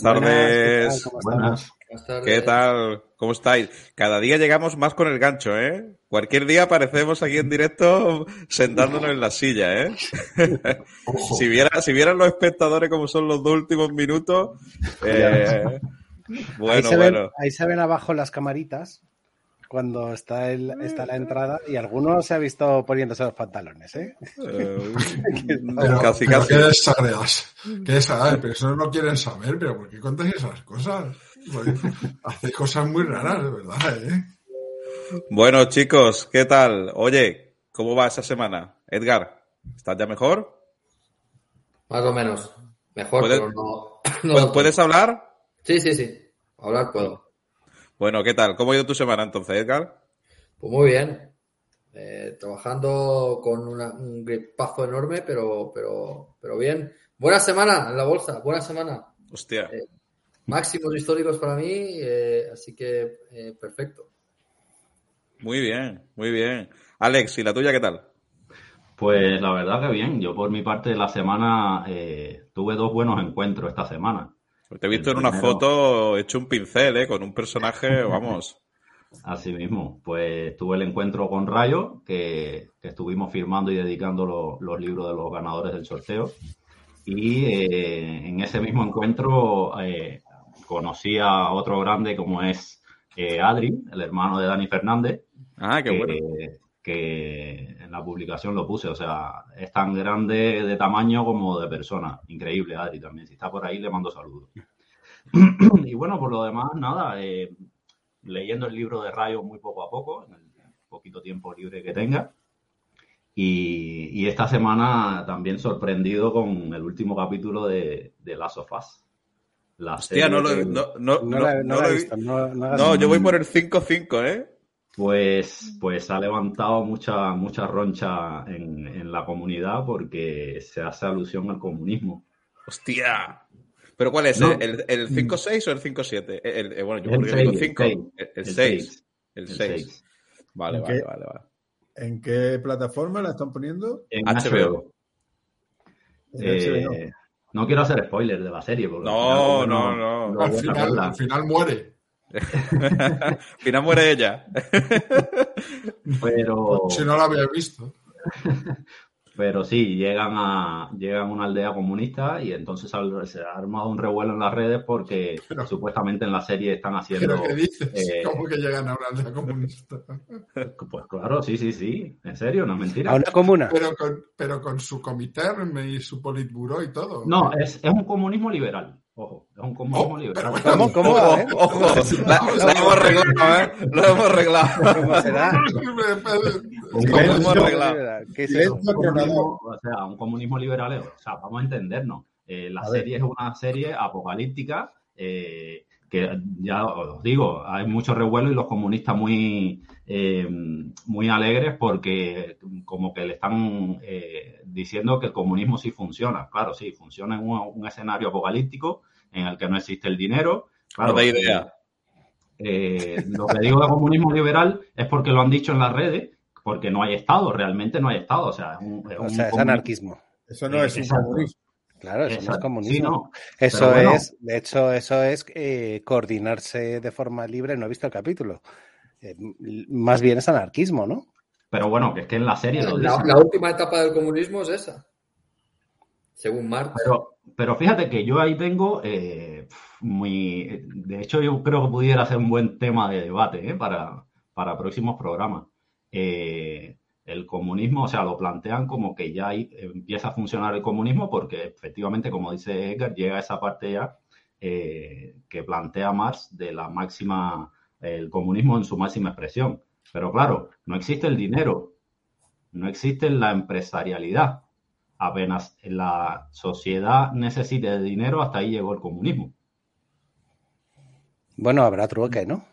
Buenas tardes. Buenas. ¿Qué tal? ¿Cómo estáis? Cada día llegamos más con el gancho, ¿eh? Cualquier día aparecemos aquí en directo sentándonos en la silla, ¿eh? si, viera, si vieran los espectadores como son los dos últimos minutos, eh, bueno, ahí, se bueno. ven, ahí se ven abajo las camaritas cuando está, el, está la entrada y alguno se ha visto poniéndose los pantalones, ¿eh? Eh, Pero, casi, pero casi. ¿qué desagregas? ¿Qué desagregas? Pero eso no lo quieren saber, pero ¿por qué contáis esas cosas? Pues, hacéis cosas muy raras, de verdad, ¿eh? Bueno, chicos, ¿qué tal? Oye, ¿cómo va esa semana? Edgar, ¿estás ya mejor? Más o menos. Mejor, ¿Puedes- pero no. no ¿Puedes- del todo. ¿Puedes hablar? Sí, sí, sí. Hablar puedo. Bueno, ¿qué tal? ¿Cómo ha ido tu semana entonces, Edgar? Pues muy bien. Eh, trabajando con una- un gripazo enorme, pero, pero, pero bien. Buena semana en la bolsa, buena semana. Hostia. Eh, Máximos históricos para mí, eh, así que eh, perfecto. Muy bien, muy bien. Alex, ¿y la tuya qué tal? Pues la verdad que bien. Yo por mi parte de la semana eh, tuve dos buenos encuentros esta semana. Te he visto El en una foto hecho un pincel, ¿eh? Con un personaje, vamos. Así mismo, pues tuve el encuentro con Rayo, que, que estuvimos firmando y dedicando lo- los libros de los ganadores del sorteo. Y eh, en ese mismo encuentro eh, conocí a otro grande como es eh, Adri, el hermano de Dani Fernández, Ah, qué bueno. Que en la publicación lo puse. O sea, es tan grande de tamaño como de persona. Increíble, Adri también. Si está por ahí, le mando saludos. y bueno, por lo demás, nada, eh, leyendo el libro de Rayo muy poco a poco, en el poquito tiempo libre que tenga. Y, y esta semana también sorprendido con el último capítulo de, de Last of Us. La Hostia, no lo he... que- No, no, No, no- la, no no la lo he he- visto. No, no hagas- No, yo voy por el 5-5, ¿eh? Pues, pues ha levantado mucha, mucha roncha en, en la comunidad porque se hace alusión al comunismo. Hostia. ¿Pero cuál es? No. ¿El, el 5-6 o el 5-7? El, el- bueno, yo El porque digo seis, 5. el El, El 6. seis, El el 6. seis. Vale, ¿En vale, qué? vale, vale. ¿En qué plataforma la están poniendo? En HBO. HBO. En Eh, HBO. no quiero hacer spoilers de la serie. Porque No, al final, no, no. lo Al final, al final muere. Al final muere ella. Pero, Si no lo había visto. pero sí, llegan a, llegan a una aldea comunista y entonces se ha armado un revuelo en las redes porque Pero- supuestamente en la serie están haciendo... ¿Pero qué dices? eh, ¿Cómo que llegan a una aldea comunista? Pues claro, sí, sí, sí. En serio, no es mentira. A una comuna. Pero con, pero con su comité y su politburó y todo. No, es, es un comunismo liberal. Ojo, es un comunismo Oh, liberal. ¿Cómo? ¿Cómo? Ojo. La, la hemos arreglado, ¿eh? Lo hemos arreglado. ¿Cómo será? Un ¿Cómo hemos comunismo, arreglado? ¿Qué es eso? o sea, un comunismo liberal. O sea, vamos a entendernos. Eh, la A ver. serie es una serie apocalíptica eh, que ya os digo, hay mucho revuelo y los comunistas muy, eh, muy alegres porque como que le están eh, diciendo que el comunismo sí funciona. Claro, sí, funciona en un, un escenario apocalíptico en el que no existe el dinero. Claro, No idea. eh, lo que digo de comunismo liberal es porque lo han dicho en las redes, porque no hay Estado, realmente no hay Estado. O sea, es un, es O un sea, es comunismo- anarquismo. Eso no es un comunismo. Claro, eso no es comunismo. Sí, no. Eso bueno. es, de hecho, eso es eh, coordinarse de forma libre. No he visto el capítulo. Eh, más bien es anarquismo, ¿no? Pero bueno, que es que en la serie lo La, última etapa del comunismo es esa. Según Marx. Pero, pero fíjate que yo ahí tengo eh, muy. De hecho, yo creo que pudiera ser un buen tema de debate ¿eh? para, para próximos programas. Eh, el comunismo, o sea, lo plantean como que ya ahí empieza a funcionar el comunismo, porque efectivamente, como dice Edgar, llega esa parte ya eh, que plantea Marx de la máxima, el comunismo en su máxima expresión. Pero claro, no existe el dinero, no existe la empresarialidad apenas la sociedad necesite de dinero, hasta ahí llegó el comunismo. Bueno, habrá trueque, ¿no?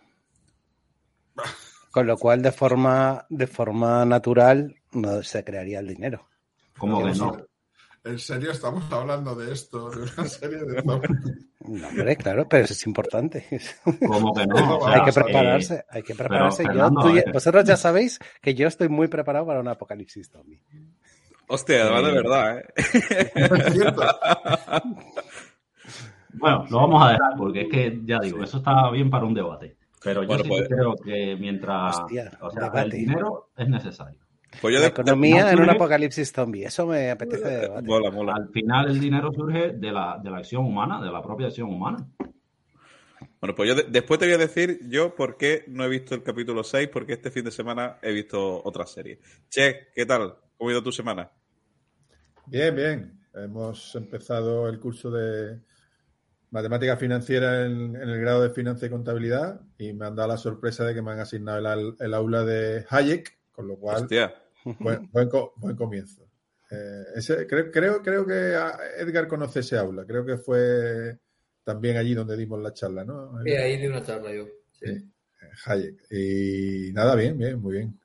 Con lo cual, de forma, de forma natural, no se crearía el dinero. Como que no. ¿En serio estamos hablando de esto? De una serie de zombies. No, hombre, claro, pero eso es importante. Como que no. O sea, hay que eh, prepararse, hay que prepararse. Yo- Fernando, tú ya- eh. vosotros ya sabéis que yo estoy muy preparado para un apocalipsis zombie. Hostia, además de verdad, ¿eh? Es cierto. Bueno, lo vamos a dejar porque es que, ya digo, eso está bien para un debate. Pero yo Bueno, sí pues- creo que mientras... Hostia, o sea, el dinero es necesario. Pues yo La de- economía de- en un apocalipsis zombie. Eso me apetece de debate. Mola, mola. Al final el dinero surge de la, de la acción humana, de la propia acción humana. Bueno, pues yo de- después te voy a decir yo por qué no he visto el capítulo 6, porque este fin de semana he visto otra serie. Che, ¿qué tal? ¿Cómo ha ido tu semana? Bien, bien. Hemos empezado el curso de matemática financiera en, en el grado de finanza y contabilidad y me han dado la sorpresa de que me han asignado el aula de Hayek, con lo cual Hostia. buen, buen co- buen comienzo. Eh, ese- creo, creo, creo que Edgar conoce ese aula. Creo que fue también allí donde dimos la charla, ¿no? Sí, ahí di una charla yo. Sí. Sí, Hayek. Y nada, bien, bien, muy bien.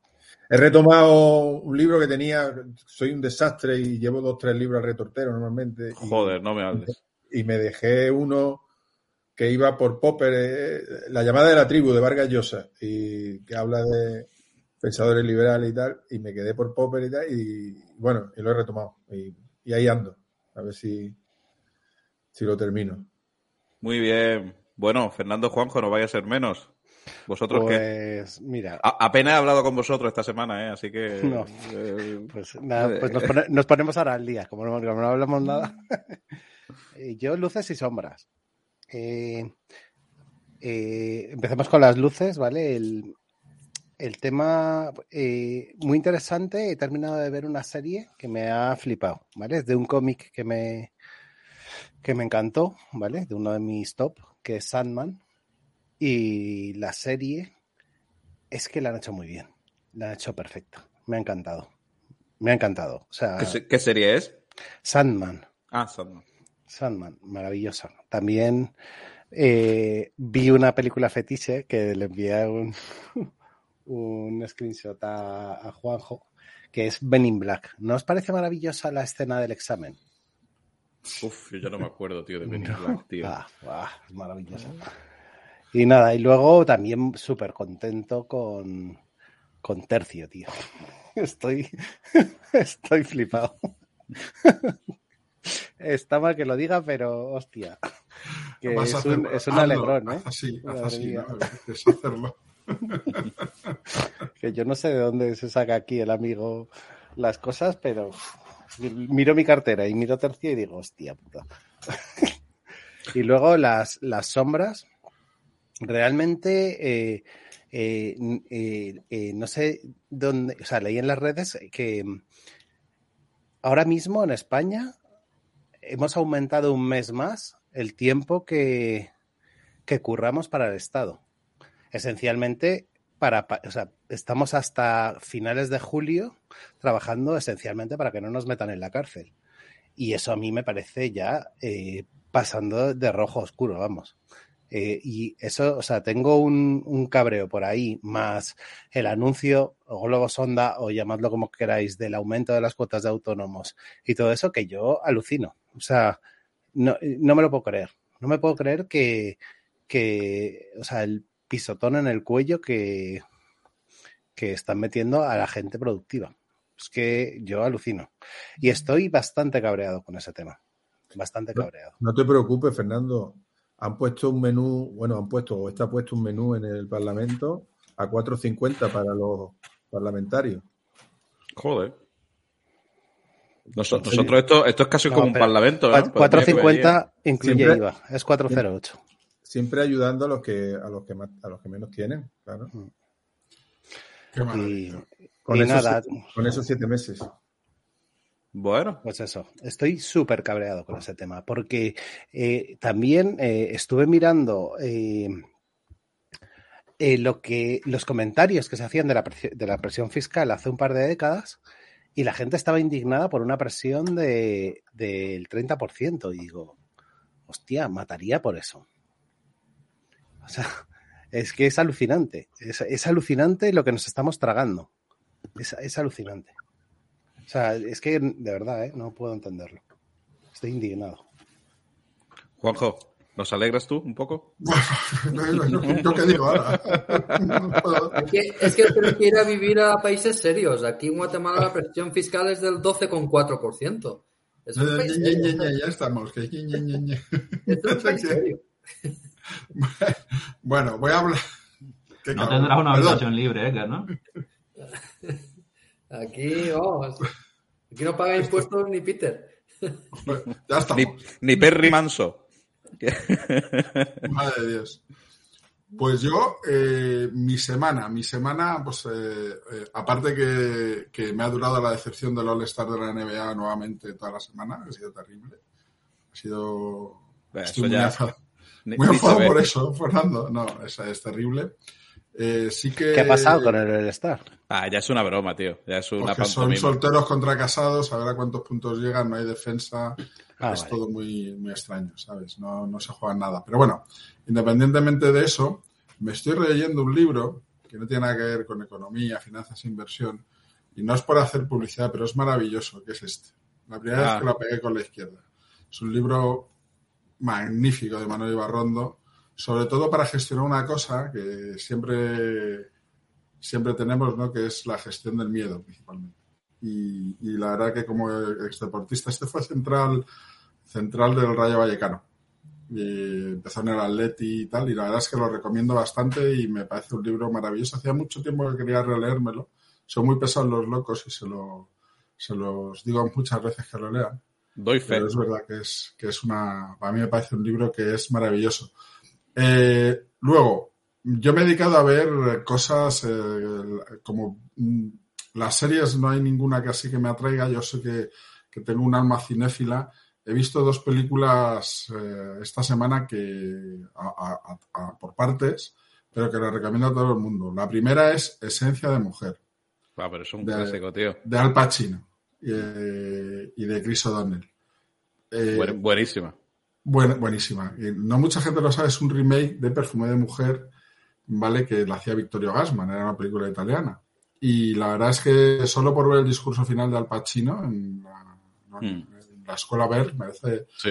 He retomado un libro que tenía, soy un desastre y llevo dos, tres libros al retortero normalmente. y- Joder, no me hables. Y me dejé uno que iba por Popper, eh, La llamada de la tribu de Vargas Llosa, y que habla de pensadores liberales y tal, y me quedé por Popper y tal, y bueno, y lo he retomado. Y, y ahí ando, a ver si, si lo termino. Muy bien. Bueno, Fernando Juanjo, no vaya a ser menos. Vosotros que Pues mira, A- apenas he hablado con vosotros esta semana, ¿eh? Así que... No. eh, pues nada, pues nos, pone- nos ponemos ahora al día, como no, como no hablamos nada. Eh, Yo, luces y sombras. Eh, eh, empecemos con las luces, ¿vale? El, el tema eh, muy interesante. He terminado de ver una serie que me ha flipado, ¿vale? Es de un cómic que me, que me encantó, ¿vale? De uno de mis top, que es Sandman. Y la serie es que la han hecho muy bien. La han hecho perfecta. Me ha encantado. Me ha encantado. O sea, ¿qué, se- qué serie es? Sandman. Ah, Sandman. Sandman, maravillosa. También eh, vi una película fetiche que le envié un, un screenshot a, a Juanjo, que es Ben in Black. ¿No os parece maravillosa la escena del examen? Uf, yo ya no me acuerdo, tío, de Ben in Black, tío. Ah, ah, es maravillosa. Y nada, y luego también súper contento con, con Tercio, tío. Estoy, estoy flipado. Está mal que lo diga, pero hostia. Que es un, hacerlo. es un Hazlo, alegrón, ¿eh? así, así. ¿no? Deshacerlo. Que yo no sé de dónde se saca aquí el amigo las cosas, pero miro mi cartera y miro tercio y digo, hostia puta. y luego las, las sombras, realmente eh, eh, eh, no sé dónde, o sea, leí en las redes que ahora mismo en España hemos aumentado un mes más el tiempo que, que curramos para el Estado. Esencialmente, para, pa- o sea, estamos hasta finales de julio trabajando esencialmente para que no nos metan en la cárcel. Y eso a mí me parece ya eh, pasando de rojo oscuro, vamos. Eh, y eso, o sea, tengo un, un cabreo por ahí, más el anuncio, o globo sonda, o llamadlo como queráis, del aumento de las cuotas de autónomos y todo eso que yo alucino. O sea, no, no me lo puedo creer. No me puedo creer que, que o sea, el pisotón en el cuello que, que están metiendo a la gente productiva. Es que yo alucino. Y estoy bastante cabreado con ese tema. Bastante cabreado. No te preocupes, Fernando. Han puesto un menú, bueno, han puesto o está puesto un menú en el Parlamento a 4.50 para los parlamentarios. Joder. Noso- nosotros esto, esto es casi No, como un parlamento, ¿no? Cua- 450 incluye Siempre- IVA. Es 408. Siempre ayudando a los que a los que más- a los que menos tienen, claro. Qué Y. Con y esos, nada, con esos siete meses. Bueno, Pues eso, estoy súper cabreado con ese tema, porque eh, también eh, estuve mirando eh, eh, lo que los comentarios que se hacían de la, de la presión fiscal hace un par de décadas y la gente estaba indignada por una presión de, del 30% y digo, hostia, mataría por eso. O sea, es que es alucinante, es, es alucinante lo que nos estamos tragando, es, es alucinante. O sea, es que de verdad, ¿eh? no puedo entenderlo. Estoy indignado. Juanjo, ¿nos alegras tú un poco? No, no, no, ¿Yo qué digo ahora? Es que, es que tenemos que ir a vivir a países serios. Aquí en Guatemala la presión fiscal es del 12,4%. Es un país Ñe, serio. Ñe, Ñe, Ya estamos. que es un país serio. Bueno, voy a hablar. Qué No cabrón. tendrás una Perdón. habitación libre, Edgar, ¿no? Aquí, vamos. Aquí no paga impuestos ni Peter. Ya estamos. Ni, ni Perry Manso. Madre de Dios. Pues yo, eh, mi semana, mi semana, pues eh, eh, aparte que, que me ha durado la decepción del All-Star de la NBA nuevamente toda la semana, ha sido terrible. Ha sido... Bueno, eso ya- muy enfadado por eso, Fernando. No, es, es terrible. Eh, sí que... ¿Qué ha pasado con el All-Star? Ah, ya es una broma, tío. Ya es una Porque son solteros contra casados, a ver a cuántos puntos llegan, no hay defensa, Ah, es vale. todo muy, muy extraño, ¿sabes? No, no se juega nada. Pero bueno, independientemente de eso, me estoy leyendo un libro que no tiene nada que ver con economía, finanzas e inversión, y no es por hacer publicidad, pero es maravilloso, que es este. La primera Ah. vez que lo pegué con la izquierda. Es un libro magnífico de Manuel Ibarrondo, sobre todo para gestionar una cosa que siempre, siempre tenemos, ¿no? Que es la gestión del miedo, principalmente. Y, la verdad que como exdeportista, este fue central, central del Rayo Vallecano. Empezó en el Atleti y tal, y la verdad es que lo recomiendo bastante y me parece un libro maravilloso. Hacía mucho tiempo que quería releérmelo. Son muy pesados los locos y se, lo, se los digo muchas veces que lo lean. Doy fe. Pero es verdad que es, que es una. Para mí me parece un libro que es maravilloso. Eh, luego, yo me he dedicado a ver cosas eh, como mm, las series, no hay ninguna que así que me atraiga. Yo sé que, que tengo un alma cinéfila. He visto dos películas eh, esta semana que a- a- a- por partes, pero que les recomiendo a todo el mundo. La primera es Esencia de Mujer Ah, pero es un De- clásico, tío. de Al Pacino eh, y de Chris O'Donnell. Eh, Buen- buenísima. Buen- buenísima. Y no mucha gente lo sabe, es un remake de Perfume de Mujer, ¿vale? Que la hacía Vittorio Gassman, era una película italiana. Y la verdad es que solo por ver el discurso final de Al Pacino en la, ¿no? en Hmm. la escuela ver merece, Sí.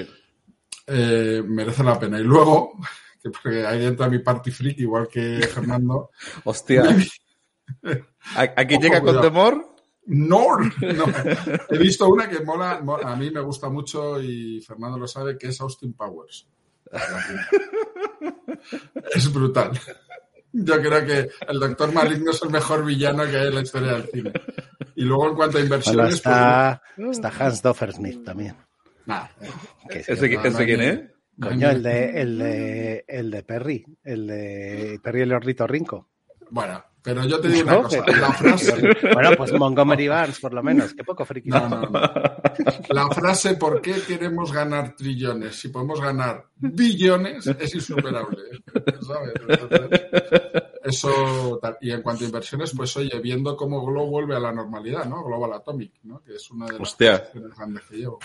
eh, merece la pena. Y luego, que porque ahí entra mi party freak, igual que Fernando, Hostia. ¿A- ¿Aquí Ojo, llega con cuidado. temor? No, no. He visto una que mola, mo- a mí me gusta mucho y Fernando lo sabe, que es Austin Powers. Es brutal. Yo creo que el Doctor Maligno es el mejor villano que hay en la historia del cine. Y luego en cuanto a inversiones, está, está Hans Doffersmith también. pues, nah, eh, que sí, ¿Ese, no, quién es? Coño, el de, el de, el de Perry, el de Perry el Orrito Rinco. Bueno, pero yo te digo una cosa, pero- la frase, Bueno, pues Montgomery Barnes, por lo menos. Qué poco friki. no, no, no. La frase ¿por qué queremos ganar trillones si podemos ganar billones? es insuperable. ¿sabes? Entonces, eso tal. y en cuanto a inversiones, pues oye, viendo cómo Globo vuelve a la normalidad, ¿no? Global Atomic, ¿no? Que es una de las Hostia. grandes que llevo.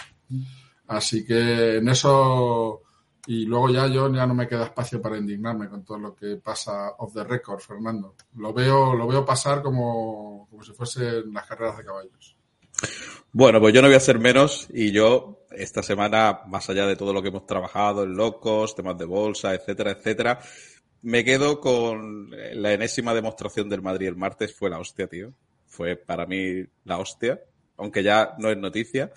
Así que en eso y luego ya yo ya no me queda espacio para indignarme con todo lo que pasa off the record, Fernando. Lo veo, lo veo pasar como, como si fuesen las carreras de caballos. Bueno, pues yo no voy a ser menos y yo esta semana, más allá de todo lo que hemos trabajado en locos, temas de bolsa, etcétera, etcétera, me quedo con la enésima demostración del Madrid el martes. Fue la hostia, tío. Fue para mí la hostia, aunque ya no es noticia.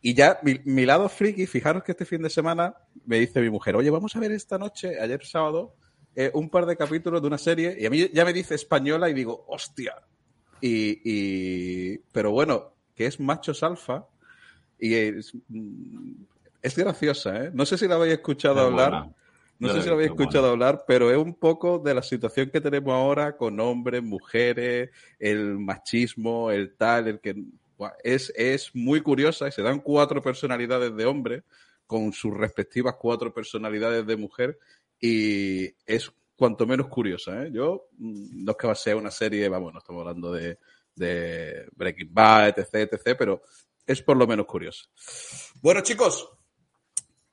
Y ya mi, mi lado friki, fijaros que este fin de semana me dice mi mujer, oye, vamos a ver esta noche, ayer sábado, eh, un par de capítulos de una serie y a mí ya me dice española y digo, hostia. Y, y- pero bueno, que es Machos Alfa y es, mm, es graciosa, ¿eh? No sé si la habéis escuchado Es hablar. buena. No Yo sé si lo habéis escuchado hablar, pero es un poco de la situación que tenemos ahora con hombres, mujeres, el machismo, el tal, el que es, es muy curiosa y se dan cuatro personalidades de hombre con sus respectivas cuatro personalidades de mujer y es cuanto menos curiosa. ¿eh? Yo, mm, no es que va a ser una serie, vamos, no estamos hablando de, Breaking Bad, etc, etc, pero es por lo menos curiosa. Bueno, chicos,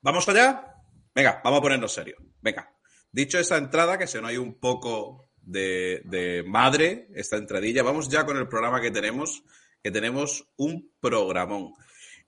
¿vamos allá? Venga, vamos a ponernos serios. Venga. Dicho esa entrada, que se nos ha ido un poco de, de madre, esta entradilla, vamos ya con el programa que tenemos, que tenemos un programón.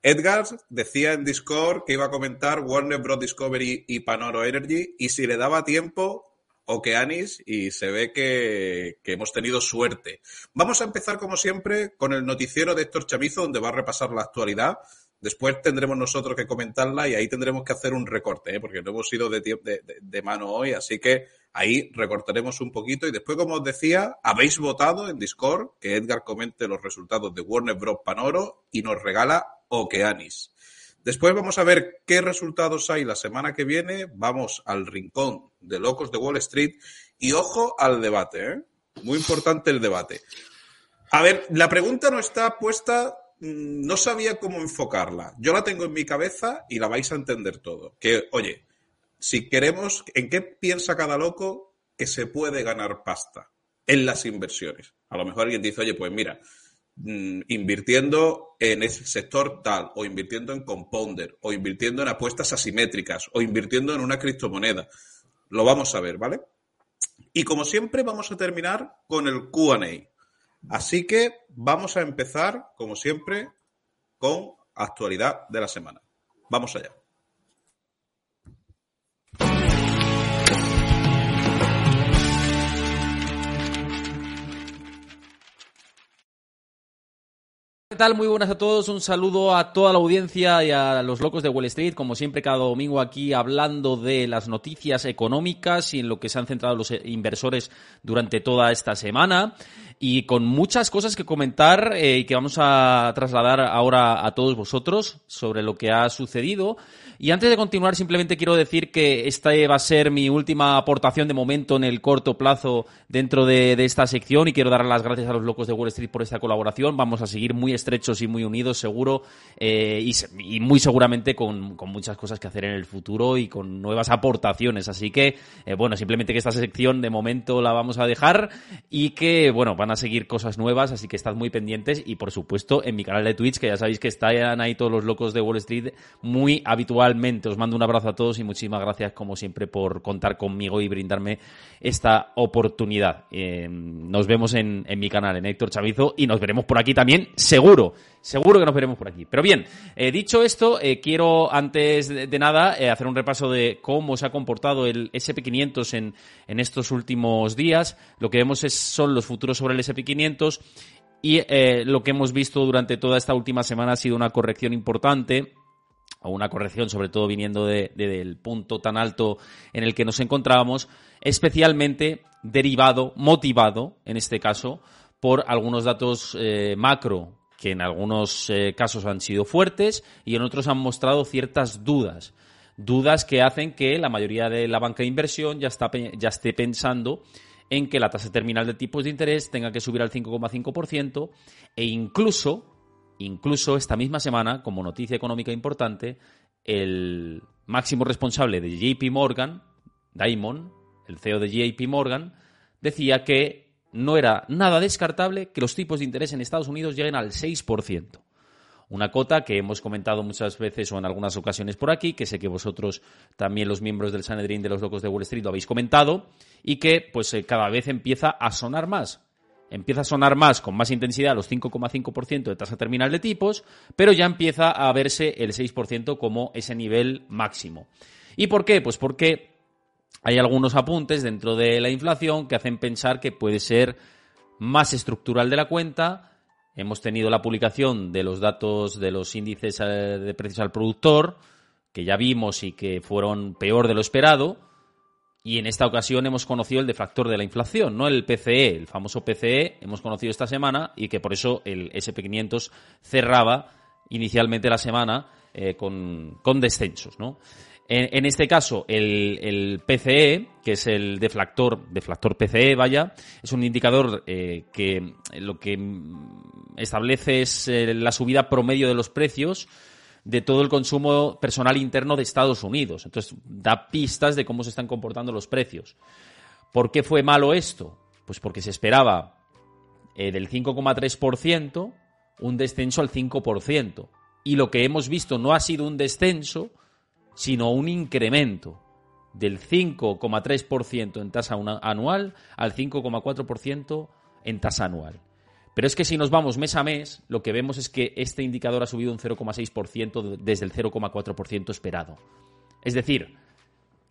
Edgar decía en Discord que iba a comentar Warner Bros. Discovery y Panoro Energy, y si le daba tiempo, Okeanis, y se ve que, que hemos tenido suerte. Vamos a empezar, como siempre, con el noticiero de Héctor Chamizo, donde va a repasar la actualidad Después tendremos nosotros que comentarla y ahí tendremos que hacer un recorte, ¿eh? porque no hemos ido de, de, de, mano hoy, así que ahí recortaremos un poquito. Y después, como os decía, habéis votado en Discord que Edgar comente los resultados de Warner Bros. Panoro y nos regala Okeanis. Después vamos a ver qué resultados hay la semana que viene. Vamos al rincón de locos de Wall Street y ojo al debate. ¿eh? Muy importante el debate. A ver, la pregunta no está puesta, no sabía cómo enfocarla. Yo la tengo en mi cabeza y la vais a entender todo. Que, oye, si queremos, ¿en qué piensa cada loco que se puede ganar pasta en las inversiones? A lo mejor alguien dice, oye, pues mira, Mm, invirtiendo en ese sector tal, o invirtiendo en compounder, o invirtiendo en apuestas asimétricas, o invirtiendo en una criptomoneda. Lo vamos a ver, ¿vale? Y como siempre, vamos a terminar con el QA. Así que vamos a empezar, como siempre, con actualidad de la semana. Vamos allá. ¿Qué tal? Muy buenas a todos. Un saludo a toda la audiencia y a los locos de Wall Street. Como siempre, cada domingo aquí hablando de las noticias económicas y en lo que se han centrado los inversores durante toda esta semana. Y con muchas cosas que comentar eh, y que vamos a trasladar ahora a todos vosotros sobre lo que ha sucedido. Y antes de continuar, simplemente quiero decir que esta va a ser mi última aportación de momento en el corto plazo dentro de, esta sección y quiero dar las gracias a los locos de Wall Street por esta colaboración. Vamos a seguir muy estrechos y muy unidos, seguro, eh, y, muy seguramente con, muchas cosas que hacer en el futuro y con nuevas aportaciones. Así que, eh, bueno, simplemente que esta sección de momento la vamos a dejar y que, bueno, van a seguir cosas nuevas, así que estad muy pendientes y, por supuesto, en mi canal de Twitch, que ya sabéis que están ahí todos los locos de Wall Street muy habitual os mando un abrazo a todos y muchísimas gracias, como siempre, por contar conmigo y brindarme esta oportunidad. Eh, nos vemos en, mi canal, en Héctor Chavizo, y nos veremos por aquí también, seguro. Seguro que nos veremos por aquí. Pero bien, eh, dicho esto, eh, quiero antes de, nada hacer un repaso de cómo se ha comportado el SP500 en, en estos últimos días. Lo que vemos es, son los futuros sobre el SP500 y lo que hemos visto durante toda esta última semana ha sido una corrección importante o una corrección, sobre todo viniendo del punto tan alto en el que nos encontrábamos, especialmente derivado, motivado, en este caso, por algunos datos eh, macro que en algunos eh, casos han sido fuertes y en otros han mostrado ciertas dudas. Dudas que hacen que la mayoría de la banca de inversión ya, está, ya esté pensando en que la tasa terminal de tipos de interés tenga que subir al 5,5% e incluso Incluso esta misma semana, como noticia económica importante, el máximo responsable de JP Morgan, Diamond, el CEO de JP Morgan, decía que no era nada descartable que los tipos de interés en Estados Unidos lleguen al 6%. Una cota que hemos comentado muchas veces o en algunas ocasiones por aquí, que sé que vosotros también los miembros del Sanedrín de los Locos de Wall Street lo habéis comentado y que pues eh, cada vez empieza a sonar más empieza a sonar más, con más intensidad, los 5,5% de tasa terminal de tipos, pero ya empieza a verse el 6% como ese nivel máximo. ¿Y por qué? Pues porque hay algunos apuntes dentro de la inflación que hacen pensar que puede ser más estructural de la cuenta. Hemos tenido la publicación de los datos de los índices eh, de precios al productor, que ya vimos y que fueron peor de lo esperado y en esta ocasión hemos conocido el deflactor de la inflación, no el PCE, el famoso PCE, hemos conocido esta semana y que por eso el SP500 cerraba inicialmente la semana eh, con, descensos, ¿no? En, este caso, el, PCE, que es el deflactor, deflactor PCE, vaya, es un indicador eh, que lo que establece es eh, la subida promedio de los precios de todo el consumo personal interno de Estados Unidos. Entonces, da pistas de cómo se están comportando los precios. ¿Por qué fue malo esto? Pues porque se esperaba eh, del 5,3% un descenso al 5%. Y lo que hemos visto no ha sido un descenso, sino un incremento del 5,3% en tasa anual al 5,4% en tasa anual. Pero es que si nos vamos mes a mes, lo que vemos es que este indicador ha subido un 0,6% desde el 0,4% esperado. Es decir,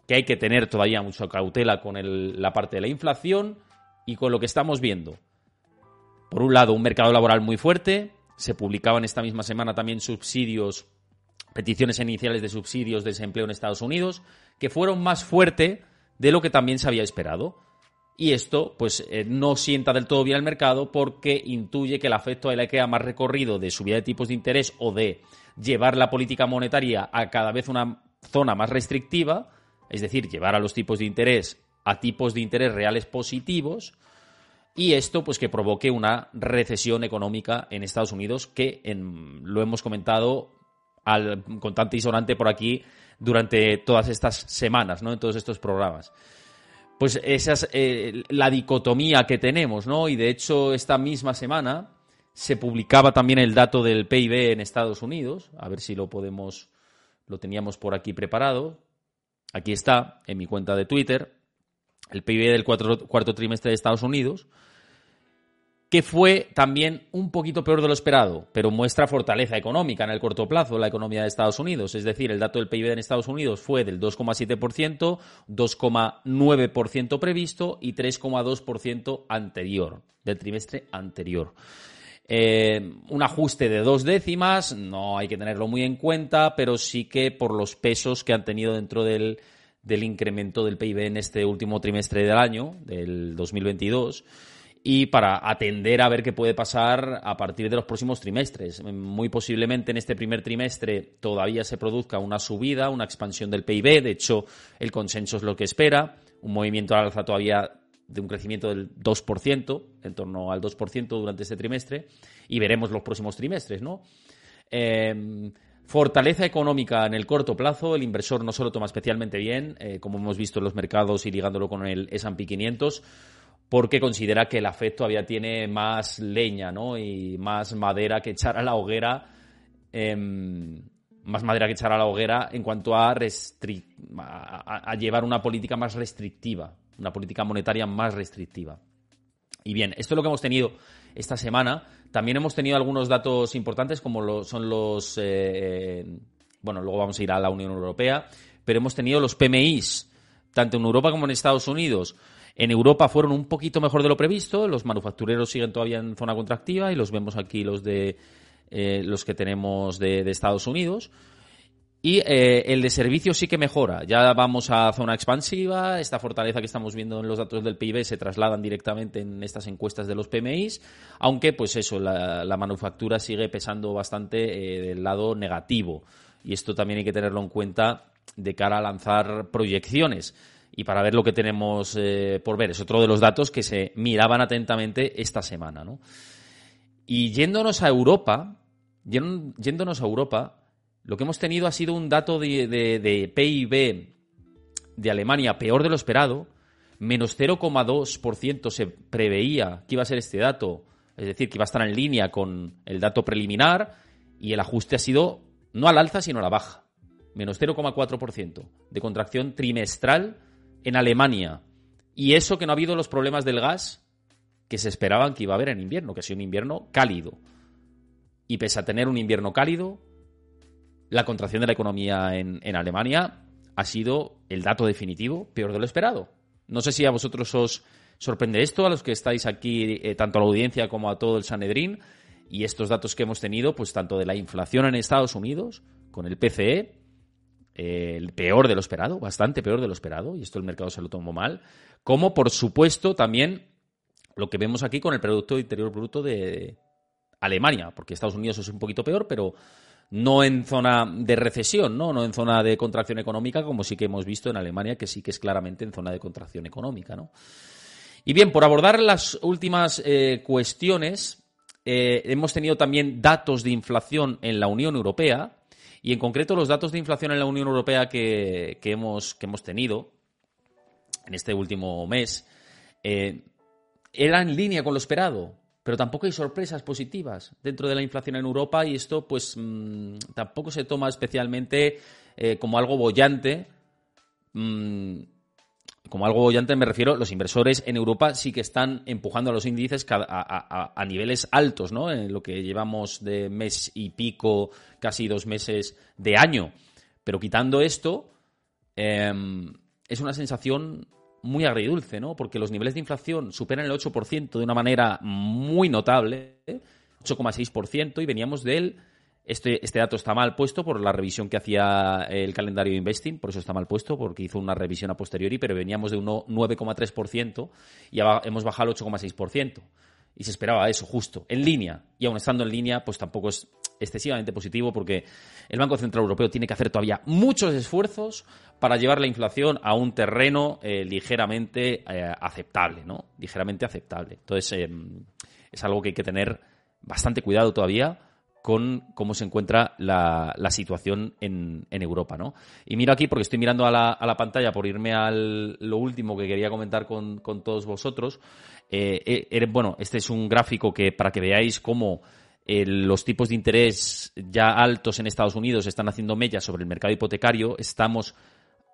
que hay que tener todavía mucha cautela con la parte de la inflación y con lo que estamos viendo. Por un lado, un mercado laboral muy fuerte. Se publicaban esta misma semana también subsidios peticiones iniciales de subsidios de desempleo en Estados Unidos, que fueron más fuerte de lo que también se había esperado. Y esto, pues, eh, no sienta del todo bien al mercado porque intuye que el afecto le queda más recorrido de subida de tipos de interés o de llevar la política monetaria a cada vez una zona más restrictiva, es decir, llevar a los tipos de interés a tipos de interés reales positivos, y esto pues que provoque una recesión económica en Estados Unidos que lo hemos comentado al contante y por aquí durante todas estas semanas, ¿no? En todos estos programas. Pues esa es eh, la dicotomía que tenemos, ¿no? Y de hecho esta misma semana se publicaba también el dato del PIB en Estados Unidos, a ver si lo podemos, lo teníamos por aquí preparado. Aquí está, en mi cuenta de Twitter, el PIB del cuarto trimestre de Estados Unidos, que fue también un poquito peor de lo esperado, pero muestra fortaleza económica en el corto plazo la economía de Estados Unidos. Es decir, el dato del PIB en Estados Unidos fue del 2,7%, 2,9% previsto y 3,2% anterior, del trimestre anterior. Eh, un ajuste de dos décimas, no hay que tenerlo muy en cuenta, pero sí que por los pesos que han tenido dentro del, del incremento del PIB en este último trimestre del año, del 2022 y para atender a ver qué puede pasar a partir de los próximos trimestres. Muy posiblemente en este primer trimestre todavía se produzca una subida, una expansión del PIB, de hecho el consenso es lo que espera, un movimiento al alza todavía de un crecimiento del 2%, en torno al 2% durante este trimestre, y veremos los próximos trimestres, ¿no? Em, fortaleza económica en el corto plazo, el inversor no solo toma especialmente bien, eh, como hemos visto en los mercados y ligándolo con el S&P 500, porque considera que el afecto todavía tiene más leña ¿no? y más madera que echar a la hoguera. Em, más madera que echar a la hoguera en cuanto a, a, llevar una política más restrictiva, una política monetaria más restrictiva. Y bien, esto es lo que hemos tenido esta semana. También hemos tenido algunos datos importantes como lo, son los... Eh, bueno, luego vamos a ir a la Unión Europea, pero hemos tenido los PMIs, tanto en Europa como en Estados Unidos. En Europa fueron un poquito mejor de lo previsto, los manufactureros siguen todavía en zona contractiva y los vemos aquí los de eh, los que tenemos de, Estados Unidos. Y eh, el de servicios sí que mejora. Ya vamos a zona expansiva. Esta fortaleza que estamos viendo en los datos del PIB se trasladan directamente en estas encuestas de los PMIs. Aunque, pues eso, la, manufactura sigue pesando bastante eh, del lado negativo. Y esto también hay que tenerlo en cuenta de cara a lanzar proyecciones y para ver lo que tenemos eh, por ver. Es otro de los datos que se miraban atentamente esta semana. ¿no? Y yéndonos a Europa, yéndonos a Europa, lo que hemos tenido ha sido un dato de, de PIB de Alemania peor de lo esperado, menos 0,2% se preveía que iba a ser este dato, es decir, que iba a estar en línea con el dato preliminar, y el ajuste ha sido no al alza, sino a la baja, menos 0,4% de contracción trimestral en Alemania. Y eso que no ha habido los problemas del gas que se esperaban que iba a haber en invierno, que ha sido un invierno cálido. Y pese a tener un invierno cálido, la contracción de la economía en, Alemania ha sido el dato definitivo peor de lo esperado. No sé si a vosotros os sorprende esto, a los que estáis aquí, eh, tanto a la audiencia como a todo el Sanedrín, y estos datos que hemos tenido, pues tanto de la inflación en Estados Unidos, con el PCE, el peor de lo esperado, bastante peor de lo esperado, y esto el mercado se lo tomó mal, como por supuesto también lo que vemos aquí con el Producto Interior Bruto de Alemania, porque Estados Unidos es un poquito peor, pero no en zona de recesión, ¿no? no en zona de contracción económica, como sí que hemos visto en Alemania, que sí que es claramente en zona de contracción económica. ¿no? Y bien, por abordar las últimas eh, cuestiones, eh, hemos tenido también datos de inflación en la Unión Europea, y en concreto los datos de inflación en la Unión Europea que, hemos, que hemos tenido en este último mes eh, eran en línea con lo esperado, pero tampoco hay sorpresas positivas dentro de la inflación en Europa y esto pues mm, tampoco se toma especialmente eh, como algo bollante. Mm, como algo bollante me refiero, los inversores en Europa sí que están empujando a los índices a, niveles altos, ¿no? En lo que llevamos de mes y pico, casi dos meses de año. Pero quitando esto, em, es una sensación muy agridulce, ¿no? Porque los niveles de inflación superan el 8% de una manera muy notable, 8,6%, y veníamos del Este, este dato está mal puesto por la revisión que hacía el calendario de Investing, por eso está mal puesto, porque hizo una revisión a posteriori, pero veníamos de un 9,3% y hemos bajado al 8,6%. Y se esperaba eso, justo, en línea. Y aún estando en línea, pues tampoco es excesivamente positivo porque el Banco Central Europeo tiene que hacer todavía muchos esfuerzos para llevar la inflación a un terreno eh, ligeramente eh, aceptable, ¿no? Ligeramente aceptable. Entonces, em, es algo que hay que tener bastante cuidado todavía con cómo se encuentra la, situación en, Europa, ¿no? Y miro aquí, porque estoy mirando a la, pantalla por irme a lo último que quería comentar con, todos vosotros. Eh, eh, bueno, este es un gráfico que para que veáis cómo eh, los tipos de interés ya altos en Estados Unidos están haciendo mella sobre el mercado hipotecario. Estamos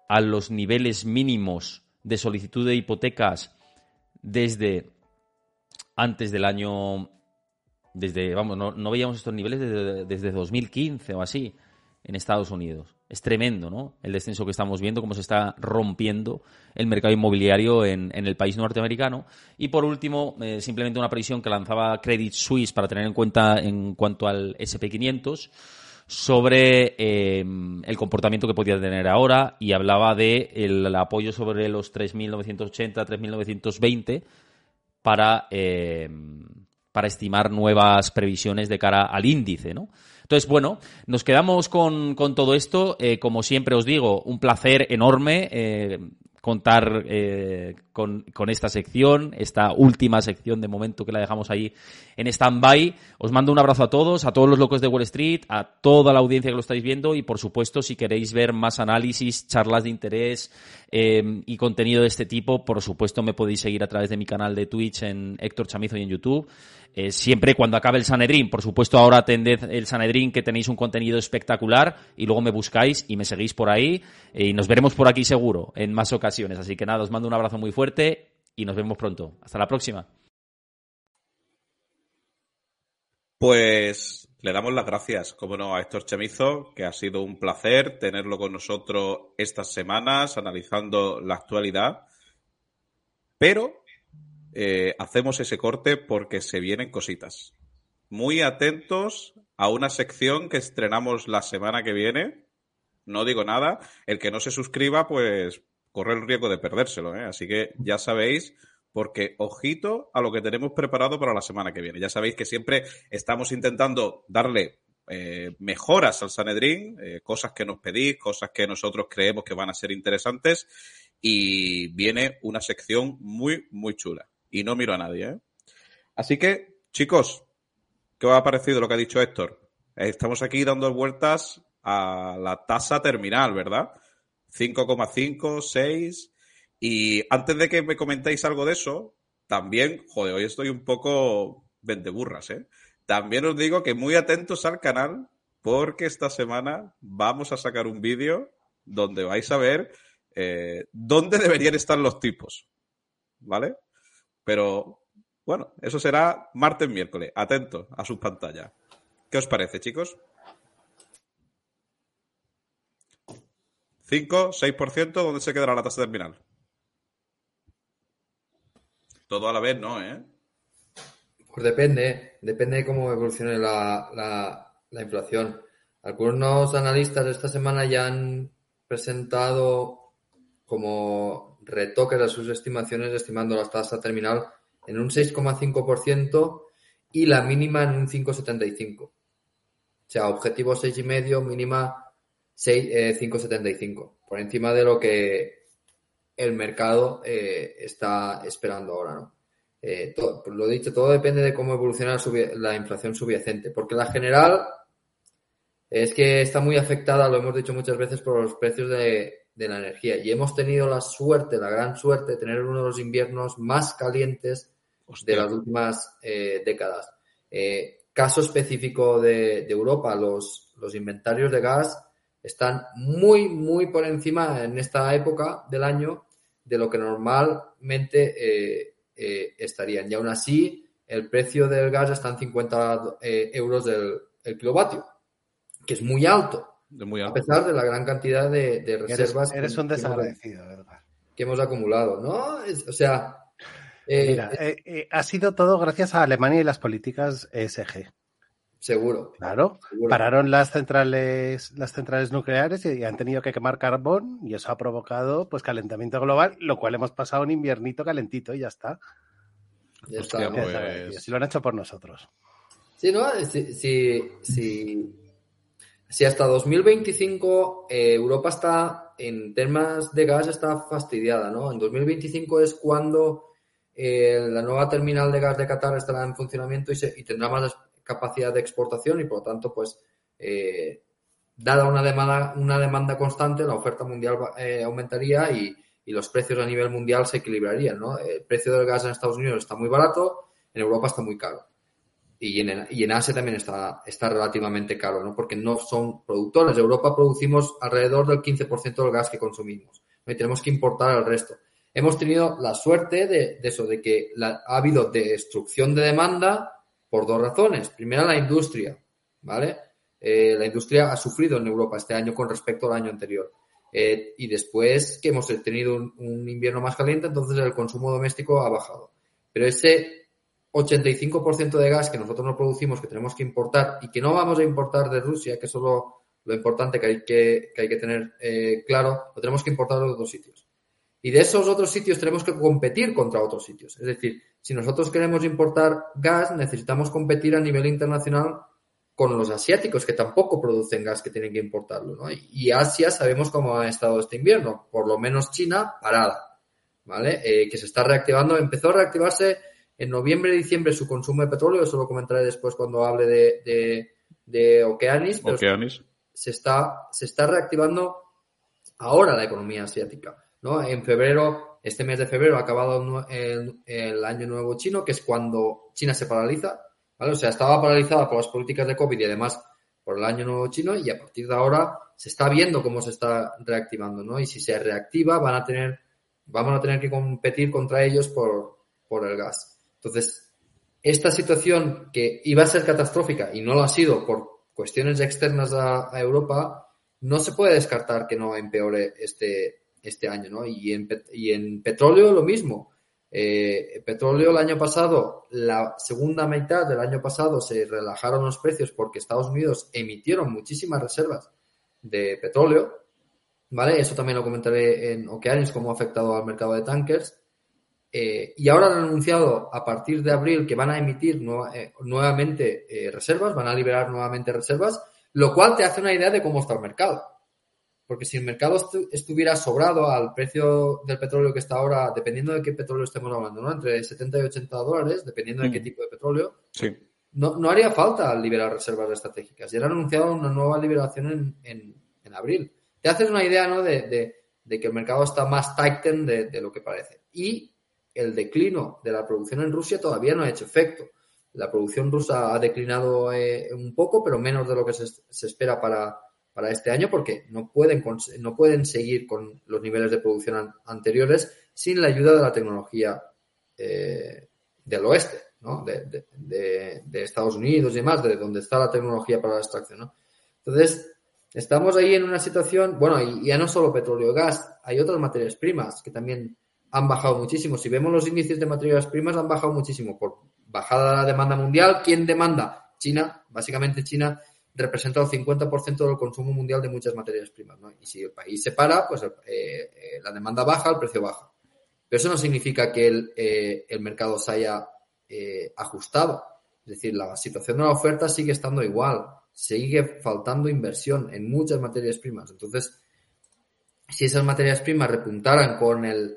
a los niveles mínimos de solicitud de hipotecas desde antes del año desde, vamos, no, veíamos estos niveles desde, desde 2015 o así en Estados Unidos. Es tremendo, ¿no? El descenso que estamos viendo, cómo se está rompiendo el mercado inmobiliario en, el país norteamericano. Y por último, eh, simplemente una previsión que lanzaba Credit Suisse para tener en cuenta en cuanto al SP500 sobre eh, el comportamiento que podía tener ahora y hablaba de el, apoyo sobre los 3.980, 3.920 para eh, para estimar nuevas previsiones de cara al índice, ¿no? Entonces, bueno, nos quedamos con, todo esto. Eh, como siempre os digo, un placer enorme. Eh, contar eh, con, esta sección, esta última sección de momento que la dejamos ahí en stand-by. Os mando un abrazo a todos, a todos los locos de Wall Street, a toda la audiencia que lo estáis viendo y, por supuesto, si queréis ver más análisis, charlas de interés eh, y contenido de este tipo, por supuesto, me podéis seguir a través de mi canal de Twitch en Héctor Chamizo y en YouTube. Eh, siempre cuando acabe el Sanedrín, por supuesto, ahora atended el Sanedrín que tenéis un contenido espectacular y luego me buscáis y me seguís por ahí y nos veremos por aquí seguro en más ocasiones. Así que nada, os mando un abrazo muy fuerte y nos vemos pronto. Hasta la próxima. Pues le damos las gracias, como no, a Héctor Chemizo, que ha sido un placer tenerlo con nosotros estas semanas, analizando la actualidad. Pero eh, hacemos ese corte porque se vienen cositas. Muy atentos a una sección que estrenamos la semana que viene. No digo nada. El que no se suscriba, pues corre el riesgo de perdérselo. ¿eh? Así que ya sabéis, porque ojito a lo que tenemos preparado para la semana que viene. Ya sabéis que siempre estamos intentando darle eh, mejoras al Sanedrín, eh, cosas que nos pedís, cosas que nosotros creemos que van a ser interesantes. Y viene una sección muy, muy chula. Y no miro a nadie. Así que, chicos, ¿qué os ha parecido lo que ha dicho Héctor? Estamos aquí dando vueltas a la tasa terminal, ¿verdad? 5,5, 6. Y antes de que me comentéis algo de eso, también, joder, hoy estoy un poco vendeburras, ¿eh? También os digo que muy atentos al canal, porque esta semana vamos a sacar un vídeo donde vais a ver eh, dónde deberían estar los tipos. ¿Vale? Pero bueno, eso será martes, miércoles. Atentos a sus pantallas. ¿Qué os parece, chicos? 5, 6%, ¿dónde se quedará la tasa terminal? Todo a la vez, ¿no? ¿eh? Pues depende, depende de cómo evolucione la, inflación. Algunos analistas esta semana ya han presentado como retoques a sus estimaciones, estimando la tasa terminal en un 6,5% y la mínima en un 5,75%. O sea, objetivo 6,5, mínima 5,75, eh, por encima de lo que el mercado eh, está esperando ahora, ¿no? Eh, todo, lo dicho, todo depende de cómo evoluciona la, inflación subyacente, porque la general es que está muy afectada, lo hemos dicho muchas veces, por los precios de, la energía. Y hemos tenido la suerte, la gran suerte de tener uno de los inviernos más calientes de las últimas décadas. caso específico de, Europa, los, los inventarios de gas están muy, muy por encima en esta época del año de lo que normalmente eh, eh, estarían. Y aún así, el precio del gas está en 50 eh, euros del kilovatio, que es muy alto, A pesar de la gran cantidad de, reservas. Eres, un desagradecido, ¿verdad? Que hemos acumulado, ¿no? o sea. Mira, ha sido todo gracias a Alemania y las políticas ESG. Seguro. Claro, seguro. pararon las centrales, las centrales nucleares y han tenido que quemar carbón y eso ha provocado pues calentamiento global, lo cual hemos pasado un inviernito calentito y ya está. Ya está, Hostia, pues- Y así lo han hecho por nosotros. Sí, ¿no? Si, si, si, si hasta 2025 eh, Europa está, en temas de gas, está fastidiada, ¿no? En 2025 es cuando eh, la nueva terminal de gas de Qatar estará en funcionamiento y, se- y tendrá más capacidad de exportación y, por lo tanto, pues, eh, dada una demanda, una demanda constante, la oferta mundial eh, aumentaría y, y los precios a nivel mundial se equilibrarían, ¿no? El precio del gas en Estados Unidos está muy barato, en Europa está muy caro y en, y en Asia también está, está relativamente caro, ¿no? Porque no son productores. En Europa producimos alrededor del 15% del gas que consumimos y tenemos que importar el resto. Hemos tenido la suerte de, eso, de que ha habido destrucción de demanda por dos razones. Primera, la industria, ¿vale? Eh, la industria ha sufrido en Europa este año con respecto al año anterior. Eh, y después que hemos tenido un, invierno más caliente, entonces el consumo doméstico ha bajado. Pero ese 85% de gas que nosotros no producimos, que tenemos que importar y que no vamos a importar de Rusia, que eso es lo, lo importante que hay que, que hay que tener eh, claro, lo tenemos que importar de otros sitios. Y de esos otros sitios tenemos que competir contra otros sitios. Es decir, si nosotros queremos importar gas, necesitamos competir a nivel internacional con los asiáticos, que tampoco producen gas, que tienen que importarlo. ¿no? Y, Asia sabemos cómo ha estado este invierno, por lo menos China parada, ¿vale? Eh, que se está reactivando, empezó a reactivarse en noviembre y diciembre su consumo de petróleo, eso lo comentaré después cuando hable de, de, de Okeanis, pero Okeanis. se está, se está reactivando ahora la economía asiática. ¿No? En febrero, este mes de febrero ha acabado el, el año nuevo chino, que es cuando China se paraliza. ¿vale? O sea, estaba paralizada por las políticas de COVID y además por el año nuevo chino y a partir de ahora se está viendo cómo se está reactivando, ¿no? Y si se reactiva van a tener, vamos a tener que competir contra ellos por, por el gas. Entonces, esta situación que iba a ser catastrófica y no lo ha sido por cuestiones externas a, a Europa, no se puede descartar que no empeore este, este año, ¿no? Y en, y en petróleo lo mismo. Eh, petróleo el año pasado, la segunda mitad del año pasado se relajaron los precios porque Estados Unidos emitieron muchísimas reservas de petróleo, ¿vale? Eso también lo comentaré en Okeanis, cómo ha afectado al mercado de tankers. Eh, y ahora han anunciado a partir de abril que van a emitir eh, nuevamente reservas, van a liberar nuevamente reservas, lo cual te hace una idea de cómo está el mercado. Porque si el mercado estu- estuviera sobrado al precio del petróleo que está ahora, dependiendo de qué petróleo estemos hablando, ¿no? Entre 70 y 80 dólares, dependiendo de qué Mm. tipo de petróleo, Sí. no, no haría falta liberar reservas estratégicas. Ya han anunciado una nueva liberación en, en- en abril. Te haces una idea ¿no? de, de- de que el mercado está más tighten de, de lo que parece. Y el declino de la producción en Rusia todavía no ha hecho efecto. La producción rusa ha declinado eh, un poco, pero menos de lo que se, se espera para, para este año, porque no pueden, no pueden seguir con los niveles de producción an- anteriores sin la ayuda de la tecnología eh, del oeste, ¿no? De, Estados Unidos y demás, de donde está la tecnología para la extracción. Entonces, estamos ahí en una situación, bueno, y ya no solo petróleo y gas, hay otras materias primas que también han bajado muchísimo. Si vemos los índices de materias primas, han bajado muchísimo por bajada de la demanda mundial. ¿Quién demanda? China, básicamente China representa el 50% del consumo mundial de muchas materias primas, ¿no? Y si el país se para, pues eh, eh, la demanda baja, el precio baja. Pero eso no significa que el, eh, el mercado se haya eh, ajustado. Es decir, la situación de la oferta sigue estando igual. Sigue faltando inversión en muchas materias primas. Entonces, si esas materias primas repuntaran con el,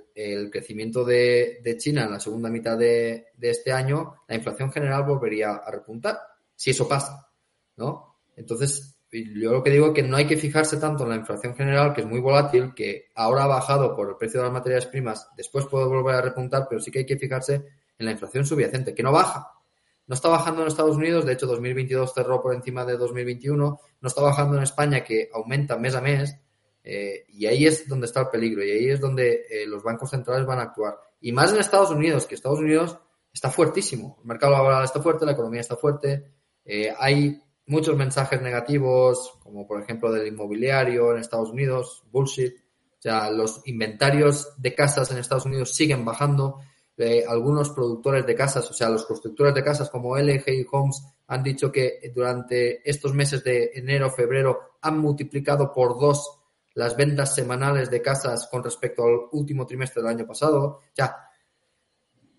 crecimiento de, de China en la segunda mitad de este año, la inflación general volvería a repuntar. Si eso pasa, ¿no? Entonces, yo lo que digo es que no hay que fijarse tanto en la inflación general, que es muy volátil, que ahora ha bajado por el precio de las materias primas, después puede volver a repuntar, pero sí que hay que fijarse en la inflación subyacente, que no baja. No está bajando en Estados Unidos, de hecho 2022 cerró por encima de 2021, no está bajando en España, que aumenta mes a mes, eh, y ahí es donde está el peligro, y ahí es donde eh, los bancos centrales van a actuar. Y más en Estados Unidos, que Estados Unidos está fuertísimo, el mercado laboral está fuerte, la economía está fuerte, eh, hay muchos mensajes negativos, como por ejemplo del inmobiliario en Estados Unidos, bullshit. O sea, los inventarios de casas en Estados Unidos siguen bajando. eh, algunos productores de casas, o sea, los constructores de casas como LG Homes han dicho que durante estos meses de enero, febrero han multiplicado por dos las ventas semanales de casas con respecto al último trimestre del año pasado. Ya,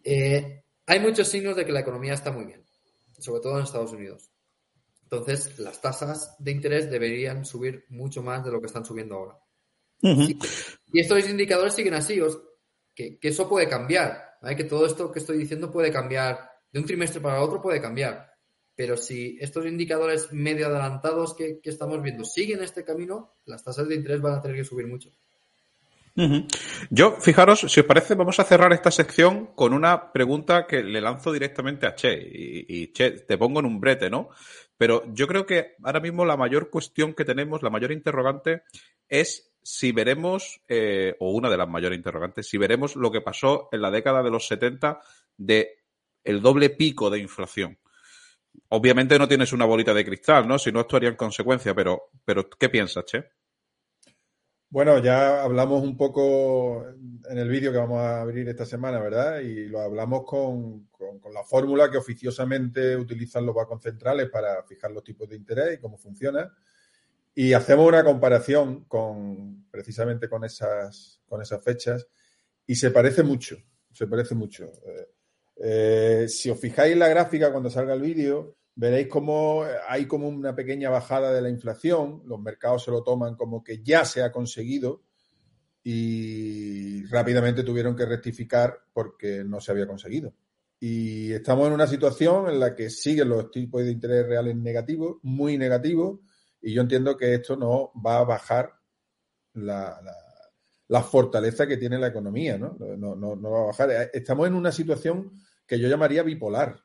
eh, hay muchos signos de que la economía está muy bien, sobre todo en Estados Unidos. Entonces, las tasas de interés deberían subir mucho más de lo que están subiendo ahora. Y estos indicadores siguen así, que, eso puede cambiar, que todo esto que estoy diciendo puede cambiar, de un trimestre para otro puede cambiar. Pero si estos indicadores medio adelantados que, que estamos viendo siguen este camino, las tasas de interés van a tener que subir mucho. Yo, fijaros, si os parece, vamos a cerrar esta sección con una pregunta que le lanzo directamente a Che. Y, Che, te pongo en un brete, ¿no? Pero yo creo que ahora mismo la mayor cuestión que tenemos, la mayor interrogante, es si veremos, eh, o una de las mayores interrogantes, si veremos lo que pasó en la década de los 70 de el doble pico de inflación. Obviamente no tienes una bolita de cristal, ¿no? Si no, esto haría en consecuencia, pero, pero ¿qué piensas, Che? Bueno, ya hablamos un poco en el vídeo que vamos a abrir esta semana, ¿verdad? Y lo hablamos con, la fórmula que oficiosamente utilizan los bancos centrales para fijar los tipos de interés y cómo funciona. Y hacemos una comparación con precisamente con esas, con esas fechas y se parece mucho, se parece mucho. Eh, eh, si os fijáis en la gráfica cuando salga el vídeo, veréis cómo hay como una pequeña bajada de la inflación, los mercados se lo toman como que ya se ha conseguido y rápidamente tuvieron que rectificar porque no se había conseguido. Y estamos en una situación en la que siguen los tipos de interés reales negativos, muy negativos, y yo entiendo que esto no va a bajar la, fortaleza que tiene la economía, ¿no? No, no, no va a bajar. Estamos en una situación que yo llamaría bipolar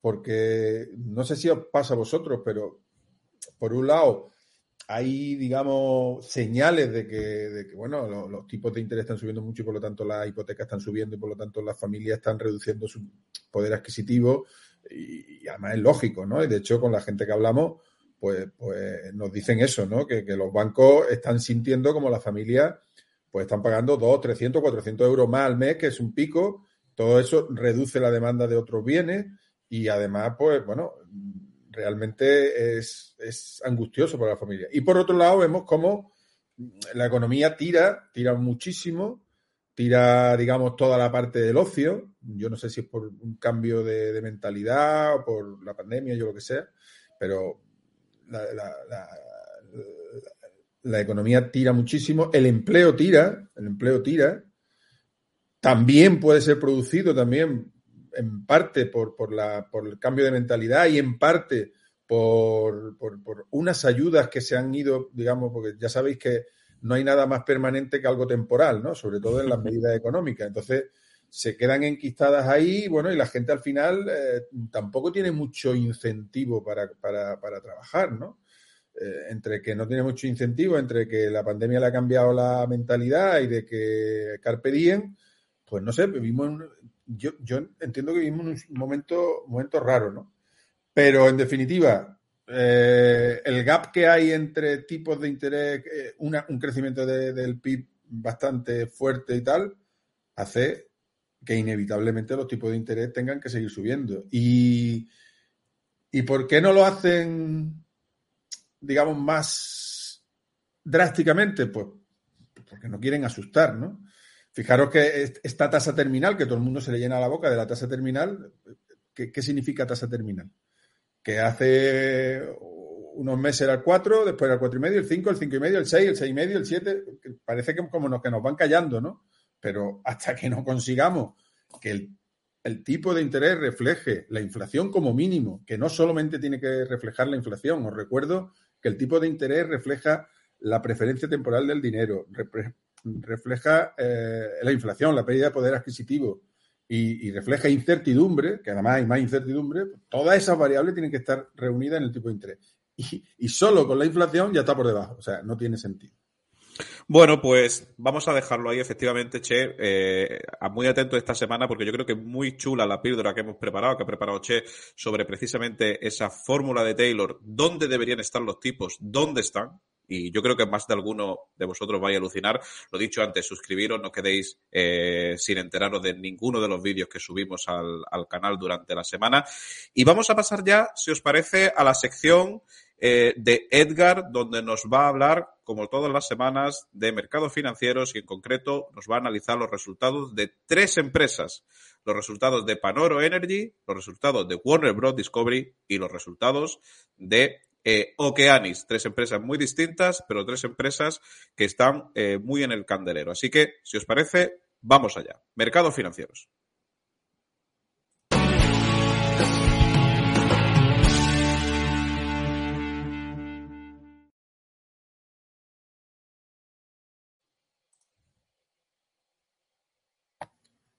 porque no sé si os pasa a vosotros, pero por un lado hay, digamos, señales de que, bueno, los, tipos de interés están subiendo mucho y por lo tanto las hipotecas están subiendo y por lo tanto las familias están reduciendo su poder adquisitivo y, además es lógico, ¿no? Y de hecho con la gente que hablamos, pues, pues nos dicen eso, ¿no? Que, que los bancos están sintiendo como las familias pues están pagando 2, 300, 400 euros más al mes, que es un pico. Todo eso reduce la demanda de otros bienes y además, pues bueno, realmente es, angustioso para la familia. Y por otro lado, vemos cómo la economía tira, tira muchísimo, tira, digamos, toda la parte del ocio. Yo no sé si es por un cambio de, mentalidad o por la pandemia, yo lo que sea, pero la, la, economía tira muchísimo, el empleo tira, el empleo tira. También puede ser producido también en parte por, por, la, por el cambio de mentalidad y en parte por, por, unas ayudas que se han ido, digamos, porque ya sabéis que no hay nada más permanente que algo temporal, ¿no? Sobre todo en las medidas económicas. Entonces, se quedan enquistadas ahí, bueno, y la gente al final eh, tampoco tiene mucho incentivo para, para, para trabajar, ¿no? Eh, entre que no tiene mucho incentivo, entre que la pandemia le ha cambiado la mentalidad y de que carpe diem, pues no sé, vivimos en, yo, yo entiendo que vivimos un momento, momento raro, ¿no? Pero en definitiva, eh, el gap que hay entre tipos de interés, eh, un crecimiento del PIB bastante fuerte y tal, hace que inevitablemente los tipos de interés tengan que seguir subiendo. Y, ¿Y por qué no lo hacen, digamos, más drásticamente? Pues porque no quieren asustar, ¿no? Fijaros que esta tasa terminal, que todo el mundo se le llena la boca de la tasa terminal, ¿qué, significa tasa terminal? Que hace unos meses era el 4, después era el 4,5, el 5, el 5,5, el 6, el 6,5, el 7. Parece que como nos, que nos van callando, ¿no? Pero hasta que no consigamos que el, el tipo de interés refleje la inflación como mínimo, que no solamente tiene que reflejar la inflación, os recuerdo que el tipo de interés refleja la preferencia temporal del dinero, refleja eh, la inflación, la pérdida de poder adquisitivo y, refleja incertidumbre, que además hay más incertidumbre, todas esas variables tienen que estar reunidas en el tipo de interés. Y, solo con la inflación ya está por debajo, o sea, no tiene sentido. Bueno, pues vamos a dejarlo ahí, efectivamente, Che. Eh, muy atento esta semana porque yo creo que es muy chula la píldora que hemos preparado, que ha preparado Che, sobre precisamente esa fórmula de Taylor, dónde deberían estar los tipos, dónde están, y yo creo que más de alguno de vosotros vaya a alucinar. Lo dicho antes, suscribiros, no quedéis eh, sin enteraros de ninguno de los vídeos que subimos al, al canal durante la semana. Y vamos a pasar ya, si os parece, a la sección eh, de Edgar, donde nos va a hablar, como todas las semanas, de mercados financieros y en concreto nos va a analizar los resultados de tres empresas. Los resultados de Panoro Energy, los resultados de Warner Bros. Discovery y los resultados de eh, Okeanis. Tres empresas muy distintas, pero tres empresas que están eh, muy en el candelero. Así que, si os parece, vamos allá. Mercados financieros.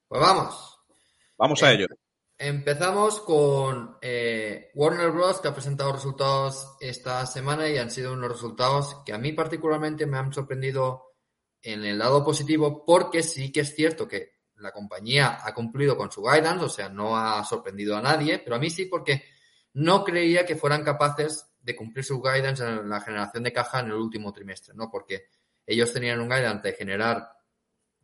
Pues vamos. Vamos a Eh, ello. Empezamos con eh, Warner Bros. que ha presentado resultados esta semana y han sido unos resultados que a mí particularmente me han sorprendido en el lado positivo porque sí que es cierto que la compañía ha cumplido con su guidance, o sea, no ha sorprendido a nadie, pero a mí sí porque no creía que fueran capaces de cumplir su guidance en la generación de caja en el último trimestre, ¿no? Porque ellos tenían un guidance de generar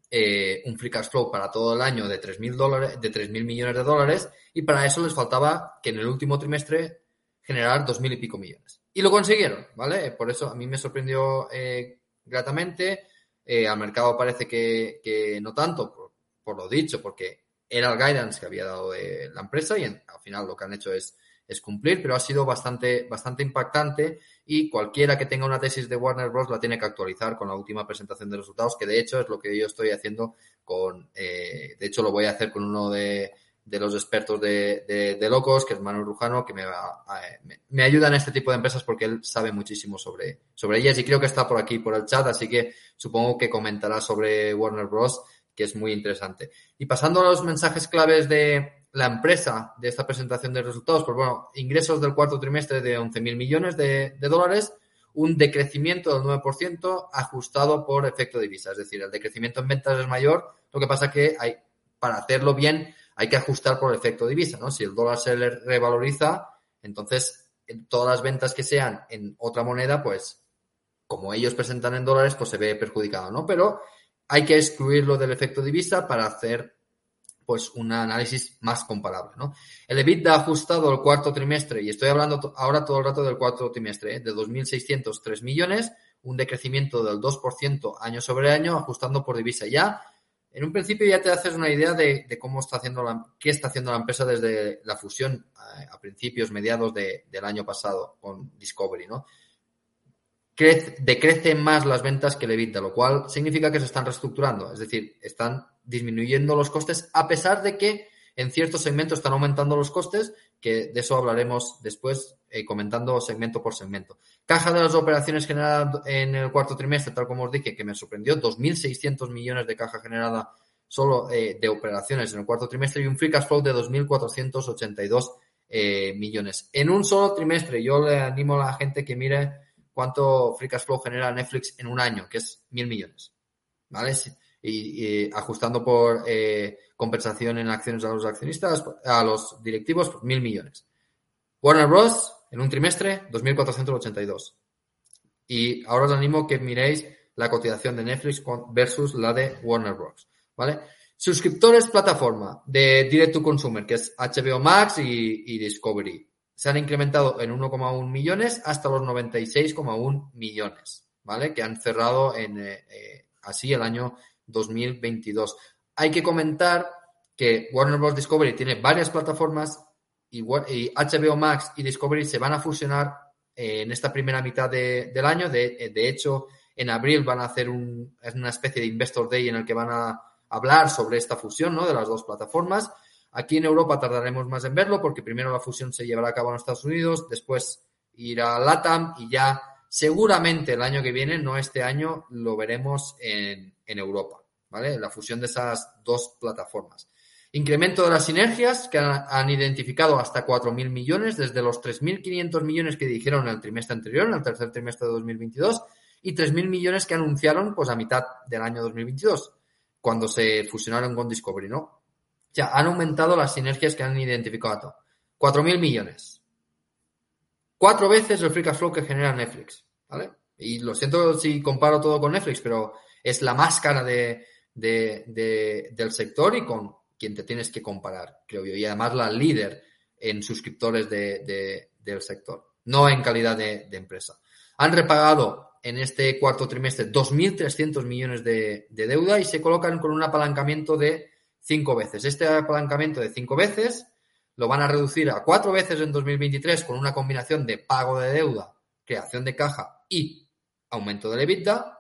eh, un free cash flow para todo el año de 3.000 dólares, de 3.000 millones de dólares y para eso les faltaba que en el último trimestre generar 2.000 y pico millones. Y lo consiguieron, ¿vale? Por eso a mí me sorprendió eh, gratamente. Eh, al mercado parece que, que no tanto, por, por, lo dicho, porque era el guidance que había dado de la empresa y al final lo que han hecho es, es cumplir, pero ha sido bastante, bastante impactante y cualquiera que tenga una tesis de Warner Bros. la tiene que actualizar con la última presentación de resultados, que de hecho es lo que yo estoy haciendo con, eh, de hecho lo voy a hacer con uno de, de los expertos de, de, de, Locos, que es Manuel Rujano, que me, va, me, me, ayuda en este tipo de empresas porque él sabe muchísimo sobre, sobre ellas y creo que está por aquí, por el chat, así que supongo que comentará sobre Warner Bros., que es muy interesante. Y pasando a los mensajes claves de la empresa de esta presentación de resultados, pues bueno, ingresos del cuarto trimestre de 11.000 millones de, dólares, un decrecimiento del 9% ajustado por efecto divisa. Es decir, el decrecimiento en ventas es mayor, lo que pasa que hay, para hacerlo bien hay que ajustar por efecto divisa, ¿no? Si el dólar se le revaloriza, entonces todas las ventas que sean en otra moneda, pues como ellos presentan en dólares, pues se ve perjudicado, ¿no? Pero hay que excluirlo del efecto divisa para hacer pues un análisis más comparable, ¿no? El EBITDA ajustado al cuarto trimestre, y estoy hablando ahora todo el rato del cuarto trimestre, ¿eh? de 2.603 millones, un decrecimiento del 2% año sobre año, ajustando por divisa. Ya, en un principio ya te haces una idea de, cómo está haciendo la, qué está haciendo la empresa desde la fusión a, a principios, mediados de, del año pasado con Discovery, ¿no? Crece, decrecen más las ventas que el EBITDA, lo cual significa que se están reestructurando, es decir, están disminuyendo los costes, a pesar de que en ciertos segmentos están aumentando los costes, que de eso hablaremos después, eh, comentando segmento por segmento. Caja de las operaciones generadas en el cuarto trimestre, tal como os dije, que me sorprendió, 2.600 millones de caja generada solo eh, de operaciones en el cuarto trimestre y un free cash flow de 2.482 eh, millones. En un solo trimestre, yo le animo a la gente que mire cuánto free cash flow genera Netflix en un año, que es mil millones. ¿Vale? Y, y ajustando por eh, compensación en acciones a los accionistas, a los directivos, mil millones. Warner Bros. en un trimestre, 2.482. Y ahora os animo que miréis la cotización de Netflix versus la de Warner Bros. ¿Vale? Suscriptores plataforma de Direct to Consumer, que es HBO Max y, y Discovery se han incrementado en 1,1 millones hasta los 96,1 millones, ¿vale? Que han cerrado en eh, eh, así el año 2022. Hay que comentar que Warner Bros. Discovery tiene varias plataformas y, HBO Max y Discovery se van a fusionar en esta primera mitad de, del año. De, de, hecho, en abril van a hacer un, una especie de Investor Day en el que van a hablar sobre esta fusión ¿no? de las dos plataformas. Aquí en Europa tardaremos más en verlo porque primero la fusión se llevará a cabo en Estados Unidos, después irá a LATAM y ya seguramente el año que viene, no este año, lo veremos en, en Europa, ¿vale? La fusión de esas dos plataformas. Incremento de las sinergias que han, identificado hasta 4.000 millones desde los 3.500 millones que dijeron en el trimestre anterior, en el tercer trimestre de 2022, y 3.000 millones que anunciaron pues a mitad del año 2022, cuando se fusionaron con Discovery, ¿no? O sea, han aumentado las sinergias que han identificado. 4.000 millones. Cuatro veces el free cash flow que genera Netflix. ¿Vale? y lo siento si comparo todo con Netflix, pero es la más cara de, de- de- del sector y con quien te tienes que comparar, creo yo. Y además la líder en suscriptores de- de- del sector, no en calidad de, de empresa. Han repagado en este cuarto trimestre 2.300 millones de, de deuda y se colocan con un apalancamiento de cinco veces. Este apalancamiento de cinco veces lo van a reducir a cuatro veces en 2023 con una combinación de pago de deuda, creación de caja y aumento del EBITDA.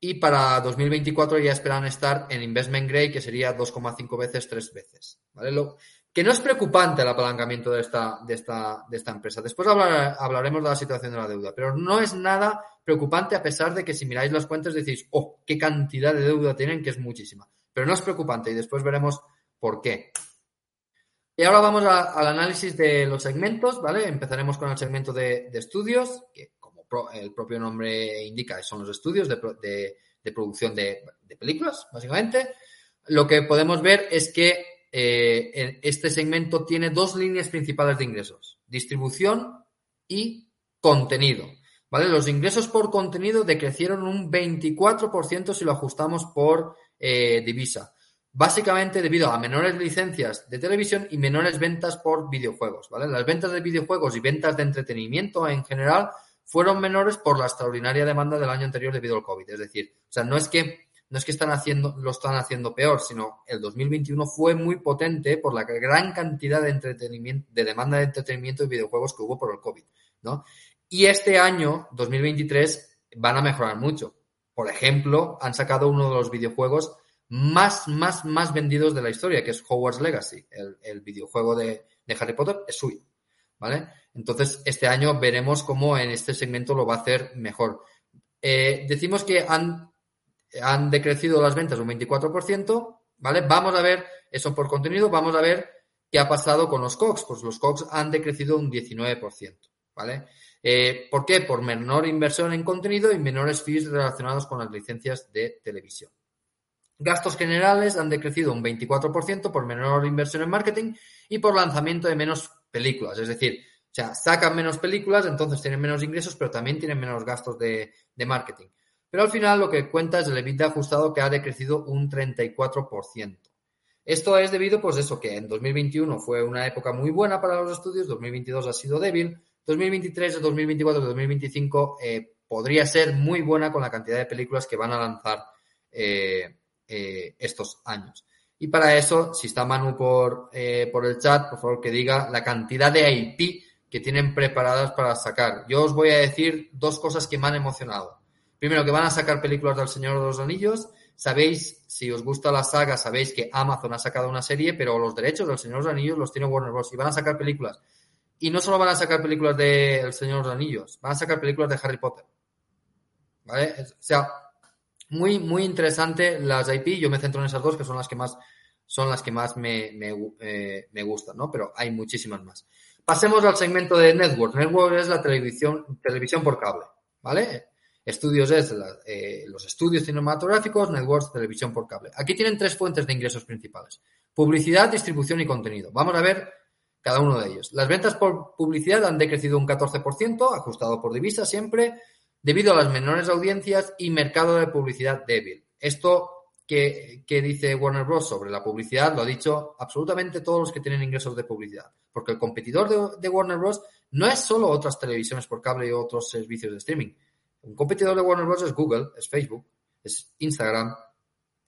Y para 2024 ya esperan estar en investment grade, que sería 2,5 veces, tres veces. ¿vale? Lo, que no es preocupante el apalancamiento de esta, de esta, de esta empresa. Después hablar- hablaremos de la situación de la deuda, pero no es nada preocupante a pesar de que si miráis las cuentas decís, oh, qué cantidad de deuda tienen, que es muchísima. Pero no es preocupante y después veremos por qué. Y ahora vamos a- al análisis de los segmentos, ¿vale? Empezaremos con el segmento de, estudios, el propio nombre indica, son los estudios de, de- producción de, películas, básicamente. Lo que podemos ver es que eh, este segmento tiene dos líneas principales de ingresos, distribución y contenido. ¿Vale? Los ingresos por contenido decrecieron un 24% si lo ajustamos por eh, divisa. Básicamente debido a menores licencias de televisión y menores ventas por videojuegos, ¿vale? Las ventas de videojuegos y ventas de entretenimiento en general fueron menores por la extraordinaria demanda del año anterior debido al COVID. Es decir, o sea, no es que no es que están haciendo, lo están haciendo peor, sino el 2021 fue muy potente por la gran cantidad de entretenimiento, de demanda de entretenimiento y videojuegos que hubo por el COVID, ¿no? Y este año, 2023, van a mejorar mucho. Por ejemplo, han sacado uno de los videojuegos más, más, más vendidos de la historia, que es Hogwarts Legacy. El, el videojuego de, de Harry Potter es suyo, ¿vale? Entonces, este año veremos cómo en este segmento lo va a hacer mejor. Eh, decimos que han, han decrecido las ventas un 24%, ¿vale? Vamos a ver eso por contenido, vamos a ver qué ha pasado con los COX. Pues los COX han decrecido un 19%, ¿vale? Eh, ¿Por qué? Por menor inversión en contenido y menores fees relacionados con las licencias de televisión. Gastos generales han decrecido un 24% por menor inversión en marketing y por lanzamiento de menos películas. Es decir, o sea, sacan menos películas, entonces tienen menos ingresos, pero también tienen menos gastos de, de marketing. Pero al final lo que cuenta es el EBITDA ajustado que ha decrecido un 34%. Esto es debido, pues eso, que en 2021 fue una época muy buena para los estudios, 2022 ha sido débil, 2023, 2024, 2025 eh, podría ser muy buena con la cantidad de películas que van a lanzar eh, eh, estos años. Y para eso, si está Manu por, eh, por el chat, por favor que diga la cantidad de IP que tienen preparadas para sacar. Yo os voy a decir dos cosas que me han emocionado. Primero, que van a sacar películas del Señor de los Anillos. Sabéis, si os gusta la saga, sabéis que Amazon ha sacado una serie, pero los derechos del Señor de los Anillos los tiene Warner Bros. y van a sacar películas. Y no solo van a sacar películas de Señor de los Anillos, van a sacar películas de Harry Potter. ¿Vale? O sea, muy, muy interesante las IP. Yo me centro en esas dos, que son las que más, son las que más me, me, eh, me gustan, ¿no? Pero hay muchísimas más. Pasemos al segmento de Network. Network es la televisión, televisión por cable, ¿vale? Estudios es eh, los estudios cinematográficos, Networks, televisión por cable. Aquí tienen tres fuentes de ingresos principales. Publicidad, distribución y contenido. Vamos a ver cada uno de ellos. Las ventas por publicidad han decrecido un 14%, ajustado por divisa siempre, debido a las menores audiencias y mercado de publicidad débil. Esto que, que, dice Warner Bros. sobre la publicidad lo ha dicho absolutamente todos los que tienen ingresos de publicidad. Porque el competidor de, Warner Bros. no es solo otras televisiones por cable y otros servicios de streaming. Un competidor de Warner Bros. es Google, es Facebook, es Instagram,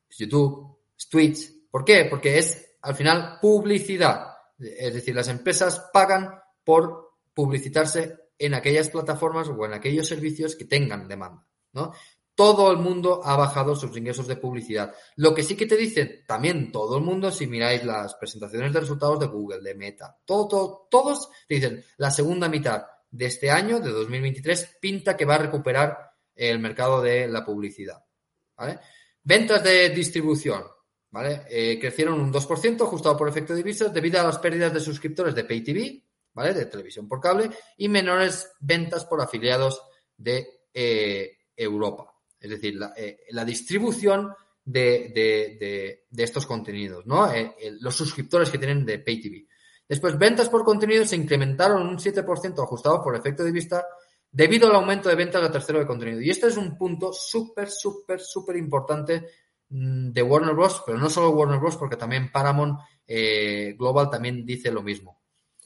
es YouTube, es Twitch. ¿Por qué? Porque es al final publicidad. Es decir, las empresas pagan por publicitarse en aquellas plataformas o en aquellos servicios que tengan demanda, ¿no? Todo el mundo ha bajado sus ingresos de publicidad. Lo que sí que te dice también todo el mundo, si miráis las presentaciones de resultados de Google, de Meta, todo, todo, todos dicen la segunda mitad de este año, de 2023, pinta que va a recuperar el mercado de la publicidad. Ventas de distribución, ¿vale? Eh, crecieron un 2%, ajustado por efecto de divisas, debido a las pérdidas de suscriptores de Pay TV, ¿vale? De televisión por cable, y menores ventas por afiliados de eh, Europa. Es decir, la, eh, la distribución de, de, de, de, estos contenidos, ¿no? Eh, los suscriptores que tienen de Pay TV. Después, ventas por contenido se incrementaron un 7% ajustado por efecto de vista debido al aumento de ventas de tercero de contenido. Y este es un punto súper, súper, súper importante mm, de Warner Bros., pero no solo Warner Bros., porque también Paramount eh, Global también dice lo mismo.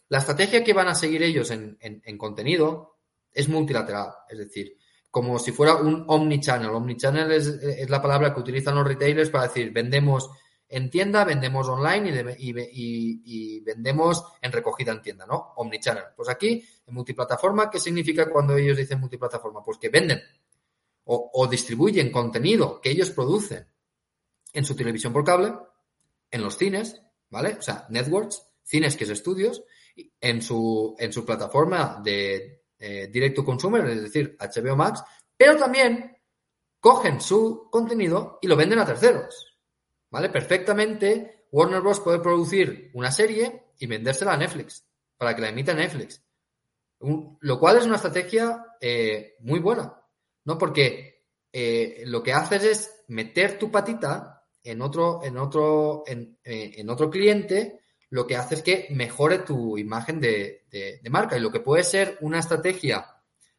La estrategia que van a seguir ellos en, en contenido es multilateral, es decir, como si fuera un omnichannel. Omnichannel es, es la palabra que utilizan los retailers para decir vendemos en tienda, vendemos online y, y, vendemos en recogida en tienda, ¿no? Omnichannel. Pues aquí, en multiplataforma, ¿qué significa cuando ellos dicen multiplataforma? Pues que venden o, o distribuyen contenido que ellos producen en su televisión por cable, en los cines, ¿vale? O sea, networks, cines que es estudios, en su, en su plataforma de eh, direct to consumer, es decir, HBO Max, pero también cogen su contenido y lo venden a terceros. ¿Vale? Perfectamente, Warner Bros. puede producir una serie y vendérsela a Netflix para que la emita Netflix. lo cual es una estrategia eh, muy buena, ¿no? Porque eh, lo que haces es meter tu patita en otro, en otro, en, en otro cliente lo que hace es que mejore tu imagen de, marca. Y lo que puede ser una estrategia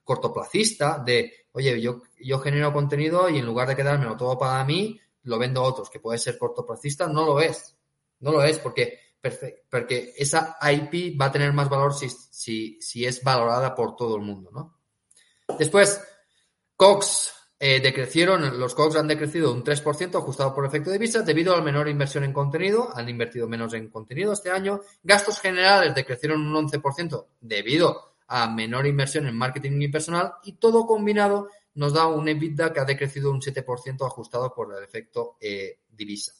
cortoplacista de, oye, yo, yo genero contenido y en lugar de quedármelo todo para mí, lo vendo a otros, que puede ser cortoplacista, no lo es. No lo es porque, porque esa IP va a tener más valor si, si, si es valorada por todo el mundo, ¿no? Después, Cox, eh, decrecieron, los COGS han decrecido un 3% ajustado por efecto de visa debido a la menor inversión en contenido, han invertido menos en contenido este año. Gastos generales decrecieron un 11% debido a menor inversión en marketing y personal y todo combinado nos da un EBITDA que ha decrecido un 7% ajustado por el efecto eh, divisa.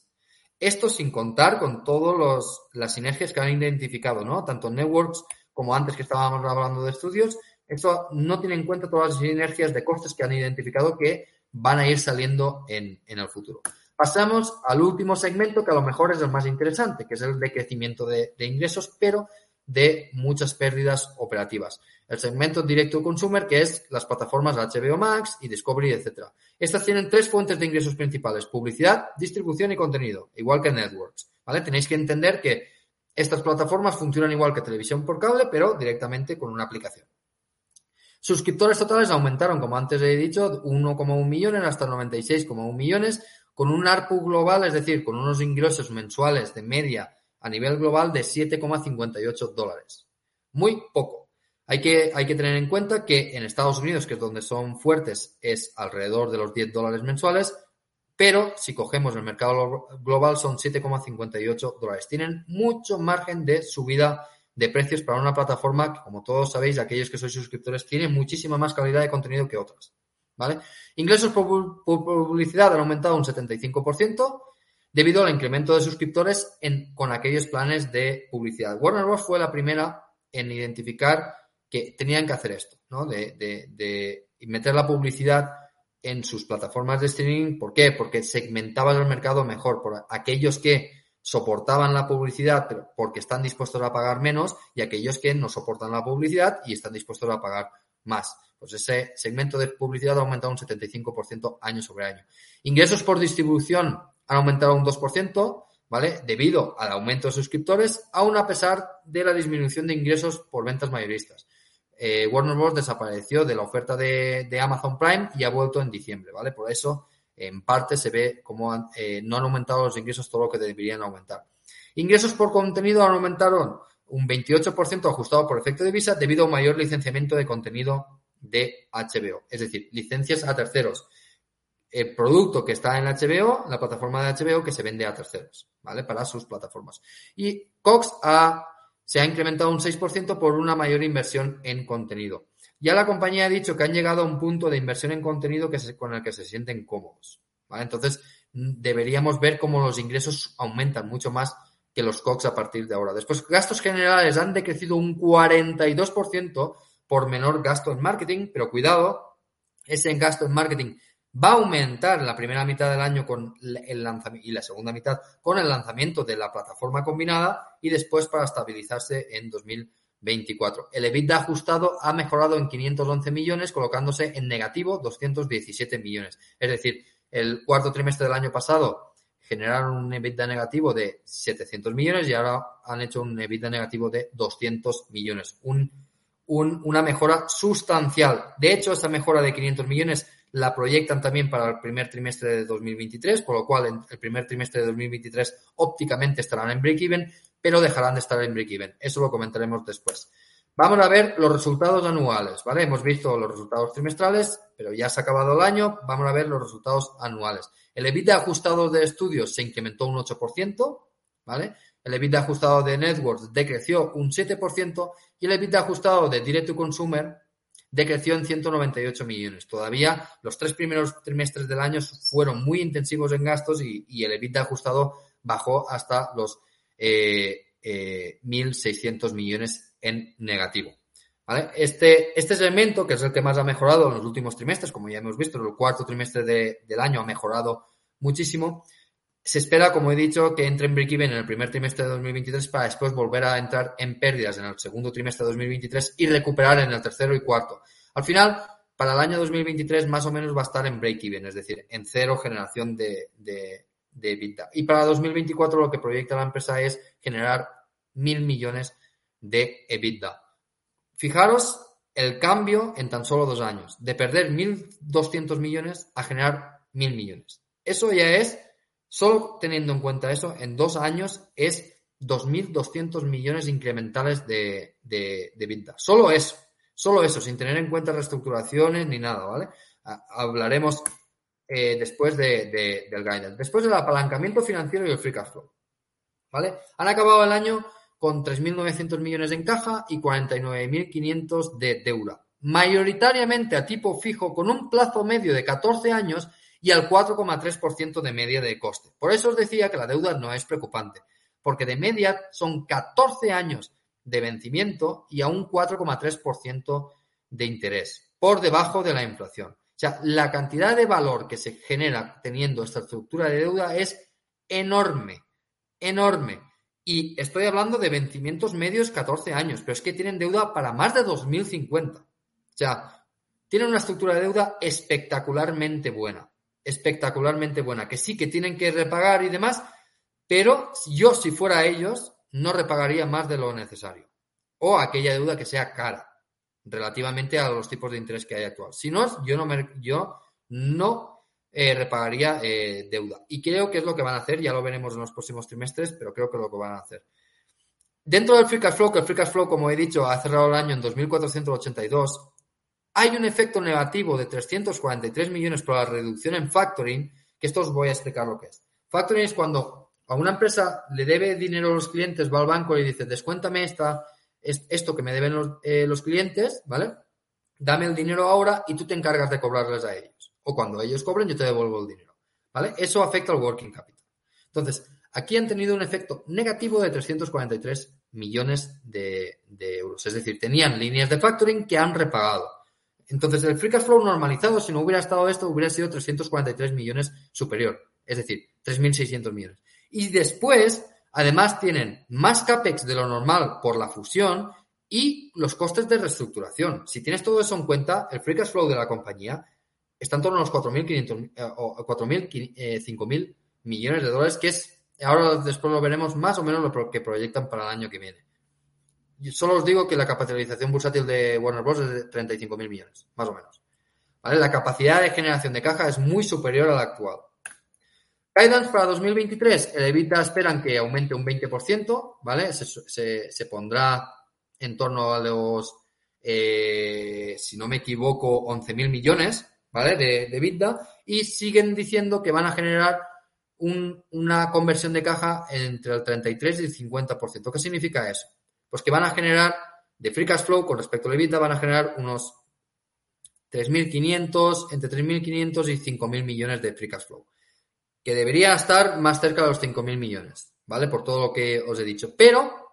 Esto sin contar con todas las sinergias que han identificado, ¿no? Tanto Networks como antes que estábamos hablando de estudios, esto no tiene en cuenta todas las sinergias de costes que han identificado que van a ir saliendo en, el futuro. Pasamos al último segmento que a lo mejor es el más interesante, que es el de crecimiento de, ingresos, pero de muchas pérdidas operativas. El segmento directo consumer, que es las plataformas HBO Max y Discovery, etcétera. Estas tienen tres fuentes de ingresos principales: publicidad, distribución y contenido, igual que Networks. Tenéis que entender que estas plataformas funcionan igual que televisión por cable, pero directamente con una aplicación. Suscriptores totales aumentaron, como antes he dicho, 1,1 millones hasta 96,1 millones, con un ARPU global, es decir, con unos ingresos mensuales de media a nivel global de 7,58 dólares. Muy poco. Hay que, hay que tener en cuenta que en Estados Unidos, que es donde son fuertes, es alrededor de los 10 dólares mensuales, pero si cogemos el mercado global son 7,58 dólares. Tienen mucho margen de subida de precios para una plataforma que, como todos sabéis, aquellos que sois suscriptores, tiene muchísima más calidad de contenido que otras. ¿Vale? Ingresos por, publicidad han aumentado un 75% debido al incremento de suscriptores en, con aquellos planes de publicidad. Warner Bros. fue la primera en identificar que tenían que hacer esto, ¿no? De, de meter la publicidad en sus plataformas de streaming. ¿Por qué? Porque segmentaban el mercado mejor por aquellos que soportaban la publicidad porque están dispuestos a pagar menos y aquellos que no soportan la publicidad y están dispuestos a pagar más. Pues ese segmento de publicidad ha aumentado un 75% año sobre año. Ingresos por distribución han aumentado un 2%, ¿vale? Debido al aumento de suscriptores, aún a pesar de la disminución de ingresos por ventas mayoristas. Eh, Warner Bros. desapareció de la oferta de Amazon Prime y ha vuelto en diciembre, ¿vale? Por eso en parte se ve como eh, no han aumentado los ingresos todo lo que deberían aumentar. Ingresos por contenido aumentaron un 28% ajustado por efecto de visa debido a un mayor licenciamiento de contenido de HBO, es decir, licencias a terceros. El producto que está en HBO, la plataforma de HBO, que se vende a terceros, ¿vale? Para sus plataformas. Y Cox se ha incrementado un 6% por una mayor inversión en contenido. Ya la compañía ha dicho que han llegado a un punto de inversión en contenido que con el que se sienten cómodos. Entonces, mm, deberíamos ver cómo los ingresos aumentan mucho más que los COX a partir de ahora. Después, gastos generales han decrecido un 42% por menor gasto en marketing, pero cuidado, ese gasto en marketing va a aumentar en la primera mitad del año con el lanzamiento y la segunda mitad con el lanzamiento de la plataforma combinada y después para estabilizarse en 2020 24. El EBITDA ajustado ha mejorado en 511 millones, colocándose en negativo 217 millones. Es decir, el cuarto trimestre del año pasado generaron un EBITDA negativo de 700 millones y ahora han hecho un EBITDA negativo de 200 millones. Un, un- una mejora sustancial. De hecho, esa mejora de 500 millones la proyectan también para el primer trimestre de 2023, por lo cual en el primer trimestre de 2023 ópticamente estarán en break-even, pero dejarán de estar en break-even. Eso lo comentaremos después. Vamos a ver los resultados anuales, ¿vale? Hemos visto los resultados trimestrales, pero ya se ha acabado el año. Vamos a ver los resultados anuales. El EBITDA ajustado de estudios se incrementó un 8%, ¿vale? El EBITDA ajustado de networks decreció un 7% y el EBITDA ajustado de direct to consumer decreció en 198 millones. Todavía los tres primeros trimestres del año fueron muy intensivos en gastos y, y el EBITDA ajustado bajó hasta los eh, eh, 1.600 millones en negativo. Este, este segmento, que es el que más ha mejorado en los últimos trimestres, como ya hemos visto, el cuarto trimestre de- del año ha mejorado muchísimo. Se espera, como he dicho, que entre en break-even en el primer trimestre de 2023 para después volver a entrar en pérdidas en el segundo trimestre de 2023 y recuperar en el tercero y cuarto. Al final, para el año 2023 más o menos va a estar en break-even, es decir, en cero generación de, de, de EBITDA. Y para 2024 lo que proyecta la empresa es generar mil millones de EBITDA. Fijaros el cambio en tan solo dos años, de perder 1.200 millones a generar 1.000 millones. Eso ya es, solo teniendo en cuenta eso, en dos años es 2.200 millones incrementales de, de, de. Solo eso, solo eso, sin tener en cuenta reestructuraciones ni nada, ¿vale? Hablaremos eh, después de, de- del guidance. Después del apalancamiento financiero y el free cash flow, ¿vale? Han acabado el año con 3.900 millones en caja y 49.500 de deuda. Mayoritariamente a tipo fijo con un plazo medio de 14 años y al 4,3% de media de coste. Por eso os decía que la deuda no es preocupante, porque de media son 14 años de vencimiento y a un 4,3% de interés, por debajo de la inflación. O sea, la cantidad de valor que se genera teniendo esta estructura de deuda es enorme, enorme. Y estoy hablando de vencimientos medios 14 años, pero es que tienen deuda para más de 2050. O sea, tienen una estructura de deuda espectacularmente buena, espectacularmente buena, que sí que tienen que repagar y demás, pero yo si fuera ellos no repagaría más de lo necesario. O aquella deuda que sea cara, relativamente a los tipos de interés que hay actual. Si no, yo no, me, yo no eh, repagaría eh, deuda. Y creo que es lo que van a hacer, ya lo veremos en los próximos trimestres, pero creo que es lo que van a hacer. Dentro del free cash flow, que el free cash flow, como he dicho, ha cerrado el año en 2.482, hay un efecto negativo de 343 millones por la reducción en factoring, que esto os voy a explicar lo que es. Factoring es cuando a una empresa le debe dinero a los clientes, va al banco y dice, descuéntame esta, es- esto que me deben los, eh, los clientes, ¿vale? Dame el dinero ahora y tú te encargas de cobrarles a ellos. O cuando ellos cobren, yo te devuelvo el dinero, ¿vale? Eso afecta al working capital. Entonces, aquí han tenido un efecto negativo de 343 millones de euros. Es decir, tenían líneas de factoring que han repagado. Entonces, el free cash flow normalizado, si no hubiera estado esto, hubiera sido 343 millones superior. Es decir, 3.600 millones. Y después, además, tienen más CAPEX de lo normal por la fusión y los costes de reestructuración. Si tienes todo eso en cuenta, el free cash flow de la compañía está en torno a los 4.500 eh, o 4.000, eh, 5.000 millones de dólares, que es, ahora después lo veremos, más o menos lo que proyectan para el año que viene. Solo os digo que la capitalización bursátil de Warner Bros. es de 35.000 millones, más o menos. ¿Vale? La capacidad de generación de caja es muy superior a la actual. Guidance para 2023, el EBITDA esperan que aumente un 20%, ¿vale? Se, pondrá en torno a los, eh, si no me equivoco, 11.000 millones, ¿vale? De, de EBITDA y siguen diciendo que van a generar un- una conversión de caja entre el 33 y el 50%. ¿Qué significa eso? Pues que van a generar de free cash flow con respecto al EBITDA van a generar unos 3.500, entre 3.500 y 5.000 millones de free cash flow que debería estar más cerca de los 5.000 millones, ¿vale? Por todo lo que os he dicho. Pero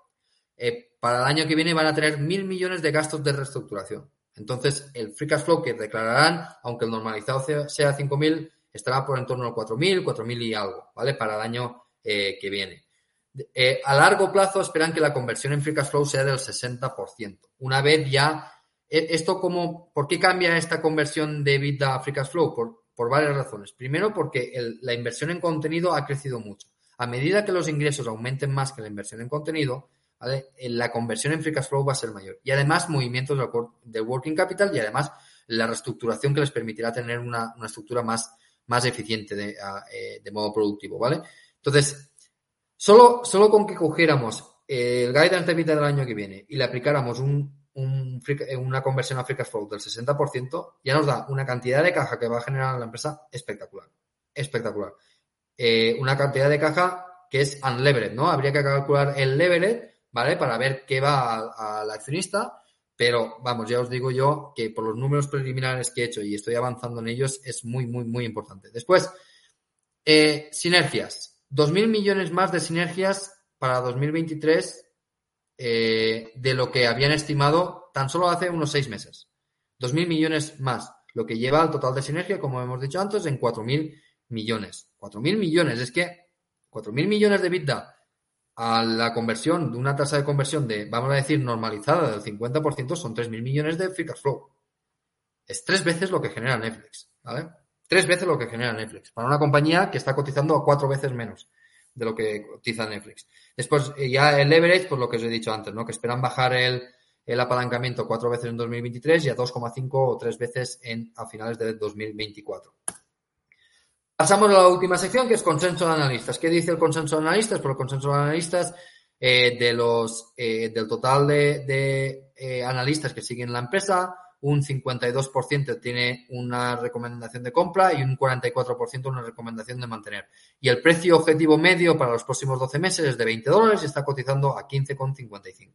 eh, para el año que viene van a tener 1.000 millones de gastos de reestructuración. Entonces, el free cash flow que declararán, aunque el normalizado sea 5.000, estará por en torno a 4.000, 4.000 y algo, ¿vale? Para el año eh, que viene. Eh, a largo plazo esperan que la conversión en free cash flow sea del 60%. Una vez ya, eh, esto como, ¿por qué cambia esta conversión de EBITDA a free cash flow? Por, por varias razones. Primero, porque la inversión en contenido ha crecido mucho. A medida que los ingresos aumenten más que la inversión en contenido, ¿vale? La conversión en free cash flow va a ser mayor. Y además, movimientos de working capital y además la reestructuración que les permitirá tener una, estructura más, más eficiente de, eh, de, modo productivo, ¿vale? Entonces, solo, solo con que cogiéramos el guidance de vida del año que viene y le aplicáramos eh, una conversión a free cash flow del 60%, ya nos da una cantidad de caja que va a generar la empresa espectacular. Espectacular. Eh, una cantidad de caja que es unlevered, ¿no? Habría que calcular el levered, ¿vale? Para ver qué va al accionista, pero vamos, ya os digo yo que por los números preliminares que he hecho y estoy avanzando en ellos es muy, muy, muy importante. Después, eh, sinergias. 2.000 millones más de sinergias para 2023 eh, de lo que habían estimado tan solo hace unos seis meses. 2.000 millones más, lo que lleva al total de sinergia, como hemos dicho antes, en 4.000 millones. 4.000 millones, es que 4.000 millones de vida a la conversión de una tasa de conversión de, vamos a decir, normalizada del 50% son 3.000 millones de free cash flow. Es tres veces lo que genera Netflix, ¿vale? Tres veces lo que genera Netflix. Para una compañía que está cotizando a cuatro veces menos de lo que cotiza Netflix. Después, eh, ya el leverage, pues lo que os he dicho antes, ¿no? Que esperan bajar el, el apalancamiento cuatro veces en 2023 y a 2,5 o tres veces en, a finales de 2024. Pasamos a la última sección, que es consenso de analistas. ¿Qué dice el consenso de analistas? Por el consenso de analistas, eh, de los, eh, del total de, de analistas que siguen la empresa, un 52% tiene una recomendación de compra y un 44% una recomendación de mantener. Y el precio objetivo medio para los próximos 12 meses es de 20 dólares y está cotizando a 15,55.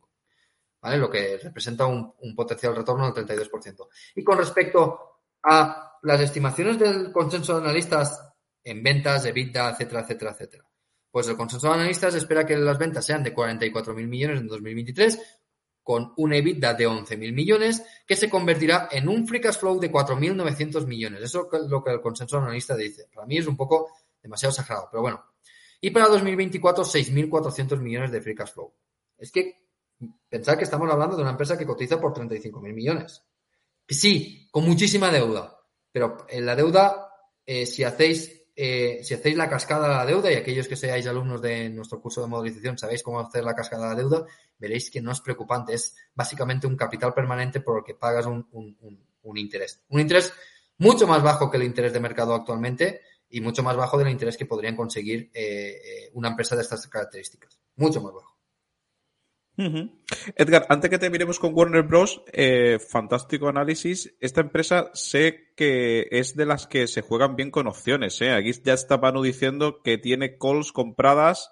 ¿Vale? Lo que representa un, potencial retorno del 32%. Y con respecto a las estimaciones del consenso de analistas en ventas, de EBITDA, etcétera, etcétera, etcétera. Pues el consenso de analistas espera que las ventas sean de 44.000 millones en 2023, con un EBITDA de 11.000 millones, que se convertirá en un free cash flow de 4.900 millones. Eso es lo que el consenso analista dice. Para mí es un poco demasiado exagerado, pero bueno. Y para 2024, 6.400 millones de free cash flow. Es que pensar que estamos hablando de una empresa que cotiza por 35.000 millones. Sí, con muchísima deuda, pero en la deuda, eh, si hacéis eh, si hacéis la cascada de la deuda, y aquellos que seáis alumnos de nuestro curso de modelización sabéis cómo hacer la cascada de la deuda, veréis que no es preocupante, es básicamente un capital permanente por el que pagas un, interés. Un interés mucho más bajo que el interés de mercado actualmente y mucho más bajo del interés que podrían conseguir eh, eh, una empresa de estas características. Mucho más bajo. Edgar, antes que te miremos con Warner Bros., eh, fantástico análisis. Esta empresa sé que es de las que se juegan bien con opciones. ¿eh? Aquí ya está Panu diciendo que tiene calls compradas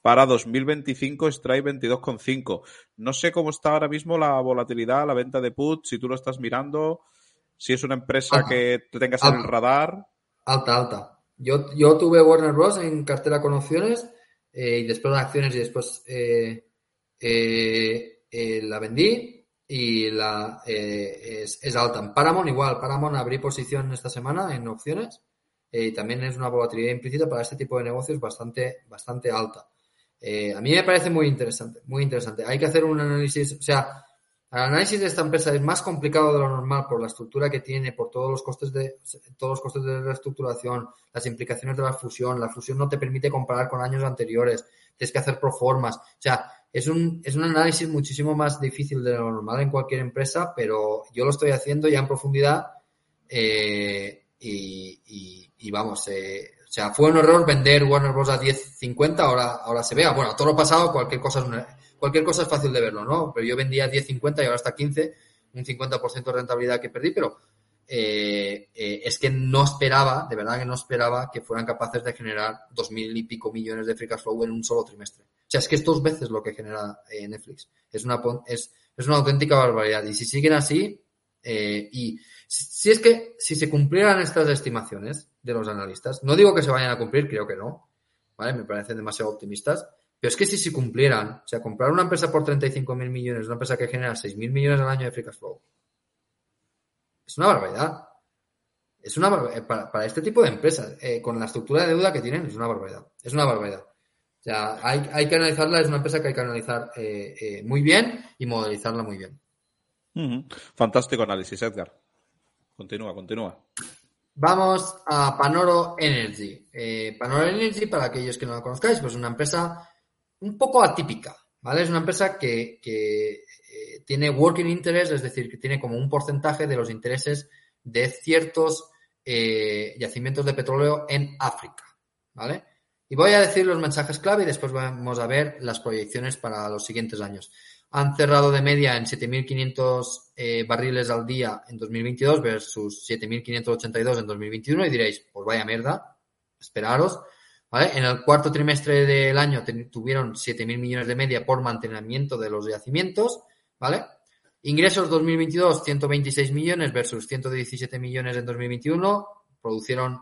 para 2025, strike 22,5. No sé cómo está ahora mismo la volatilidad, la venta de puts, si tú lo estás mirando, si es una empresa que te tengas en el radar. Alta, alta. Yo, yo tuve Warner Bros. en cartera con opciones eh, y después de acciones y después eh, eh, la vendí y la eh, es, alta. En Paramount igual, Paramount abrí posición esta semana en opciones y también es una volatilidad implícita para este tipo de negocios bastante, bastante alta. a mí me parece muy interesante, muy interesante. Hay que hacer un análisis, o sea, el análisis de esta empresa es más complicado de lo normal por la estructura que tiene, por todos los costes de todos los costes de reestructuración, las implicaciones de la fusión. La fusión no te permite comparar con años anteriores, tienes que hacer proformas. O sea, es un, es un análisis muchísimo más difícil de lo normal en cualquier empresa, pero yo lo estoy haciendo ya en profundidad eh, y, vamos, eh, o sea, fue un error vender Warner Bros. a 10.50, ahora, ahora se vea. Bueno, todo lo pasado, cualquier cosa, es cualquier cosa es fácil de verlo, ¿no? Pero yo vendía a 10.50 y ahora está 15, un 50% de rentabilidad que perdí, pero eh, eh, es que no esperaba, de verdad que no esperaba que fueran capaces de generar dos mil y pico millones de free cash flow en un solo trimestre. O sea, es que es dos veces lo que genera eh, Netflix. Es una, es, es una auténtica barbaridad. Y si siguen así, y si, es que si se cumplieran estas estimaciones de los analistas, no digo que se vayan a cumplir, creo que no, ¿vale? Me parecen demasiado optimistas, pero es que si se cumplieran, o sea, comprar una empresa por 35 mil millones, una empresa que genera 6 mil millones al año de free cash flow, es una barbaridad. Es una barbaridad. Para, este tipo de empresas, eh, con la estructura de deuda que tienen, es una barbaridad. Es una barbaridad. O sea, hay, que analizarla, es una empresa que hay que analizar eh, eh, muy bien y modelizarla muy bien. Fantástico análisis, Edgar. Continúa, continúa. Vamos a Panoro Energy. Panoro Energy, para aquellos que no la conozcáis, pues es una empresa un poco atípica, ¿vale? Es una empresa que, que eh, tiene working interest, es decir, que tiene como un porcentaje de los intereses de ciertos eh, yacimientos de petróleo en África, ¿vale? Y voy a decir los mensajes clave y después vamos a ver las proyecciones para los siguientes años. Han cerrado de media en 7.500 eh, barriles al día en 2022 versus 7.582 en 2021 y diréis, pues vaya mierda, esperaros. ¿vale? En el cuarto trimestre del año tuvieron 7.000 millones de media por mantenimiento de los yacimientos, ¿vale? Ingresos 2022, 126 millones versus 117 millones en 2021 producieron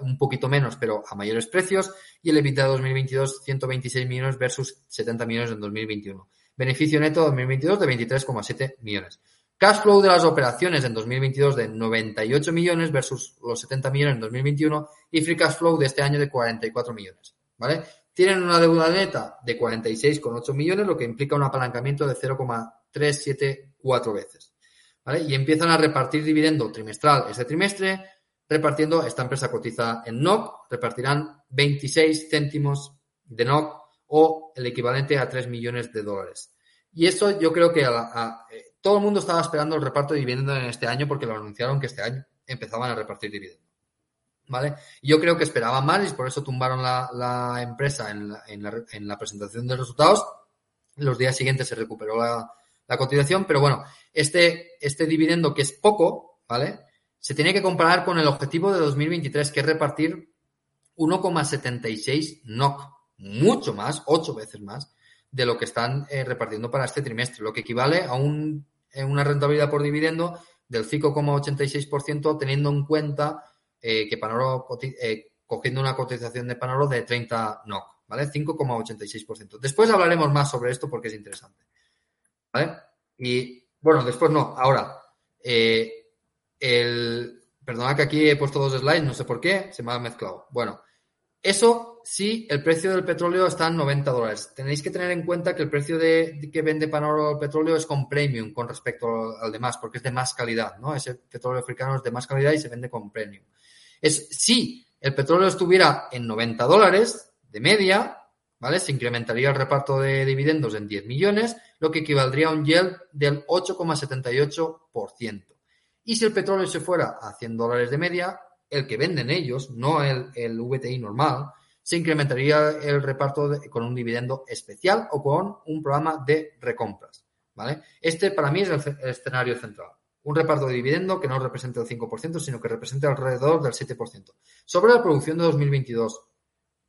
un poquito menos, pero a mayores precios, y el EBITDA 2022, 126 millones versus 70 millones en 2021. Beneficio neto 2022 de 23,7 millones. Cash flow de las operaciones en 2022 de 98 millones versus los 70 millones en 2021 y free cash flow de este año de 44 millones. ¿Vale? Tienen una deuda neta de 46,8 millones, lo que implica un apalancamiento de 0,374 veces. ¿Vale? Y empiezan a repartir dividendo trimestral este trimestre, repartiendo, esta empresa cotiza en NOC, repartirán 26 céntimos de NOC o el equivalente a 3 millones de dólares. Y esto yo creo que eh, todo el mundo estaba esperando el reparto de dividendo en este año porque lo anunciaron que este año empezaban a repartir dividendo. ¿Vale? Yo creo que esperaban más y por eso tumbaron la, empresa en la, presentación de resultados. Los días siguientes se recuperó la, la cotización, pero bueno, este, este dividendo que es poco, ¿vale? Se tiene que comparar con el objetivo de 2023, que es repartir 1,76 NOC, mucho más, ocho veces más, de lo que están eh, repartiendo para este trimestre, lo que equivale a un, eh, una rentabilidad por dividendo del 5,86%, teniendo en cuenta eh, que Panoro, cogiendo una cotización de Panoro de 30 NOC, ¿vale? 5,86%. Después hablaremos más sobre esto porque es interesante, ¿vale? Y, bueno, después no, ahora, eh, el, perdona que aquí he puesto dos slides, no sé por qué, se me ha mezclado. Bueno, eso sí, el precio del petróleo está en 90 dólares. Tenéis que tener en cuenta que el precio de, que vende Panoro el petróleo es con premium con respecto al demás, porque es de más calidad, ¿no? Ese petróleo africano es de más calidad y se vende con premium. Es si el petróleo estuviera en 90 dólares de media, ¿vale? Se incrementaría el reparto de dividendos en 10 millones, lo que equivaldría a un yield del 8,78%. Y si el petróleo se fuera a 100 dólares de media, el que venden ellos, no el, el VTI normal, se incrementaría el reparto con un dividendo especial o con un programa de recompras. ¿vale? Este para mí es el, escenario central. Un reparto de dividendo que no represente el 5%, sino que represente alrededor del 7%. Sobre la producción de 2022,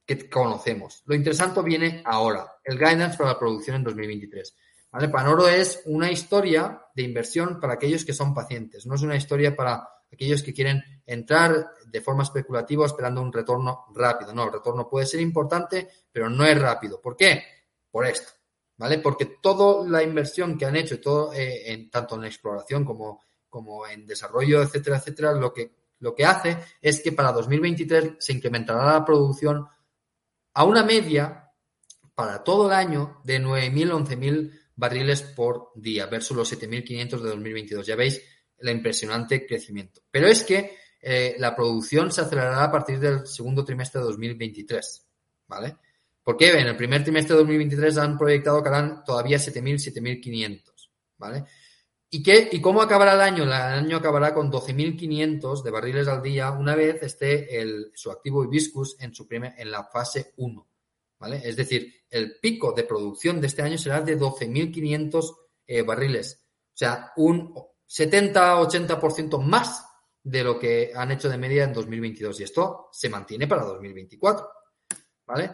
que conocemos. Lo interesante viene ahora, el guidance para la producción en 2023. ¿Vale? Panoro es una historia de inversión para aquellos que son pacientes, no es una historia para aquellos que quieren entrar de forma especulativa esperando un retorno rápido. No, el retorno puede ser importante, pero no es rápido. ¿Por qué? Por esto, ¿vale? Porque toda la inversión que han hecho, todo, eh, en, tanto en exploración como, como en desarrollo, etcétera, etcétera, lo que, lo que hace es que para 2023 se incrementará la producción a una media para todo el año de 9.000, 11.000 barriles por día versus los 7.500 de 2022. Ya veis el impresionante crecimiento. Pero es que eh, la producción se acelerará a partir del segundo trimestre de 2023. ¿Vale? Porque en el primer trimestre de 2023 han proyectado que harán todavía 7.000, 7.500. ¿Vale? ¿Y, qué, ¿Y cómo acabará el año? El año acabará con 12.500 de barriles al día una vez esté el, su activo hibiscus en, su primer, en la fase 1. Es decir, el pico de producción de este año será de 12.500 eh, barriles. O sea, un 70-80% más de lo que han hecho de media en 2022. Y esto se mantiene para 2024. ¿Vale?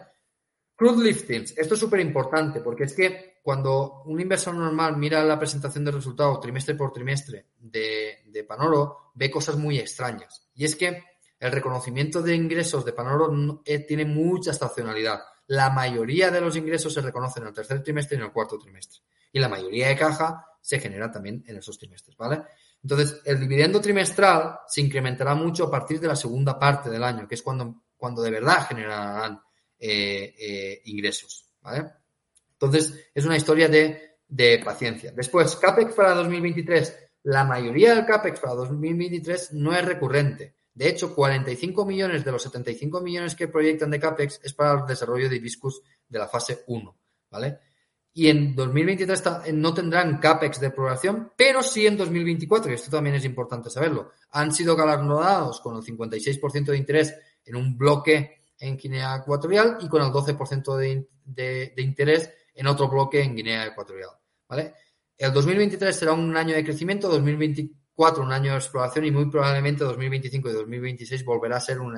Crude liftings. Esto es súper importante porque es que cuando un inversor normal mira la presentación de resultados trimestre por trimestre de, de Panoro, ve cosas muy extrañas. Y es que el reconocimiento de ingresos de Panoro eh, tiene mucha estacionalidad la mayoría de los ingresos se reconocen en el tercer trimestre y en el cuarto trimestre. Y la mayoría de caja se genera también en esos trimestres, ¿vale? Entonces, el dividendo trimestral se incrementará mucho a partir de la segunda parte del año, que es cuando, cuando de verdad generarán eh, eh, ingresos, ¿vale? Entonces, es una historia de, de paciencia. Después, CAPEX para 2023. La mayoría del CAPEX para 2023 no es recurrente. De hecho, 45 millones de los 75 millones que proyectan de CAPEX es para el desarrollo de Hibiscus de la fase 1, ¿vale? y en 2023 ta- eh, no tendrán CAPEX de exploración, pero sí en 2024, y esto también es importante saberlo, han sido galardonados con el 56% de interés en un bloque en Guinea Ecuatorial y con el 12% de, in- de- de interés en otro bloque en Guinea Ecuatorial. El 2023 será un año de crecimiento, 2024 un año de exploración y muy probablemente 2025 y 2026 volverá a ser un,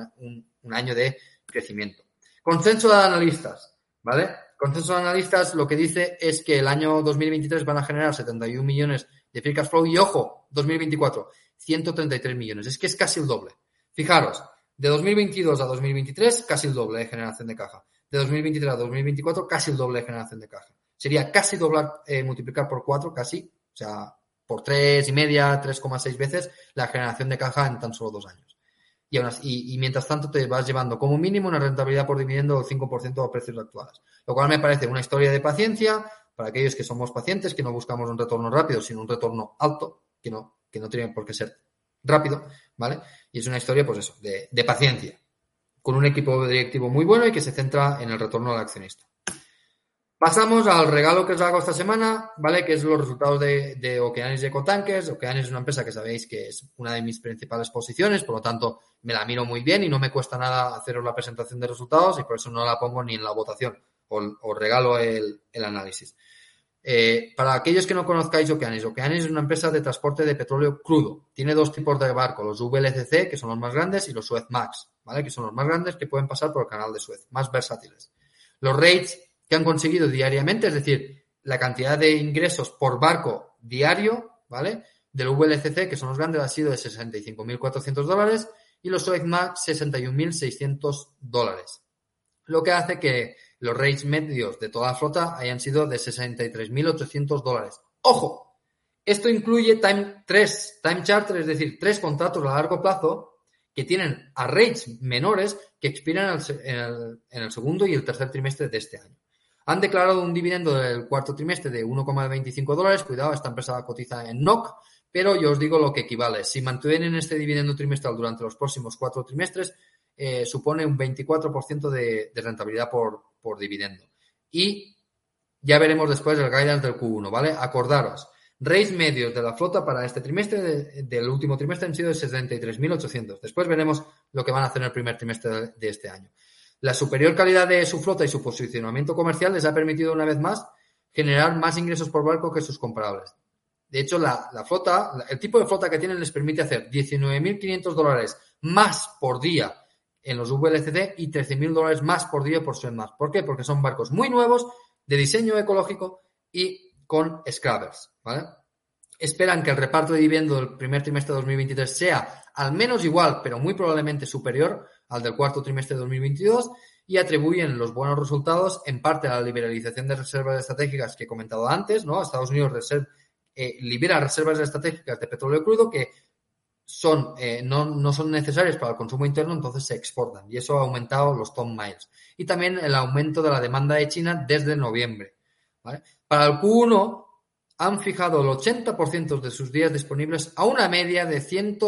año de crecimiento. Consenso de analistas, ¿vale? Consenso de analistas lo que dice es que el año 2023 van a generar 71 millones de free cash flow y ojo, 2024, 133 millones. Es que es casi el doble. Fijaros, de 2022 a 2023, casi el doble de generación de caja. De 2023 a 2024, casi el doble de generación de caja. Sería casi doblar, eh, multiplicar por 4, casi, o sea, por 3 y media, 3,6 veces la generación de caja en tan solo dos años. Y, y mientras tanto te vas llevando como mínimo una rentabilidad por dividendo del 5% a precios actuales. Lo cual me parece una historia de paciencia para aquellos que somos pacientes, que no buscamos un retorno rápido, sino un retorno alto, que no, que no tiene por qué ser rápido, ¿vale? Y es una historia, pues eso, de, de paciencia, con un equipo directivo muy bueno y que se centra en el retorno al accionista. Pasamos al regalo que os hago esta semana, ¿vale? Que es los resultados de, Okeanis y Ecotankers. Okeanis es una empresa que sabéis que es una de mis principales posiciones, por lo tanto, me la miro muy bien y no me cuesta nada haceros la presentación de resultados y por eso no la pongo ni en la votación. Os, regalo el, el análisis. Eh, para aquellos que no conozcáis Okeanis, Okeanis es una empresa de transporte de petróleo crudo. Tiene dos tipos de barcos, los VLCC, que son los más grandes, y los Suez Max, ¿vale? Que son los más grandes que pueden pasar por el canal de Suez, más versátiles. Los rates que han conseguido diariamente, es decir, la cantidad de ingresos por barco diario, ¿vale? Del VLCC, que son los grandes, ha sido de 65.400 dólares y los Max 61.600 dólares. Lo que hace que los rates medios de toda la flota hayan sido de 63.800 dólares. ¡Ojo! Esto incluye time 3, time charter, es decir, tres contratos a largo plazo que tienen a rates menores que expiran en el segundo y el tercer trimestre de este año. Han declarado un dividendo del cuarto trimestre de 1,25 dólares. Cuidado, esta empresa cotiza en NOC, pero yo os digo lo que equivale. Si mantienen este dividendo trimestral durante los próximos cuatro trimestres, eh, supone un 24% de, rentabilidad por, dividendo. Y ya veremos después el guidance del Q1, ¿vale? Acordaros. Rates medios de la flota para este trimestre, de- del último trimestre, han sido de 73.800. Después veremos lo que van a hacer en el primer trimestre de este año. La superior calidad de su flota y su posicionamiento comercial les ha permitido una vez más generar más ingresos por barco que sus comparables. De hecho, la, flota, el tipo de flota que tienen les permite hacer 19.500 dólares más por día en los VLCC y 13.000 dólares más por día por Suezmax. ¿Por qué? Porque son barcos muy nuevos, de diseño ecológico y con scrubbers. Esperan que el reparto de dividendo del primer trimestre de 2023 sea al menos igual, pero muy probablemente superior al del cuarto trimestre de 2022 y atribuyen los buenos resultados en parte a la liberalización de reservas estratégicas que he comentado antes, ¿no? Estados Unidos reser- eh, libera reservas estratégicas de petróleo crudo que son, eh, no, no son necesarias para el consumo interno, entonces se exportan y eso ha aumentado los ton miles. Y también el aumento de la demanda de China desde noviembre. ¿vale? Para el Q1 han fijado el 80% de sus días disponibles a una media de, 100,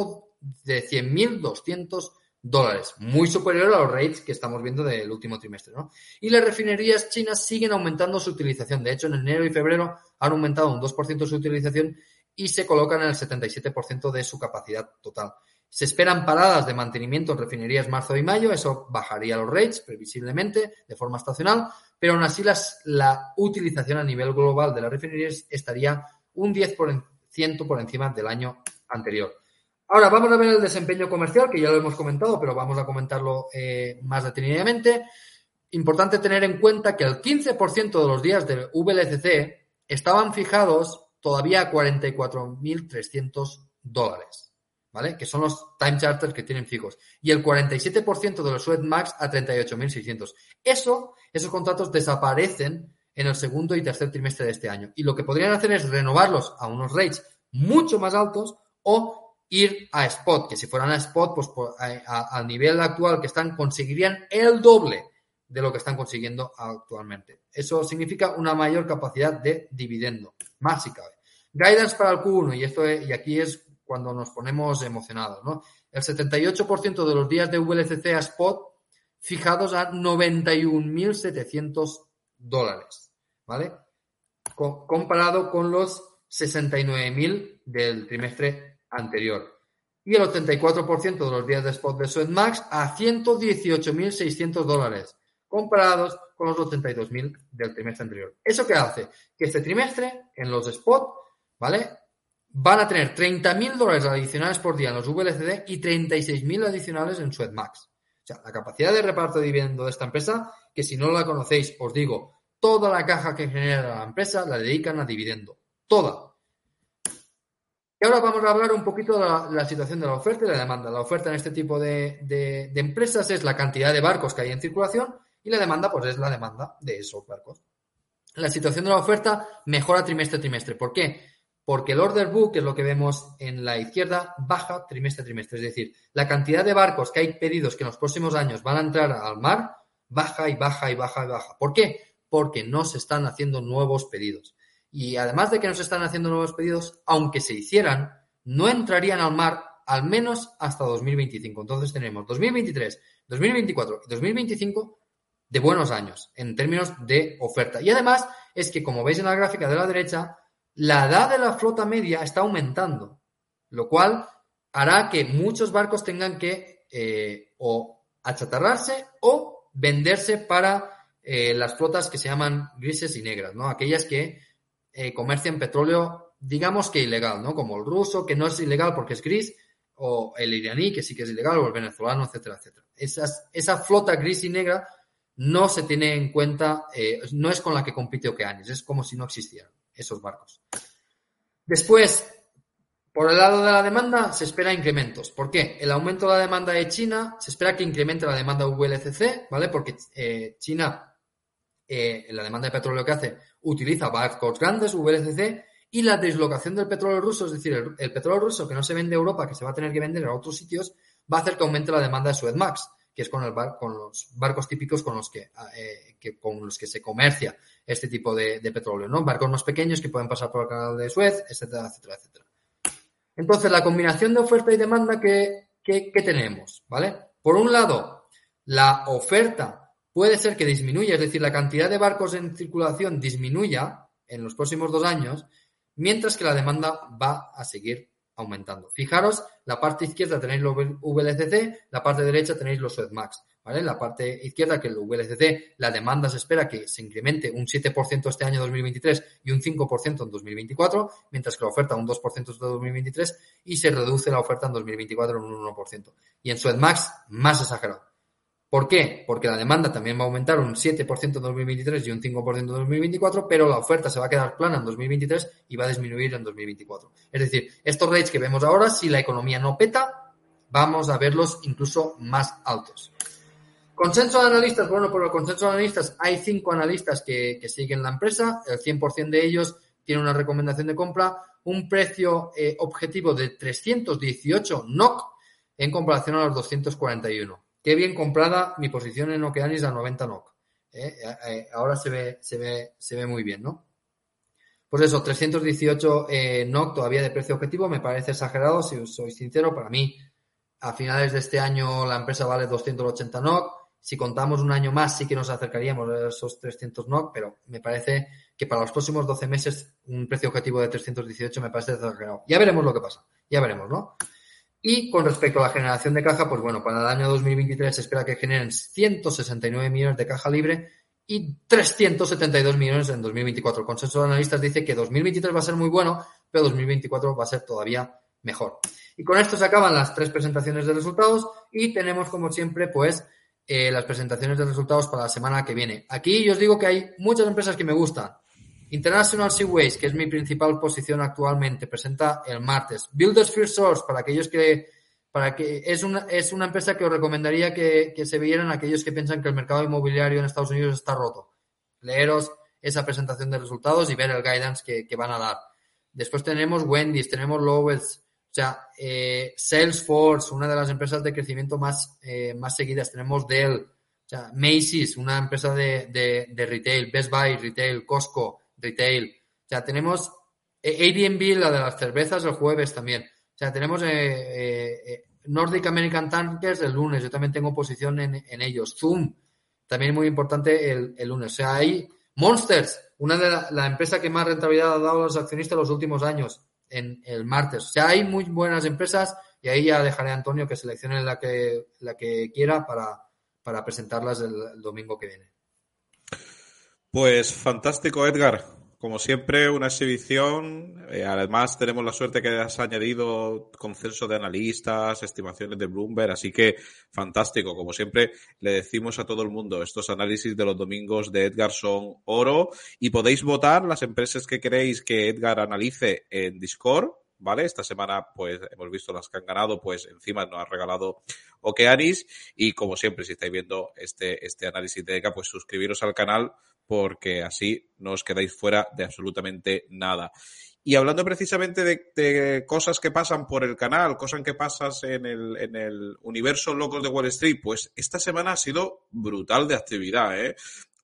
de 100.200 dólares, muy superior a los rates que estamos viendo del último trimestre. ¿no? Y las refinerías chinas siguen aumentando su utilización. De hecho, en enero y febrero han aumentado un 2% su utilización y se colocan en el 77% de su capacidad total. Se esperan paradas de mantenimiento en refinerías marzo y mayo, eso bajaría los rates previsiblemente de forma estacional, pero aún así la utilización a nivel global de las refinerías estaría un 10% por encima del año anterior. Ahora vamos a ver el desempeño comercial, que ya lo hemos comentado, pero vamos a comentarlo eh, más detenidamente. Importante tener en cuenta que el 15% de los días del VLCC estaban fijados todavía a 44.300 dólares, ¿vale? Que son los time charters que tienen fijos. Y el 47% de los Suez Max a 38.600. Eso, esos contratos desaparecen en el segundo y tercer trimestre de este año. Y lo que podrían hacer es renovarlos a unos rates mucho más altos o ir a spot, que si fueran a spot, pues al nivel actual que están, conseguirían el doble de lo que están consiguiendo actualmente. Eso significa una mayor capacidad de dividendo, más si cabe. Guidance para el Q1, y, esto es, y aquí es cuando nos ponemos emocionados, ¿no? El 78% de los días de VLCC a spot fijados a 91.700 dólares, ¿vale? co- comparado con los 69.000 del trimestre anterior. Y el 84% de los días de spot de Suezmax a 118.600 dólares, comparados con los 82.000 del trimestre anterior. ¿Eso qué hace? Que este trimestre, en los spot, ¿vale? Van a tener 30.000 dólares adicionales por día en los VLCD y 36.000 adicionales en Suezmax. O sea, la capacidad de reparto de dividendo de esta empresa, que si no la conocéis, os digo, toda la caja que genera la empresa la dedican a dividendo. Toda. Y ahora vamos a hablar un poquito de la, situación de la oferta y la demanda. La oferta en este tipo de, de- de empresas es la cantidad de barcos que hay en circulación y la demanda, pues es la demanda de esos barcos. La situación de la oferta mejora trimestre a trimestre. ¿Por qué? Porque el order book, que es lo que vemos en la izquierda, baja trimestre a trimestre. Es decir, la cantidad de barcos que hay pedidos que en los próximos años van a entrar al mar baja y baja y baja y baja. ¿Por qué? Porque no se están haciendo nuevos pedidos. Y además de que no se están haciendo nuevos pedidos, aunque se hicieran, no entrarían al mar al menos hasta 2025. Entonces tenemos 2023, 2024 y 2025 de buenos años en términos de oferta. Y además es que, como veis en la gráfica de la derecha, la edad de la flota media está aumentando, lo cual hará que muchos barcos tengan que eh, o achatarrarse o venderse para eh, las flotas que se llaman grises y negras, ¿no? Aquellas que eh, comercian petróleo, digamos que ilegal, ¿no? Como el ruso, que no es ilegal porque es gris, o el iraní, que sí que es ilegal, o el venezolano, etcétera, etcétera. Esas, esa flota gris y negra no se tiene en cuenta, eh, no es con la que compite Okeanis, es como si no existieran esos barcos. Después, por el lado de la demanda, se espera incrementos. ¿Por qué? El aumento de la demanda de China, se espera que incremente la demanda VLCC, ¿vale? Porque eh, China, eh, la demanda de petróleo que hace, utiliza barcos grandes, VLCC, y la dislocación del petróleo ruso, es decir, el, petróleo ruso que no se vende a Europa, que se va a tener que vender a otros sitios, va a hacer que aumente la demanda de Suezmax, que es con, los barcos típicos con los que, eh, con los que se comercia este tipo de, petróleo, ¿no? Barcos más pequeños que pueden pasar por el canal de Suez, etcétera, etcétera, etcétera. Entonces, la combinación de oferta y demanda que, que tenemos, ¿vale? Por un lado, la oferta puede ser que disminuya, es decir, la cantidad de barcos en circulación disminuya en los próximos dos años, mientras que la demanda va a seguir aumentando. Fijaros, la parte izquierda tenéis los VLCC, la parte derecha tenéis los Suezmax. ¿vale? La parte izquierda, que el VLCC, la demanda se espera que se incremente un 7% este año 2023 y un 5% en 2024, mientras que la oferta un 2% este 2023 y se reduce la oferta en 2024 en un 1%. Y en Suezmax, más exagerado. ¿Por qué? Porque la demanda también va a aumentar un 7% en 2023 y un 5% en 2024, pero la oferta se va a quedar plana en 2023 y va a disminuir en 2024. Es decir, estos rates que vemos ahora, si la economía no peta, vamos a verlos incluso más altos. Consenso de analistas, bueno, por el consenso de analistas hay cinco analistas que, siguen la empresa, el 100% de ellos tiene una recomendación de compra, un precio eh, objetivo de 318 NOC en comparación a los 241. Qué bien comprada mi posición en Okeanis a 90 NOC. ¿eh? Eh, ahora se ve, se, ve, se ve muy bien, ¿no? Pues eso, 318 eh, NOC todavía de precio objetivo, me parece exagerado, si soy sincero, para mí a finales de este año la empresa vale 280 NOC, si contamos un año más sí que nos acercaríamos a esos 300 NOC, pero me parece que para los próximos 12 meses un precio objetivo de 318 me parece exagerado. Ya veremos lo que pasa, ya veremos, ¿no? Y con respecto a la generación de caja, pues bueno, para el año 2023 se espera que generen 169 millones de caja libre y 372 millones en 2024. El consenso de analistas dice que 2023 va a ser muy bueno, pero 2024 va a ser todavía mejor. Y con esto se acaban las tres presentaciones de resultados y tenemos, como siempre, pues eh, las presentaciones de resultados para la semana que viene. Aquí yo os digo que hay muchas empresas que me gustan. International Seaways, que es mi principal posición actualmente, presenta el martes. Builders First Source, para aquellos que, para que es una, es una empresa que os recomendaría que, que se vieran aquellos que piensan que el mercado inmobiliario en Estados Unidos está roto. Leeros esa presentación de resultados y ver el guidance que, que van a dar. Después tenemos Wendy's, tenemos Lowell's, o sea, eh, Salesforce, una de las empresas de crecimiento más, eh, más seguidas. Tenemos Dell, o sea, Macy's, una empresa de, de, de retail, Best Buy, retail, Costco, retail. O sea, tenemos Airbnb, la de las cervezas, el jueves también. O sea, tenemos eh, eh, Nordic American Tankers el lunes. Yo también tengo posición en, en ellos. Zoom, también muy importante el, lunes. O sea, hay Monsters, una de la, la empresa que más rentabilidad ha dado a los accionistas los últimos años, en el martes. O sea, hay muy buenas empresas y ahí ya dejaré a Antonio que seleccione la que, la que quiera para, para presentarlas el domingo que viene. Pues fantástico, Edgar. Como siempre, una exhibición. Eh, además, tenemos la suerte que has añadido consenso de analistas, estimaciones de Bloomberg, así que fantástico. Como siempre, le decimos a todo el mundo, estos análisis de los domingos de Edgar son oro y podéis votar las empresas que queréis que Edgar analice en Discord. ¿Vale? Esta semana, pues, hemos visto las que han ganado, pues, encima nos ha regalado Okeanis. Y como siempre, si estáis viendo este, este análisis de Edgar, pues suscribiros al canal porque así no os quedáis fuera de absolutamente nada. Y hablando precisamente de, cosas que pasan por el canal, cosas que pasan en el, en el universo locos de Wall Street, pues esta semana ha sido brutal de actividad. ¿eh?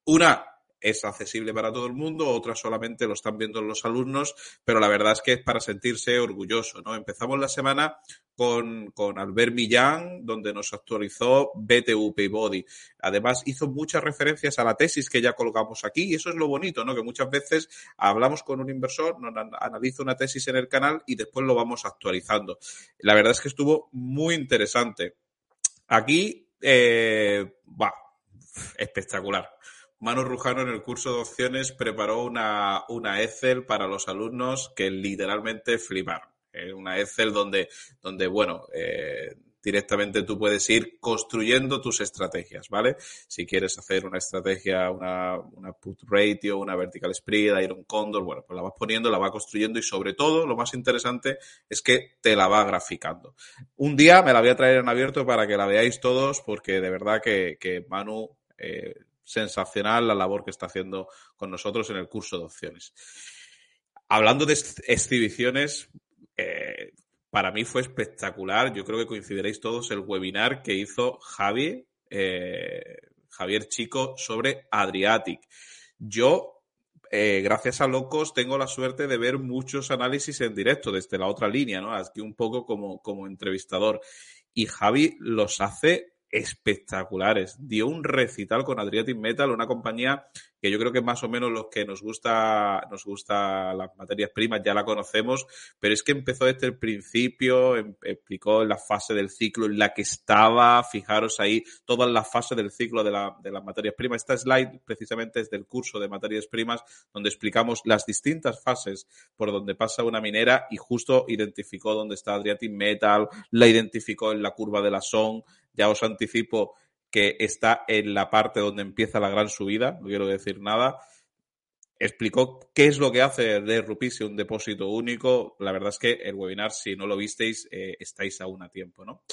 Una, es accesible para todo el mundo, otras solamente lo están viendo los alumnos, pero la verdad es que es para sentirse orgulloso, ¿no? Empezamos la semana con, con Albert Millán, donde nos actualizó BTU Body. Además, hizo muchas referencias a la tesis que ya colgamos aquí, y eso es lo bonito, ¿no? Que muchas veces hablamos con un inversor, nos analiza una tesis en el canal y después lo vamos actualizando. La verdad es que estuvo muy interesante. Aquí, eh, va, espectacular. Manu Rujano en el curso de opciones preparó una, una Excel para los alumnos que literalmente fliparon. Eh, una Excel donde, donde bueno, eh, directamente tú puedes ir construyendo tus estrategias, ¿vale? Si quieres hacer una estrategia, una, una put ratio, una vertical spread, iron condor, bueno, pues la vas poniendo, la vas construyendo y sobre todo lo más interesante es que te la va graficando. Un día me la voy a traer en abierto para que la veáis todos porque de verdad que, que Manu eh, sensacional la labor que está haciendo con nosotros en el curso de opciones. Hablando de exhibiciones, eh, para mí fue espectacular. Yo creo que coincidiréis todos el webinar que hizo Javi, eh, Javier Chico sobre Adriatic. Yo, eh, gracias a Locos, tengo la suerte de ver muchos análisis en directo desde la otra línea, ¿no? Aquí un poco como, como entrevistador. Y Javi los hace espectaculares. Dio un recital con Adriatic Metal, una compañía que yo creo que más o menos los que nos gusta, nos gusta las materias primas ya la conocemos, pero es que empezó desde el principio, em, explicó la fase del ciclo en la que estaba, fijaros ahí, todas las fases del ciclo de, la, de las materias primas. Esta slide precisamente es del curso de materias primas, donde explicamos las distintas fases por donde pasa una minera y justo identificó dónde está Adriatic Metal, la identificó en la curva de la SON, ya os anticipo que está en la parte donde empieza la gran subida, no quiero decir nada. Explicó qué es lo que hace de Rupice un depósito único. La verdad es que el webinar, si no lo visteis, eh, estáis aún a tiempo, ¿no?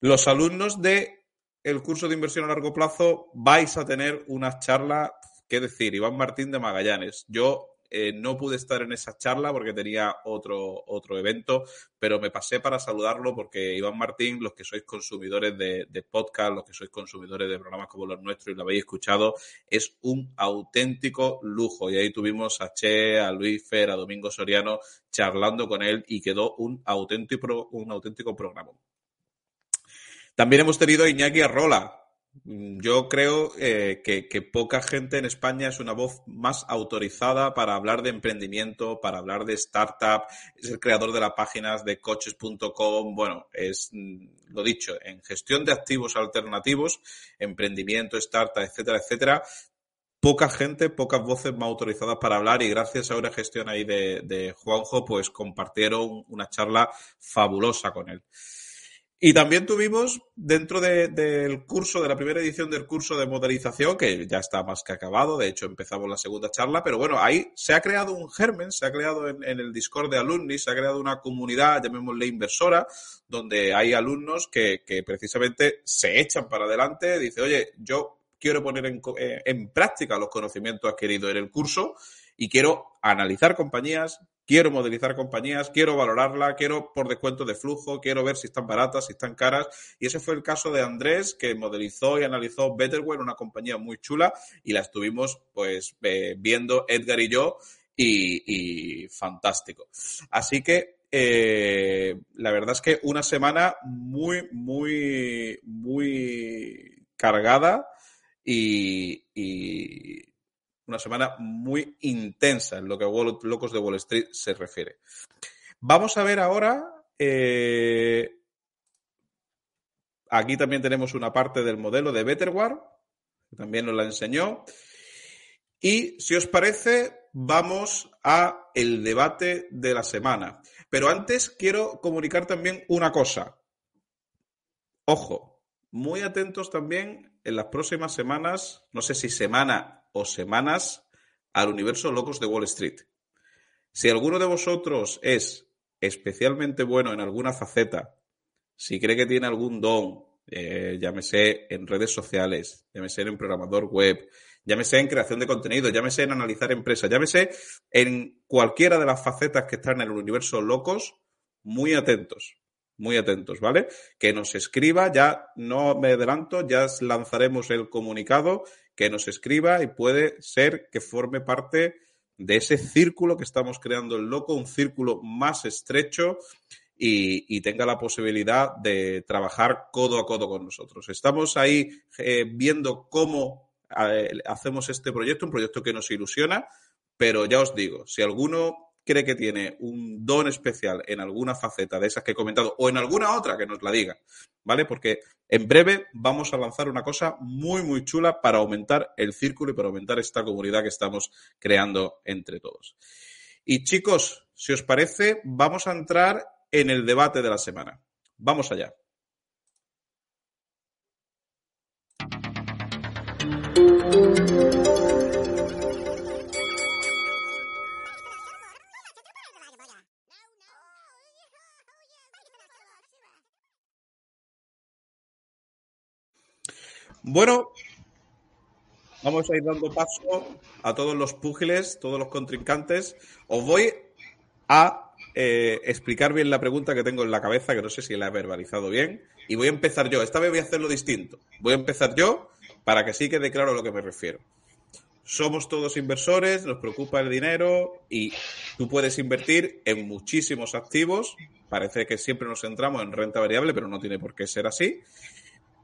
Los alumnos de el curso de inversión a largo plazo vais a tener una charla, qué decir, Iván Martín de Magallanes. Yo eh, no pude estar en esa charla porque tenía otro, otro evento, pero me pasé para saludarlo porque Iván Martín, los que sois consumidores de, podcast, los que sois consumidores de programas como los nuestros y lo habéis escuchado, es un auténtico lujo. Y ahí tuvimos a Che, a Luis Fer, a Domingo Soriano charlando con él y quedó un auténtico, un auténtico programa. También hemos tenido a Iñaki Arrola, yo creo eh, que, que, poca gente en España es una voz más autorizada para hablar de emprendimiento, para hablar de startup. Es el creador de las páginas de coches.com. Bueno, es mm, lo dicho, en gestión de activos alternativos, emprendimiento, startup, etcétera, etcétera. Poca gente, pocas voces más autorizadas para hablar y gracias a una gestión ahí de, de Juanjo, pues compartieron una charla fabulosa con él. Y también tuvimos dentro de, del curso, de la primera edición del curso de modelización, que ya está más que acabado, de hecho empezamos la segunda charla, pero bueno, ahí se ha creado un germen, se ha creado en, el Discord de alumni, se ha creado una comunidad, llamémosle inversora, donde hay alumnos que, que precisamente se echan para adelante, dice, oye, yo quiero poner en, eh, en práctica los conocimientos adquiridos en el curso y quiero analizar compañías, quiero modelizar compañías, quiero valorarla, quiero por descuento de flujo, quiero ver si están baratas, si están caras. Y ese fue el caso de Andrés, que modelizó y analizó Betterware, una compañía muy chula, y la estuvimos pues eh, viendo Edgar y yo, y, fantástico. Así que eh, la verdad es que una semana muy, muy, muy cargada y, y una semana muy intensa en lo que a Locos de Wall Street se refiere. Vamos a ver ahora. eh, aquí también tenemos una parte del modelo de Betterware, que también nos la enseñó. Y si os parece, vamos a el debate de la semana. Pero antes quiero comunicar también una cosa. Ojo, muy atentos también en las próximas semanas, no sé si semana o semanas, al universo Locos de Wall Street. Si alguno de vosotros es especialmente bueno en alguna faceta, si cree que tiene algún don, eh, llámese en redes sociales, llámese en programador web, llámese en creación de contenido, llámese en analizar empresas, llámese en cualquiera de las facetas que están en el universo locos, muy atentos, muy atentos, ¿vale? Que nos escriba, ya no me adelanto, ya lanzaremos el comunicado, que nos escriba y puede ser que forme parte de ese círculo que estamos creando el loco, un círculo más estrecho y, tenga la posibilidad de trabajar codo a codo con nosotros. Estamos ahí eh, viendo cómo eh, hacemos este proyecto, un proyecto que nos ilusiona, pero ya os digo, si alguno cree que tiene un don especial en alguna faceta de esas que he comentado o en alguna otra, que nos la diga, ¿vale? Porque en breve vamos a lanzar una cosa muy, muy chula para aumentar el círculo y para aumentar esta comunidad que estamos creando entre todos. Y chicos, si os parece, vamos a entrar en el debate de la semana. Vamos allá. Bueno, vamos a ir dando paso a todos los púgiles, todos los contrincantes. Os voy a eh, explicar bien la pregunta que tengo en la cabeza, que no sé si la he verbalizado bien, y voy a empezar yo. Esta vez voy a hacerlo distinto. Voy a empezar yo para que sí quede claro a lo que me refiero. Somos todos inversores, nos preocupa el dinero y tú puedes invertir en muchísimos activos. Parece que siempre nos centramos en renta variable, pero no tiene por qué ser así.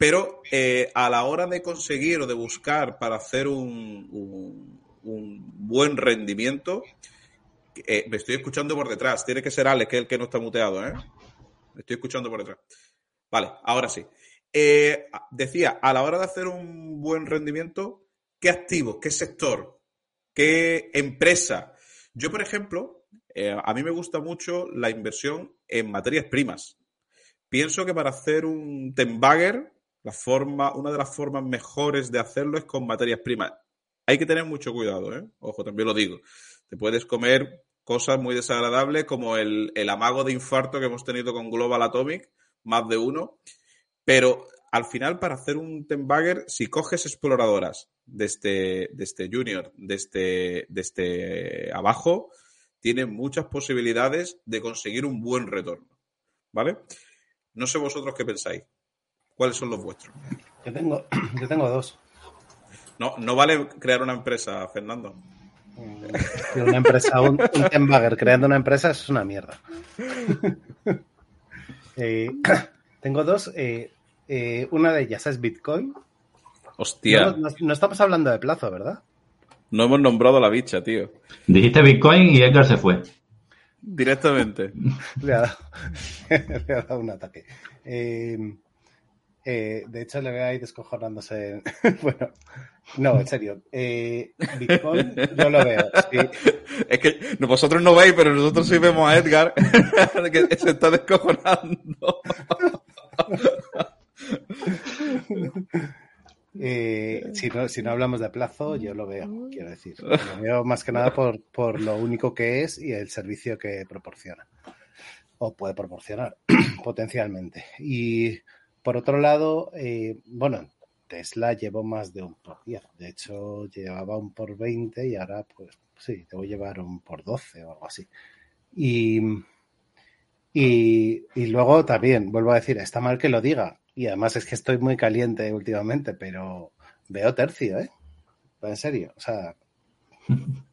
Pero eh, a la hora de conseguir o de buscar para hacer un, buen rendimiento, eh, me estoy escuchando por detrás. Tiene que ser Alex, que es el que no está muteado, ¿eh? Me estoy escuchando por detrás. Vale, ahora sí. Eh, decía, a la hora de hacer un buen rendimiento, ¿qué activo, qué sector, qué empresa? Yo, por ejemplo, a mí me gusta mucho la inversión en materias primas. Pienso que para hacer un Tenbagger, la forma, una de las formas mejores de hacerlo es con materias primas. Hay que tener mucho cuidado, ¿eh? Ojo, también lo digo. Te puedes comer cosas muy desagradables como el, el amago de infarto que hemos tenido con Global Atomic, más de uno. Pero al final, para hacer un Tenbagger, si coges exploradoras desde, desde Junior, desde, desde abajo, tiene muchas posibilidades de conseguir un buen retorno. ¿Vale? No sé vosotros qué pensáis. ¿Cuáles son los vuestros? Yo tengo, yo tengo dos. No, no vale crear una empresa, Fernando. Mm, Una empresa, un, un Tenbagger creando una empresa es una mierda. Eh, tengo dos. eh, eh, una de ellas es Bitcoin. Hostia, No, no- no estamos hablando de plazo, ¿verdad? no hemos nombrado a la bicha, tío. Dijiste Bitcoin y Edgar se fue. Directamente. Le ha dado, le ha dado un ataque. Eh, de hecho, le veo ahí descojonándose. bueno, no, en serio. Eh, Bitcoin, yo lo veo. sí. Es que vosotros no veis, pero nosotros sí vemos a Edgar que se está descojonando. Eh, si, no, si no hablamos de plazo, yo lo veo, quiero decir. Lo veo más que nada por, por lo único que es y el servicio que proporciona. O puede proporcionar, potencialmente. Y por otro lado, eh, bueno, Tesla llevó más de un por 10. De hecho, llevaba un por 20 y ahora, pues sí, te llevar un por 12 o algo así. Y, y, y luego también, vuelvo a decir, está mal que lo diga. Y además es que estoy muy caliente últimamente, pero veo tercio, ¿eh? En serio, o sea,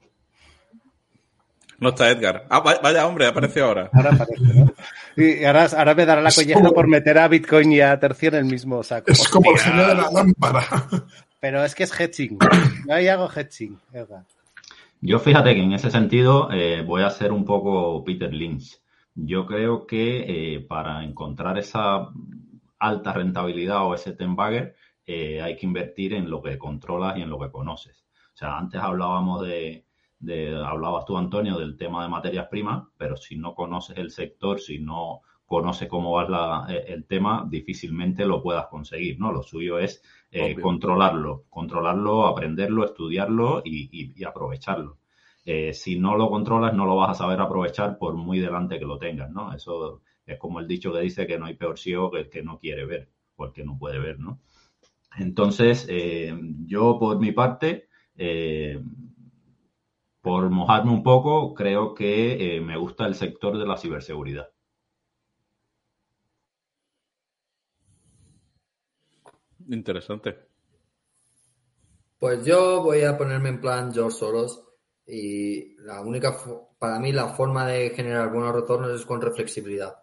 No está Edgar. Ah, va- vaya hombre, aparece ahora. ahora parece, ¿no? Y ahora, ahora me dará la colleja como- por meter a Bitcoin y a tercio en el mismo saco. Es como el Hostia. genio de la lámpara. Pero es que es hedging. Yo ahí hago hedging, Edgar. Yo fíjate que en ese sentido eh, voy a ser un poco Peter Lynch. Yo creo que eh, para encontrar esa alta rentabilidad o ese ten bagger, eh, hay que invertir en lo que controlas y en lo que conoces. O sea, antes hablábamos de, de, hablabas tú, Antonio, del tema de materias primas, pero si no conoces el sector, si no conoces cómo va la, eh, el tema, difícilmente lo puedas conseguir, ¿no? Lo suyo es eh, controlarlo, controlarlo, aprenderlo, estudiarlo y, y, y aprovecharlo. Eh, si no lo controlas, no lo vas a saber aprovechar por muy delante que lo tengas, ¿no? Eso es como el dicho que dice que no hay peor ciego que el que no quiere ver o el que no puede ver, ¿no? Entonces, eh, yo por mi parte, eh, por mojarme un poco, creo que eh, me gusta el sector de la ciberseguridad. Interesante. Pues yo voy a ponerme en plan George Soros y la única, para mí la forma de generar buenos retornos es con reflexibilidad.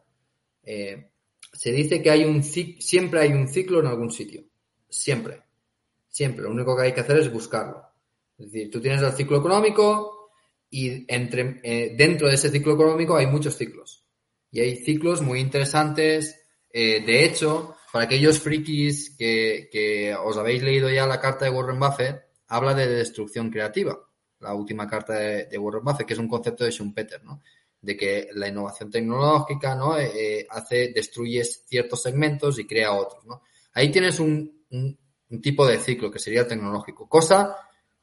Eh, se dice que hay un siempre hay un ciclo en algún sitio. Siempre. Siempre. Lo único que hay que hacer es buscarlo. Es decir, tú tienes el ciclo económico y entre, eh, dentro de ese ciclo económico hay muchos ciclos. Y hay ciclos muy interesantes. Eh, de hecho, para aquellos frikis que, que os habéis leído ya la carta de Warren Buffett, habla de destrucción creativa. La última carta de, Warren Buffett, que es un concepto de Schumpeter, ¿no? de que la innovación tecnológica ¿no? Eh, hace, destruye ciertos segmentos y crea otros. ¿no? Ahí tienes un, un, un, tipo de ciclo que sería tecnológico, cosa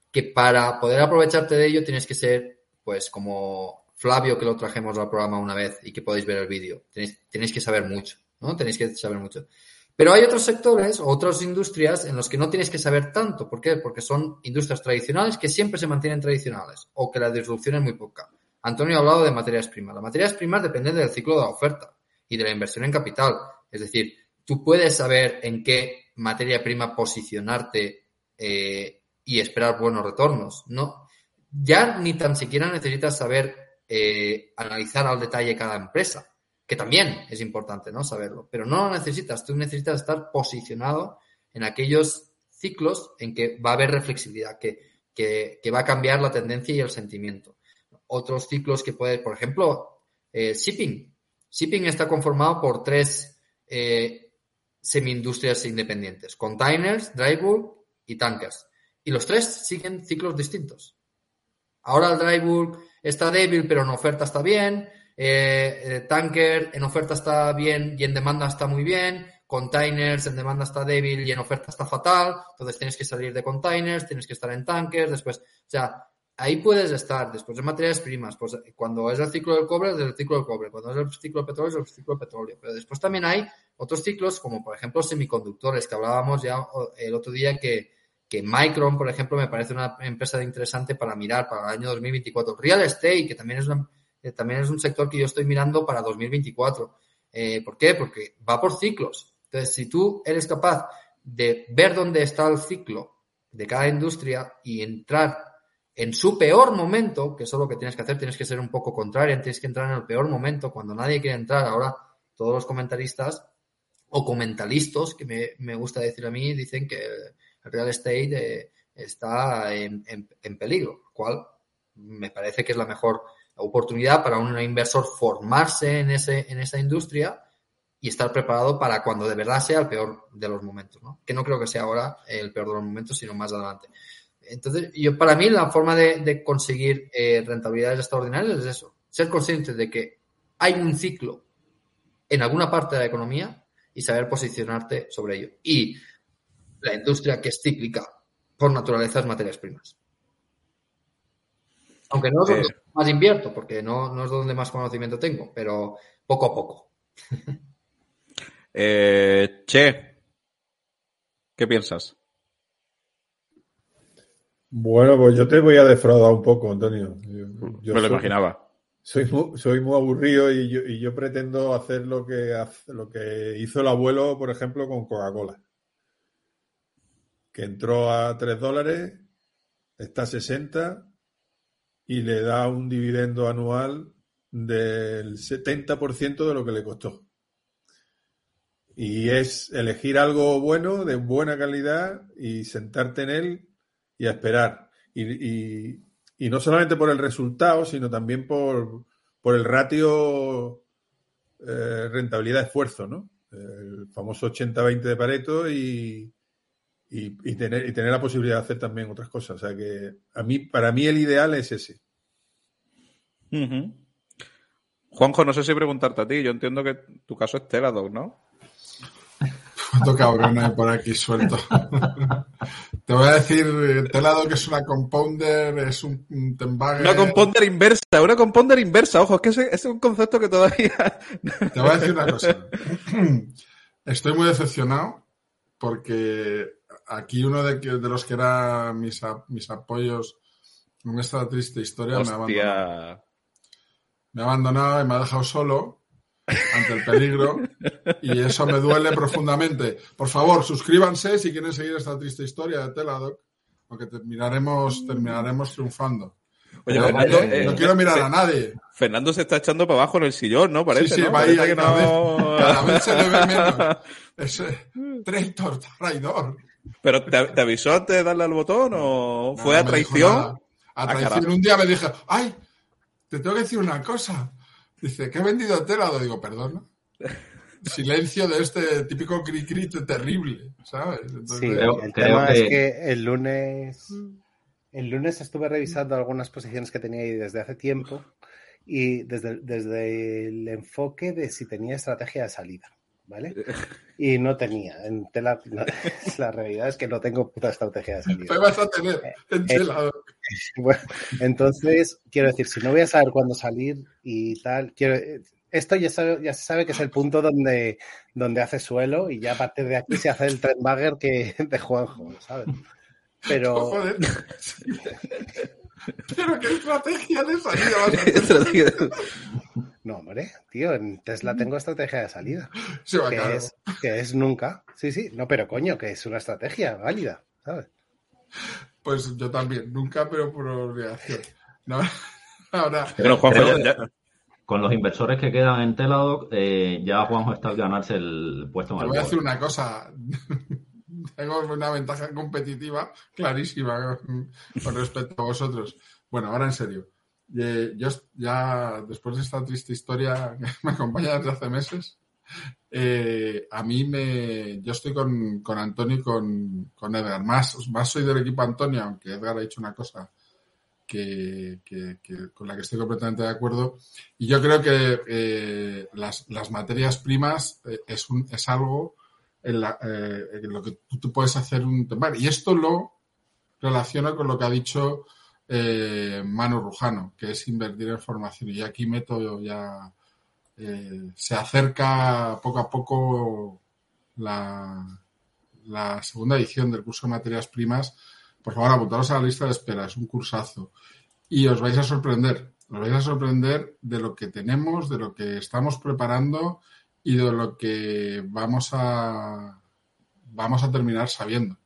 que para poder aprovecharte de ello tienes que ser, pues, como Flavio, que lo trajemos al programa una vez y que podéis ver el vídeo. Tenéis, tenéis que saber mucho, ¿no? Tenéis que saber mucho. Pero hay otros sectores, otras industrias en los que no tienes que saber tanto. ¿Por qué? Porque son industrias tradicionales que siempre se mantienen tradicionales o que la disrupción es muy poca. Antonio ha hablado de materias primas. Las materias primas dependen del ciclo de la oferta y de la inversión en capital. Es decir, tú puedes saber en qué materia prima posicionarte eh, y esperar buenos retornos. No, ya ni tan siquiera necesitas saber eh, analizar al detalle cada empresa, que también es importante, ¿no? Saberlo, pero no lo necesitas. Tú necesitas estar posicionado en aquellos ciclos en que va a haber reflexibilidad, que, que, que va a cambiar la tendencia y el sentimiento otros ciclos que puedes, por ejemplo, eh, shipping. Shipping está conformado por tres eh, semi-industrias independientes, containers, dry bulk y tankers. Y los tres siguen ciclos distintos. Ahora el dry bulk está débil, pero en oferta está bien. Eh, tanker en oferta está bien y en demanda está muy bien. Containers en demanda está débil y en oferta está fatal. Entonces tienes que salir de containers, tienes que estar en tankers. Después, o sea, ahí puedes estar. Después de materias primas, pues cuando es el ciclo del cobre, es el ciclo del cobre. Cuando es el ciclo del petróleo, es el ciclo del petróleo. Pero después también hay otros ciclos, como por ejemplo semiconductores, que hablábamos ya el otro día que, que Micron, por ejemplo, me parece una empresa interesante para mirar para el año 2024. Real estate, que también es, que también es un sector que yo estoy mirando para 2024. Eh, ¿Por qué? Porque va por ciclos. Entonces, si tú eres capaz de ver dónde está el ciclo de cada industria y entrar en su peor momento, que eso es lo que tienes que hacer, tienes que ser un poco contraria, tienes que entrar en el peor momento, cuando nadie quiere entrar. Ahora, todos los comentaristas o comentalistas, que me, gusta decir a mí, dicen que real estate eh, está en, en, en, peligro, lo cual me parece que es la mejor oportunidad para un inversor formarse en, ese, en esa industria y estar preparado para cuando de verdad sea el peor de los momentos, ¿no? Que no creo que sea ahora el peor de los momentos, sino más adelante. Entonces, yo para mí la forma de, de conseguir eh, rentabilidades extraordinarias es eso, ser consciente de que hay un ciclo en alguna parte de la economía y saber posicionarte sobre ello. Y la industria que es cíclica por naturaleza es materias primas. Aunque no es donde eh. más invierto, porque no, no, es donde más conocimiento tengo, pero poco a poco. eh, che, ¿qué piensas? Bueno, pues yo te voy a defraudar un poco, Antonio. Yo, yo Me lo soy, imaginaba. Soy muy, soy muy aburrido y yo, y yo, pretendo hacer lo que, lo que hizo el abuelo, por ejemplo, con Coca-Cola. Entró a 3 dólares, está a 60 y le da un dividendo anual del 70% de lo que le costó. Y es elegir algo bueno, de buena calidad, y sentarte en él y a esperar. Y, y- y no solamente por el resultado, sino también por, por el ratio eh, rentabilidad-esfuerzo, ¿no? El famoso 80-20 de Pareto y, y, y tener, y tener la posibilidad de hacer también otras cosas. O sea que a mí, para mí el ideal es ese. Juanjo, no sé si preguntarte a ti. Yo entiendo que tu caso es Teladoc, ¿no? ¿Cuánto cabrón hay por aquí suelto? Te voy a decir, Telado que es una compounder, es un, un tembagger. Una compounder inversa, una compounder inversa. Ojo, es que ese, ese es un concepto que todavía. Te voy a decir una cosa. Estoy muy decepcionado porque aquí uno de, que- de los que era mis, a- mis apoyos en esta triste historia me ha, abandonado, me ha abandonado y me ha dejado solo ante el peligro y eso me duele profundamente. Por favor, suscríbanse si quieren seguir esta triste historia de Teladoc, porque terminaremos, terminaremos triunfando. Oye, No, Fernando, no, eh, no quiero mirar Fe- a nadie. Fernando se está echando para abajo en el sillón, ¿no? Parece, sí, sí, ¿no? Parece ahí, que cada, no- vez, cada vez se le ve menos. Ese traitor, traidor. ¿Pero te, te avisó antes de darle al botón o fue No, a dijo traición? nada. A Ah, traición. un día me dije, ay, te tengo que decir una cosa. Dice, que he vendido telado. Digo, perdona. Silencio de este típico cri-cri terrible, ¿sabes? Entonces, Sí, Creo- el creo tema que- es que el lunes, el lunes estuve revisando algunas posiciones que tenía ahí desde hace tiempo y desde, desde el enfoque de si tenía estrategia de salida, ¿vale? Y no tenía. En tela, no, la realidad es que no tengo puta estrategia de salida. ¿Qué vas a tener en Eh, telado? Bueno, entonces, quiero decir, si no voy a saber cuándo salir y tal, quiero, esto ya, sabe- ya se sabe que es el punto donde, donde hace suelo y ya a partir de aquí se hace el tren bagger que de Juanjo, ¿sabes? Pero Joder. Pero qué estrategia de salida vas a tener. No, hombre, tío, en Tesla tengo estrategia de salida, Se va que claro. es, que es nunca. Sí, sí, no, pero coño, que es una estrategia válida, ¿sabes? Pues yo también, nunca, pero por obligación. No, ahora, Juanjo, ya- ya- Con los inversores que quedan en Teladoc, eh, ya Juanjo está al ganarse el puesto el voy a decir una cosa. Tengo una ventaja competitiva clarísima con respecto a vosotros. Bueno, ahora en serio. Eh, Yo ya, después de esta triste historia que me acompaña desde hace meses, eh, a mí me. Yo estoy con, con Antonio y con, con Edgar. Más, más soy del equipo Antonio, aunque Edgar ha dicho una cosa que, con la que estoy completamente de acuerdo. Y yo creo que eh, las, materias primas eh, es, un, es algo en, la- lo que tú, tú puedes hacer un tema. Y esto lo relaciono con lo que ha dicho eh, Manu Rujano, que es invertir en formación. Y aquí meto ya. eh, se acerca poco a poco la, la segunda edición del curso de materias primas. Por favor, apuntaros a la lista de espera, es un cursazo. Y os vais a sorprender, os vais a sorprender de lo que tenemos, de lo que estamos preparando y de lo que vamos a, vamos a terminar sabiendo.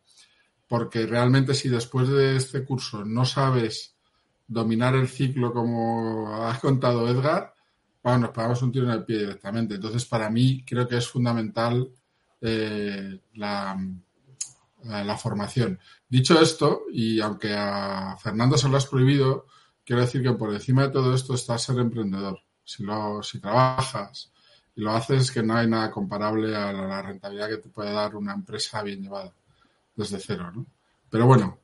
Porque realmente si después de este curso no sabes dominar el ciclo como ha contado Edgar, bueno, nos pegamos un tiro en el pie directamente. Entonces, para mí creo que es fundamental eh, la, la, formación. Dicho esto, y aunque a Fernando se lo has prohibido, quiero decir que por encima de todo esto está ser emprendedor. Si, lo, si trabajas y lo haces, que no hay nada comparable a la rentabilidad que te puede dar una empresa bien llevada desde cero, ¿no? Pero bueno,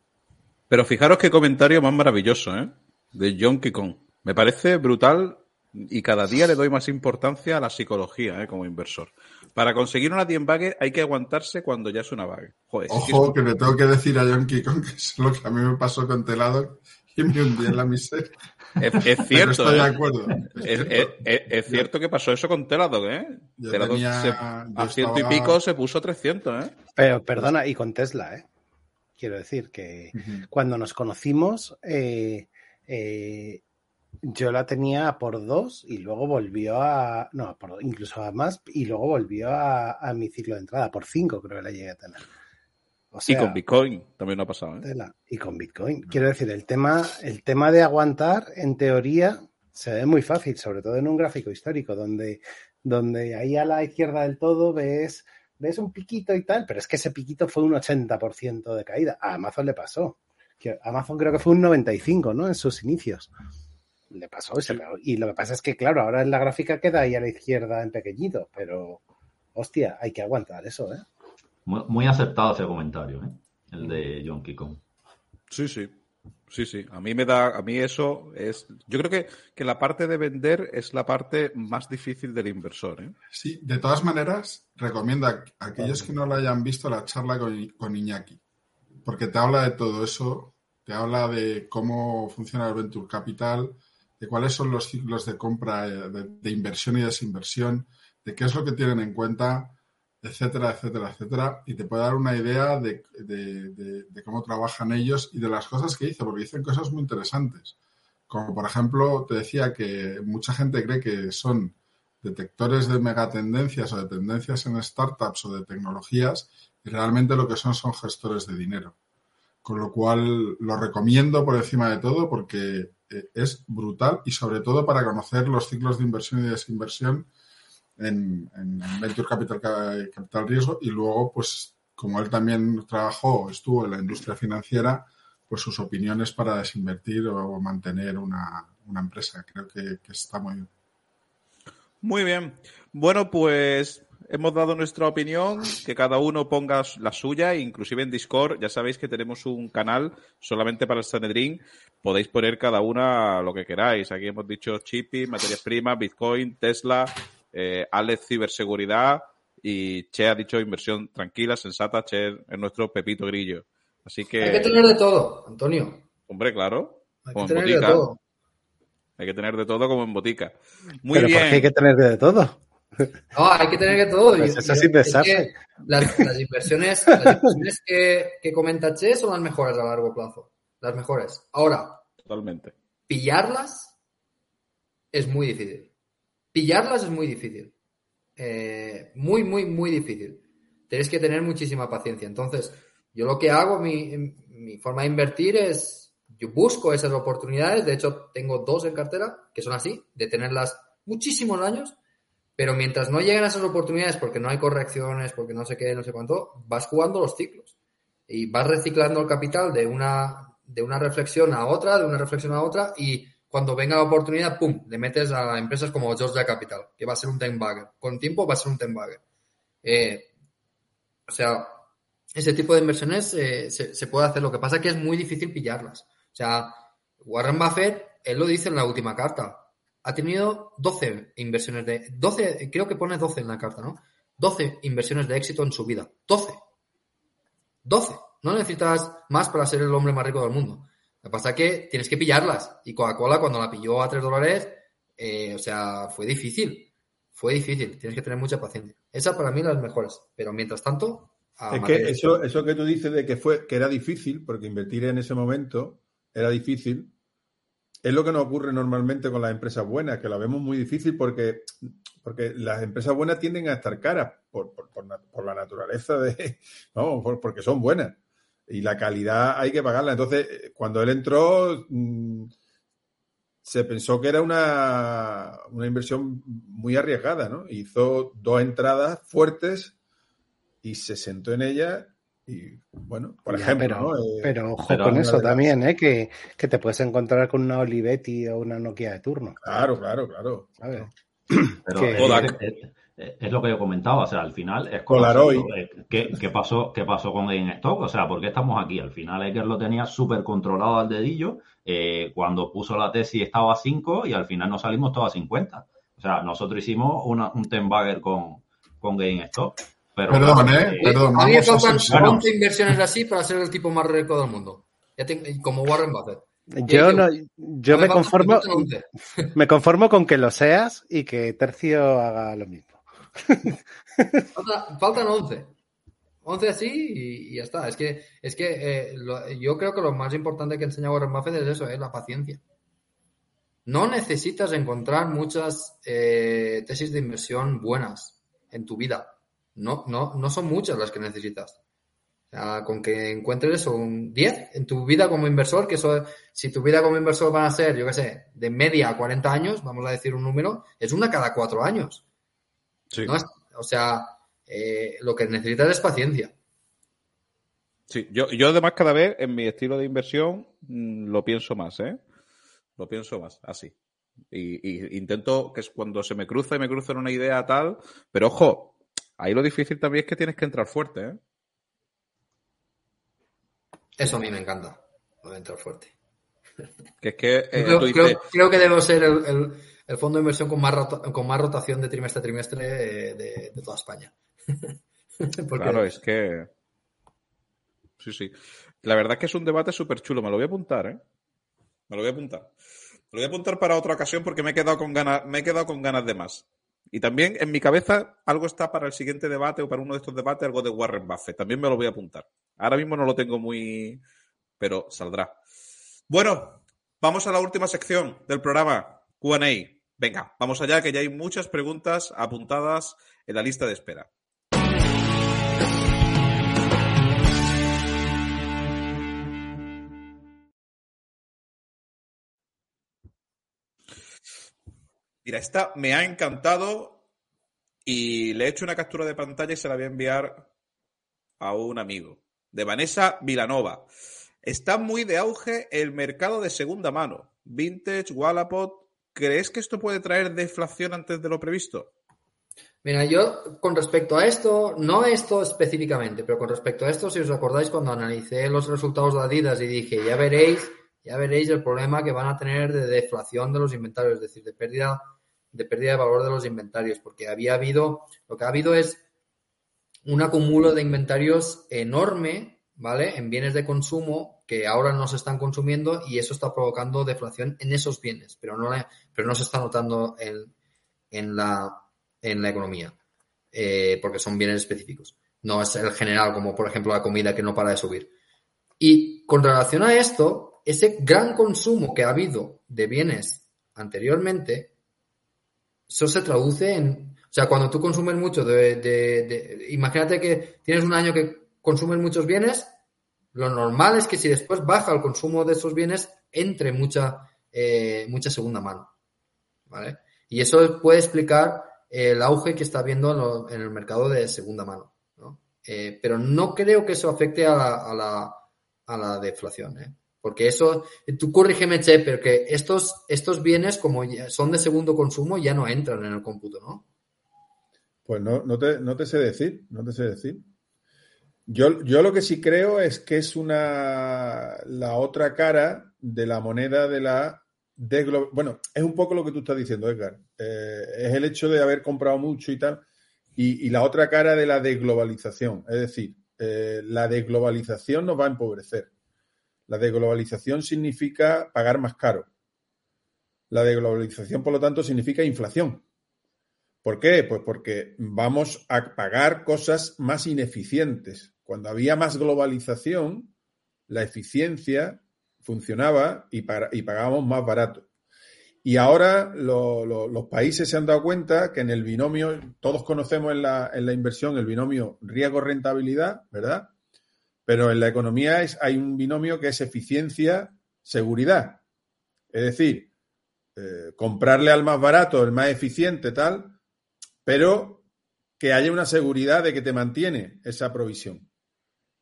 Pero fijaros qué comentario más maravilloso, ¿eh? De John Kikon. Me parece brutal y cada día le doy más importancia a la psicología, ¿eh? Como inversor. Para conseguir una 10 bagger hay que aguantarse cuando ya es una bagger. Joder, sí que ojo que le tengo que decir a John Kikon que es lo que a mí me pasó con Telado y me hundí en la miseria. Es, es Pero cierto, estoy de ¿eh? acuerdo. Es Es, cierto. es- es- es cierto que pasó eso con Teladoc, ¿eh? Yo Teladoc tenía- se- yo a ciento y estaba- pico se puso 300, ¿eh? Pero perdona, y con Tesla, ¿eh? Quiero decir que cuando nos conocimos, eh, eh, yo la tenía por dos y luego volvió a. No, por, incluso a más, y luego volvió a, a mi ciclo de entrada, por cinco creo que la llegué a tener. O y con Bitcoin también lo ha pasado, ¿eh? Y con Bitcoin. Quiero decir, el tema, el tema de aguantar, en teoría, se ve muy fácil, sobre todo en un gráfico histórico, donde donde ahí a la izquierda del todo ves, ves un piquito y tal, pero es que ese piquito fue un 80% de caída. A Amazon le pasó. Amazon creo que fue un 95, ¿no? En sus inicios. Le pasó ese, y lo que pasa es que, claro, ahora en la gráfica queda ahí a la izquierda en pequeñito, pero hostia, hay que aguantar eso, ¿eh? Muy, muy aceptado ese comentario, ¿eh? El de John Kikon. Sí, sí. Sí, sí. A mí me da, a mí eso es. Yo creo que, que la parte de vender es la parte más difícil del inversor. ¿eh? Sí, de todas maneras, recomiendo a aquellos que no lo hayan visto la charla con, con Iñaki, porque te habla de todo eso, te habla de cómo funciona el Venture Capital, de cuáles son los ciclos de compra, eh, de, de inversión y desinversión, de qué es lo que tienen en cuenta etcétera, etcétera, etcétera, y te puede dar una idea de, de, cómo trabajan ellos y de las cosas que hizo, porque dicen cosas muy interesantes. Como por ejemplo, te decía que mucha gente cree que son detectores de megatendencias o de tendencias en startups o de tecnologías, y realmente lo que son son gestores de dinero. Con lo cual lo recomiendo por encima de todo porque eh, es brutal y sobre todo para conocer los ciclos de inversión y desinversión en, en, Venture Capital, Capital Riesgo y luego, pues, como él también trabajó, estuvo en la industria financiera, pues sus opiniones para desinvertir o mantener una, una empresa. Creo que, está muy bien. Muy bien. Bueno, pues hemos dado nuestra opinión, que cada uno ponga la suya, inclusive en Discord, ya sabéis que tenemos un canal solamente para el Sanedrín, podéis poner cada una lo que queráis. Aquí hemos dicho chippy, materias primas, Bitcoin, Tesla, eh, Alex ciberseguridad y Che ha dicho inversión tranquila, sensata, Che es nuestro Pepito Grillo. Así que... Hay que tener de todo, Antonio. Hombre, claro. Hay como que en tener botica. de todo. Hay que tener de todo como en botica. Muy Pero bien. ¿por qué hay que tener de todo? No, hay que tener de todo. Pues eso sí es que las, las inversiones, las inversiones que, que comenta Che son las mejores a largo plazo. Las mejores. Ahora, Totalmente. pillarlas es muy difícil. Pillarlas es muy difícil. Eh, muy, muy, muy difícil. Tienes que tener muchísima paciencia. Entonces, yo lo que hago, mi, mi forma de invertir es, yo busco esas oportunidades. De hecho, tengo dos en cartera que son así, de tenerlas muchísimos años. Pero mientras no lleguen a esas oportunidades, porque no hay correcciones, porque no sé qué, no sé cuánto, vas jugando los ciclos. Y vas reciclando el capital de una, de una reflexión a otra, de una reflexión a otra, y cuando venga la oportunidad, ¡pum!, le metes a empresas como Georgia Capital, que va a ser un ten bagger. Con tiempo va a ser un ten bagger. Eh, o sea, ese tipo de inversiones eh, se, se, puede hacer. Lo que pasa es que es muy difícil pillarlas. O sea, Warren Buffett, él lo dice en la última carta, ha tenido 12 inversiones de... 12, creo que pone 12 en la carta, ¿no? 12 inversiones de éxito en su vida. 12. 12. No necesitas más para ser el hombre más rico del mundo. Lo que pasa es que tienes que pillarlas. Y Coca-Cola, cuando la pilló a 3 dólares, eh, o sea, fue difícil. Fue difícil. Tienes que tener mucha paciencia. Esa para mí las mejores. Pero mientras tanto. es que eso, eso que tú dices de que fue que era difícil, porque invertir en ese momento era difícil, es lo que nos ocurre normalmente con las empresas buenas, que la vemos muy difícil porque, porque las empresas buenas tienden a estar caras por, por, por, por la naturaleza de. No, porque son buenas y la calidad hay que pagarla. Entonces, cuando él entró, mmm, se pensó que era una, una, inversión muy arriesgada, ¿no? Hizo dos entradas fuertes y se sentó en ella y, bueno, por ya, ejemplo, pero, ¿no? Eh, pero ojo pero con eso también, ¿eh? Que, que, te puedes encontrar con una Olivetti o una Nokia de turno. Claro, claro, claro. ¿sabes? Pero que, es, lo que yo comentaba, o sea, al final es como ¿qué, ¿qué, pasó, ¿qué pasó con GameStop? O sea, ¿por qué estamos aquí? Al final Eker lo tenía súper controlado al dedillo, eh, cuando puso la tesis estaba a 5 y al final nos salimos todos a 50. O sea, nosotros hicimos una, un ten bagger con, con GameStop. Pero, perdón, ¿eh? Perdón, a mí me faltan 11 inversiones así para ser el tipo más rico del mundo. Ya tengo, como Warren Buffett. Yo, no, yo me, conformo, me conformo con que lo seas y que Tercio haga lo mismo. Falta, faltan 11. 11 así y, ya está. Es que, es que eh, yo creo que lo más importante que enseña Warren Buffett es eso, es la paciencia. No necesitas encontrar muchas eh, tesis de inversión buenas en tu vida. No, no, no son muchas las que necesitas. O sea, con que encuentres un 10 en tu vida como inversor, que eso, si tu vida como inversor van a ser, yo qué sé, de media a 40 años, vamos a decir un número, es una cada cuatro años. Sí. ¿no? O sea, eh, lo que necesitas es paciencia. Sí, yo, yo además cada vez en mi estilo de inversión mm, lo pienso más, ¿eh? Lo pienso más, así. Y, y intento que es cuando se me cruza y me cruza una idea tal, pero ojo, ahí lo difícil también es que tienes que entrar fuerte, ¿eh? Eso a mí me encanta, lo de entrar fuerte. Que es que eh, creo, dices, creo- creo que debo ser el, el- el fondo de inversión con más, con más rotación de trimestre a trimestre eh, de, toda España. Claro, es que... Sí, sí. La verdad es que es un debate súper chulo. Me lo voy a apuntar, ¿eh? Me lo voy a apuntar. Me lo voy a apuntar para otra ocasión porque me he quedado con ganas, me he quedado con ganas de más. Y también en mi cabeza algo está para el siguiente debate o para uno de estos debates, algo de Warren Buffett. También me lo voy a apuntar. Ahora mismo no lo tengo muy... pero saldrá. Bueno, vamos a la última sección del programa, Q&A. Venga, vamos allá, que ya hay muchas preguntas apuntadas en la lista de espera. Mira, esta me ha encantado y le he hecho una captura de pantalla y se la voy a enviar a un amigo. De Vanessa Vilanova. Está muy de auge el mercado de segunda mano. Vintage, Wallapop. ¿Crees que esto puede traer deflación antes de lo previsto? Mira, yo con respecto a esto, no esto específicamente, pero con respecto a esto, si os acordáis, cuando analicé los resultados de Adidas y dije, ya veréis, ya veréis el problema que van a tener de deflación de los inventarios, es decir, de pérdida, de pérdida de valor de los inventarios, porque había habido, lo que ha habido es un acumulo de inventarios enorme, ¿vale? En bienes de consumo que ahora no se están consumiendo y eso está provocando deflación en esos bienes, pero no, pero no se está notando en, en la, en la economía, eh, porque son bienes específicos. No es el general, como por ejemplo la comida que no para de subir. Y con relación a esto, ese gran consumo que ha habido de bienes anteriormente, eso se traduce en... O sea, cuando tú consumes mucho de, de- de- Imagínate que tienes un año que consumes muchos bienes, lo normal es que si después baja el consumo de esos bienes, entre mucha, eh, mucha segunda mano. ¿Vale? Y eso puede explicar el auge que está habiendo en, el mercado de segunda mano. ¿no? Eh, pero no creo que eso afecte a la, a la, a la deflación. ¿eh? Porque eso, tú corrígeme, Che, pero que estos, estos bienes, como son de segundo consumo, ya no entran en el cómputo, ¿no? Pues no, no, te, no te sé decir, no te sé decir. Yo, yo lo que sí creo es que es una la otra cara de la moneda de la deglo- Bueno, es un poco lo que tú estás diciendo, Edgar. Eh, es el hecho de haber comprado mucho y tal. Y, y la otra cara de la desglobalización. Es decir, eh, la desglobalización nos va a empobrecer. La desglobalización significa pagar más caro. La desglobalización, por lo tanto, significa inflación. ¿Por qué? Pues porque vamos a pagar cosas más ineficientes. Cuando había más globalización, la eficiencia funcionaba y, pagábamos más barato. Y ahora lo- lo- los países se han dado cuenta que en el binomio, todos conocemos en la, inversión el binomio riesgo-rentabilidad, ¿verdad? Pero en la economía hay un binomio que es eficiencia-seguridad. Es decir, eh, comprarle al más barato, el más eficiente, tal, pero que haya una seguridad de que te mantiene esa provisión.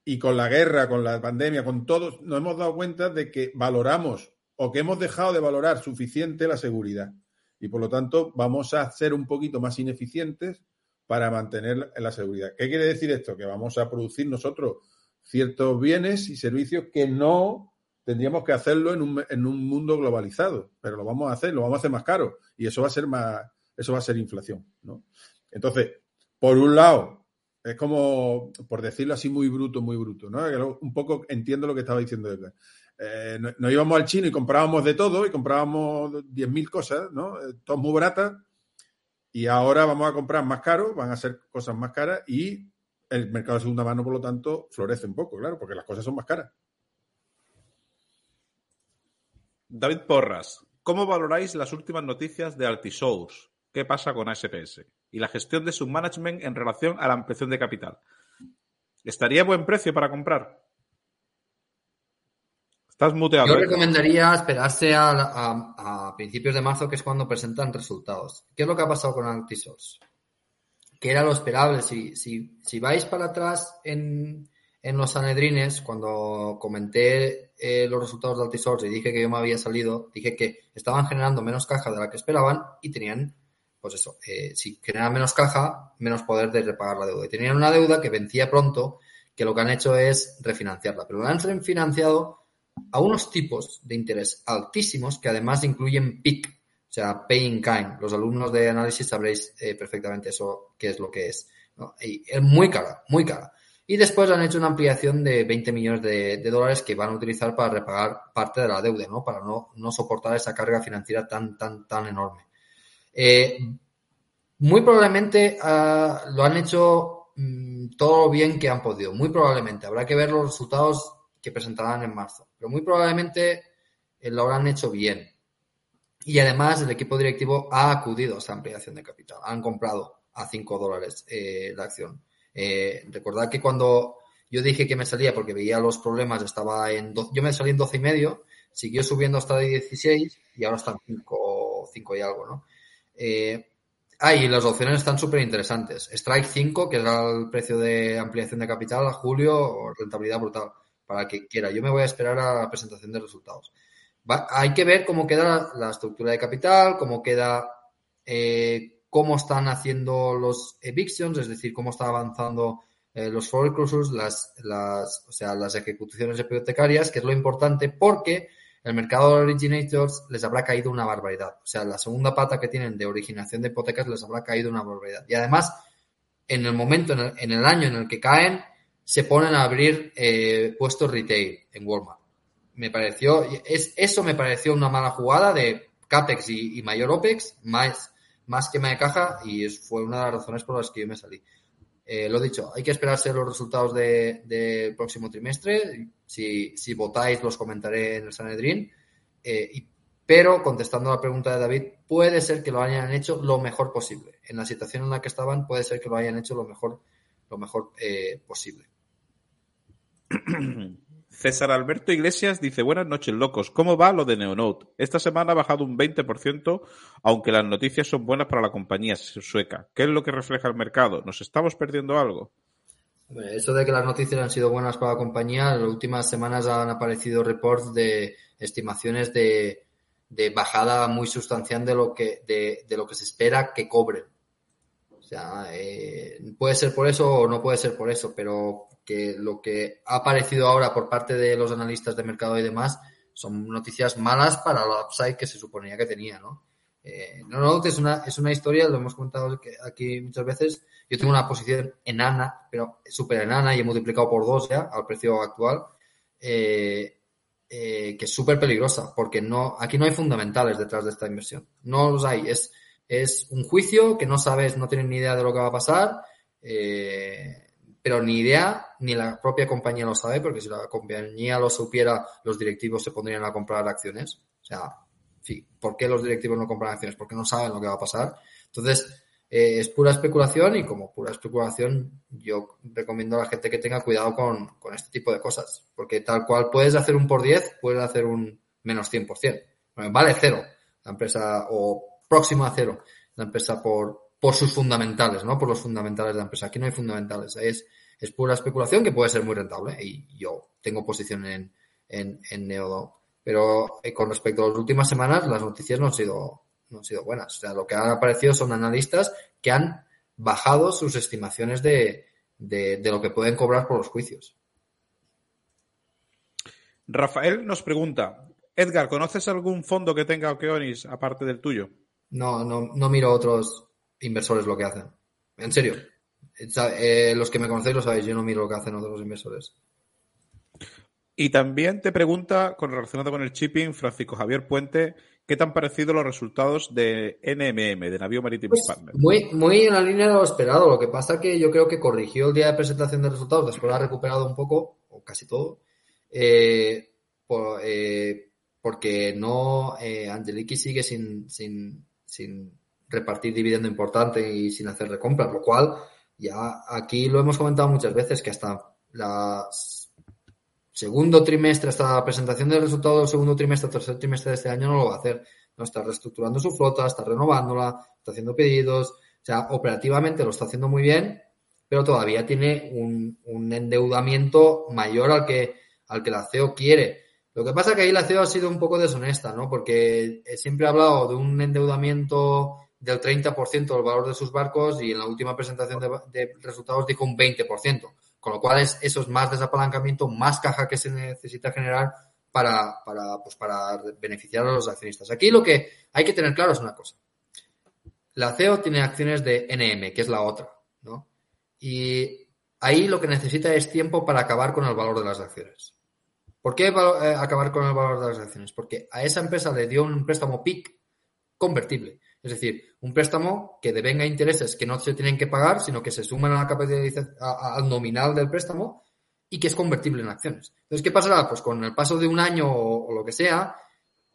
Y con la guerra, con la pandemia, con todos, nos hemos dado cuenta de que valoramos o que hemos dejado de valorar suficiente la seguridad. Y por lo tanto, vamos a ser un poquito más ineficientes para mantener la seguridad. ¿Qué quiere decir esto? Que vamos a producir nosotros ciertos bienes y servicios que no tendríamos que hacerlo en un, en un mundo globalizado, pero lo vamos a hacer, lo vamos a hacer más caro y eso va a ser más, eso va a ser inflación, ¿no? Entonces, por un lado, es como, por decirlo así, muy bruto, muy bruto, ¿no? Un poco entiendo lo que estaba diciendo Edgar. Eh, no- nos íbamos al chino y comprábamos de todo y comprábamos 10.000 cosas, ¿no? Eh, Todas muy baratas. Y ahora vamos a comprar más caro, van a ser cosas más caras y el mercado de segunda mano, por lo tanto, florece un poco, claro, porque las cosas son más caras. David Porras, ¿cómo valoráis las últimas noticias de Altisource? ¿Qué pasa con ASPS? Y la gestión de su management en relación a la ampliación de capital. ¿Estaría a buen precio para comprar? Estás muteado. Yo ¿eh? recomendaría esperarse a, a- a principios de marzo, que es cuando presentan resultados. ¿Qué es lo que ha pasado con Altisource? que era lo esperable. Si, si, si vais para atrás en, en los Sanedrines, cuando comenté eh, los resultados de Altisource y dije que yo me había salido, dije que estaban generando menos caja de la que esperaban y tenían, pues eso, eh, si generan menos caja, menos poder de repagar la deuda. Y tenían una deuda que vencía pronto, que lo que han hecho es refinanciarla. Pero la han refinanciado a unos tipos de interés altísimos que además incluyen PIC, o sea, Pay in Kind. Los alumnos de análisis sabréis eh, perfectamente eso, qué es lo que es. ¿no? Es muy cara, muy cara. Y después han hecho una ampliación de 20 millones de, dólares que van a utilizar para repagar parte de la deuda, ¿no? Para no soportar esa carga financiera tan, tan, tan enorme. Eh, muy probablemente uh, lo han hecho mmm, todo bien que han podido. Muy probablemente. Habrá que ver los resultados que presentarán en marzo. Pero muy probablemente eh, lo habrán hecho bien. Y además el equipo directivo ha acudido a esta ampliación de capital. Han comprado a 5 dólares eh, la acción. Eh, recordad que cuando yo dije que me salía porque veía los problemas, estaba en do... yo me salí en 12 y medio, siguió subiendo hasta 16 y ahora están 5, 5 y algo, ¿no? Eh, ah, las opciones están súper interesantes. Strike 5, que era el precio de ampliación de capital a julio, rentabilidad brutal, para el que quiera. Yo me voy a esperar a la presentación de resultados. Va, hay que ver cómo queda la estructura de capital, cómo queda eh, cómo están haciendo los evictions, es decir, cómo están avanzando eh, los foreclosures, las, las, o sea, las ejecuciones hipotecarias, que es lo importante porque el mercado de originators les habrá caído una barbaridad. O sea, la segunda pata que tienen de originación de hipotecas les habrá caído una barbaridad. Y además, en el momento, en el, en el año en el que caen, se ponen a abrir eh, puestos retail en Walmart. Me pareció, es, eso me pareció una mala jugada de CAPEX y, mayor OPEX, más más quema de caja y es, fue una de las razones por las que yo me salí. Eh, lo dicho, hay que esperarse los resultados del de próximo trimestre. Si, votáis, los comentaré en el Sanedrín. Eh, pero, contestando a la pregunta de David, puede ser que lo hayan hecho lo mejor posible. En la situación en la que estaban, puede ser que lo hayan hecho lo mejor, lo mejor eh, posible. César Alberto Iglesias dice, buenas noches, locos. ¿Cómo va lo de Neonote? Esta semana ha bajado un 20%, aunque las noticias son buenas para la compañía sueca. ¿Qué es lo que refleja el mercado? ¿Nos estamos perdiendo algo? Eso de que las noticias han sido buenas para la compañía, en las últimas semanas han aparecido reports de estimaciones de, de bajada muy sustancial lo que, de, lo que se espera que cobren. Sea, eh, puede ser por eso o no puede ser por eso, pero que lo que ha aparecido ahora por parte de los analistas de mercado y demás son noticias malas para el upside que se suponía que tenía, ¿no? Eh, no, no, es una, es una historia, lo hemos comentado aquí muchas veces. Yo tengo una posición enana, pero súper enana y he multiplicado por dos ya al precio actual, eh, eh, que es súper peligrosa, porque no, aquí no hay fundamentales detrás de esta inversión. No los hay. Es, es un juicio que no sabes, no tienes ni idea de lo que va a pasar. Eh, pero ni idea, ni la propia compañía lo sabe, porque si la compañía lo supiera, los directivos se pondrían a comprar acciones. O sea, ¿por qué los directivos no compran acciones? Porque no saben lo que va a pasar. Entonces, eh, es pura especulación y como pura especulación, yo recomiendo a la gente que tenga cuidado con, con este tipo de cosas, porque tal cual puedes hacer un por 10, puedes hacer un menos 100%. Bueno, vale cero la empresa, o próximo a cero la empresa por, por sus fundamentales, ¿no? Por los fundamentales de la empresa. Aquí no hay fundamentales, es, es pura especulación que puede ser muy rentable y yo tengo posición en, en, en Neodo. Pero eh, con respecto a las últimas semanas, las noticias no han sido, no han sido buenas. O sea, lo que han aparecido son analistas que han bajado sus estimaciones de, de, de lo que pueden cobrar por los juicios. Rafael nos pregunta, Edgar, ¿conoces algún fondo que tenga Okeonis aparte del tuyo? No, no, no miro otros inversores lo que hacen. En serio. Eh, los que me conocéis lo sabéis, yo no miro lo que hacen otros inversores. Y también te pregunta, con relacionado con el shipping, Francisco Javier Puente, ¿qué te han parecido los resultados de NMM, de Navío Maritime pues Partners? Muy, muy en la línea de lo esperado. Lo que pasa que yo creo que corrigió el día de presentación de resultados, después ha recuperado un poco, o casi todo, eh, por, eh, porque no, eh, Angeliki sigue sin, sin, sin repartir dividendo importante y sin hacer recompras, lo cual ya aquí lo hemos comentado muchas veces que hasta la segundo trimestre, hasta la presentación del resultado del segundo trimestre, tercer trimestre de este año no lo va a hacer. No está reestructurando su flota, está renovándola, está haciendo pedidos, O sea, operativamente lo está haciendo muy bien, pero todavía tiene un, un endeudamiento mayor al que, al que la CEO quiere. Lo que pasa es que ahí la CEO ha sido un poco deshonesta, ¿no? Porque siempre ha hablado de un endeudamiento del 30% del valor de sus barcos y en la última presentación de, de resultados dijo un 20%. Con lo cual es, eso es más desapalancamiento, más caja que se necesita generar para, para, pues para beneficiar a los accionistas. Aquí lo que hay que tener claro es una cosa. La CEO tiene acciones de NM, que es la otra, ¿no? Y ahí lo que necesita es tiempo para acabar con el valor de las acciones. ¿Por qué eh, acabar con el valor de las acciones? Porque a esa empresa le dio un préstamo PIC convertible. Es decir, un préstamo que devenga intereses que no se tienen que pagar, sino que se suman a la capitalización, al nominal del préstamo y que es convertible en acciones. Entonces, ¿qué pasará? Pues con el paso de un año o, lo que sea,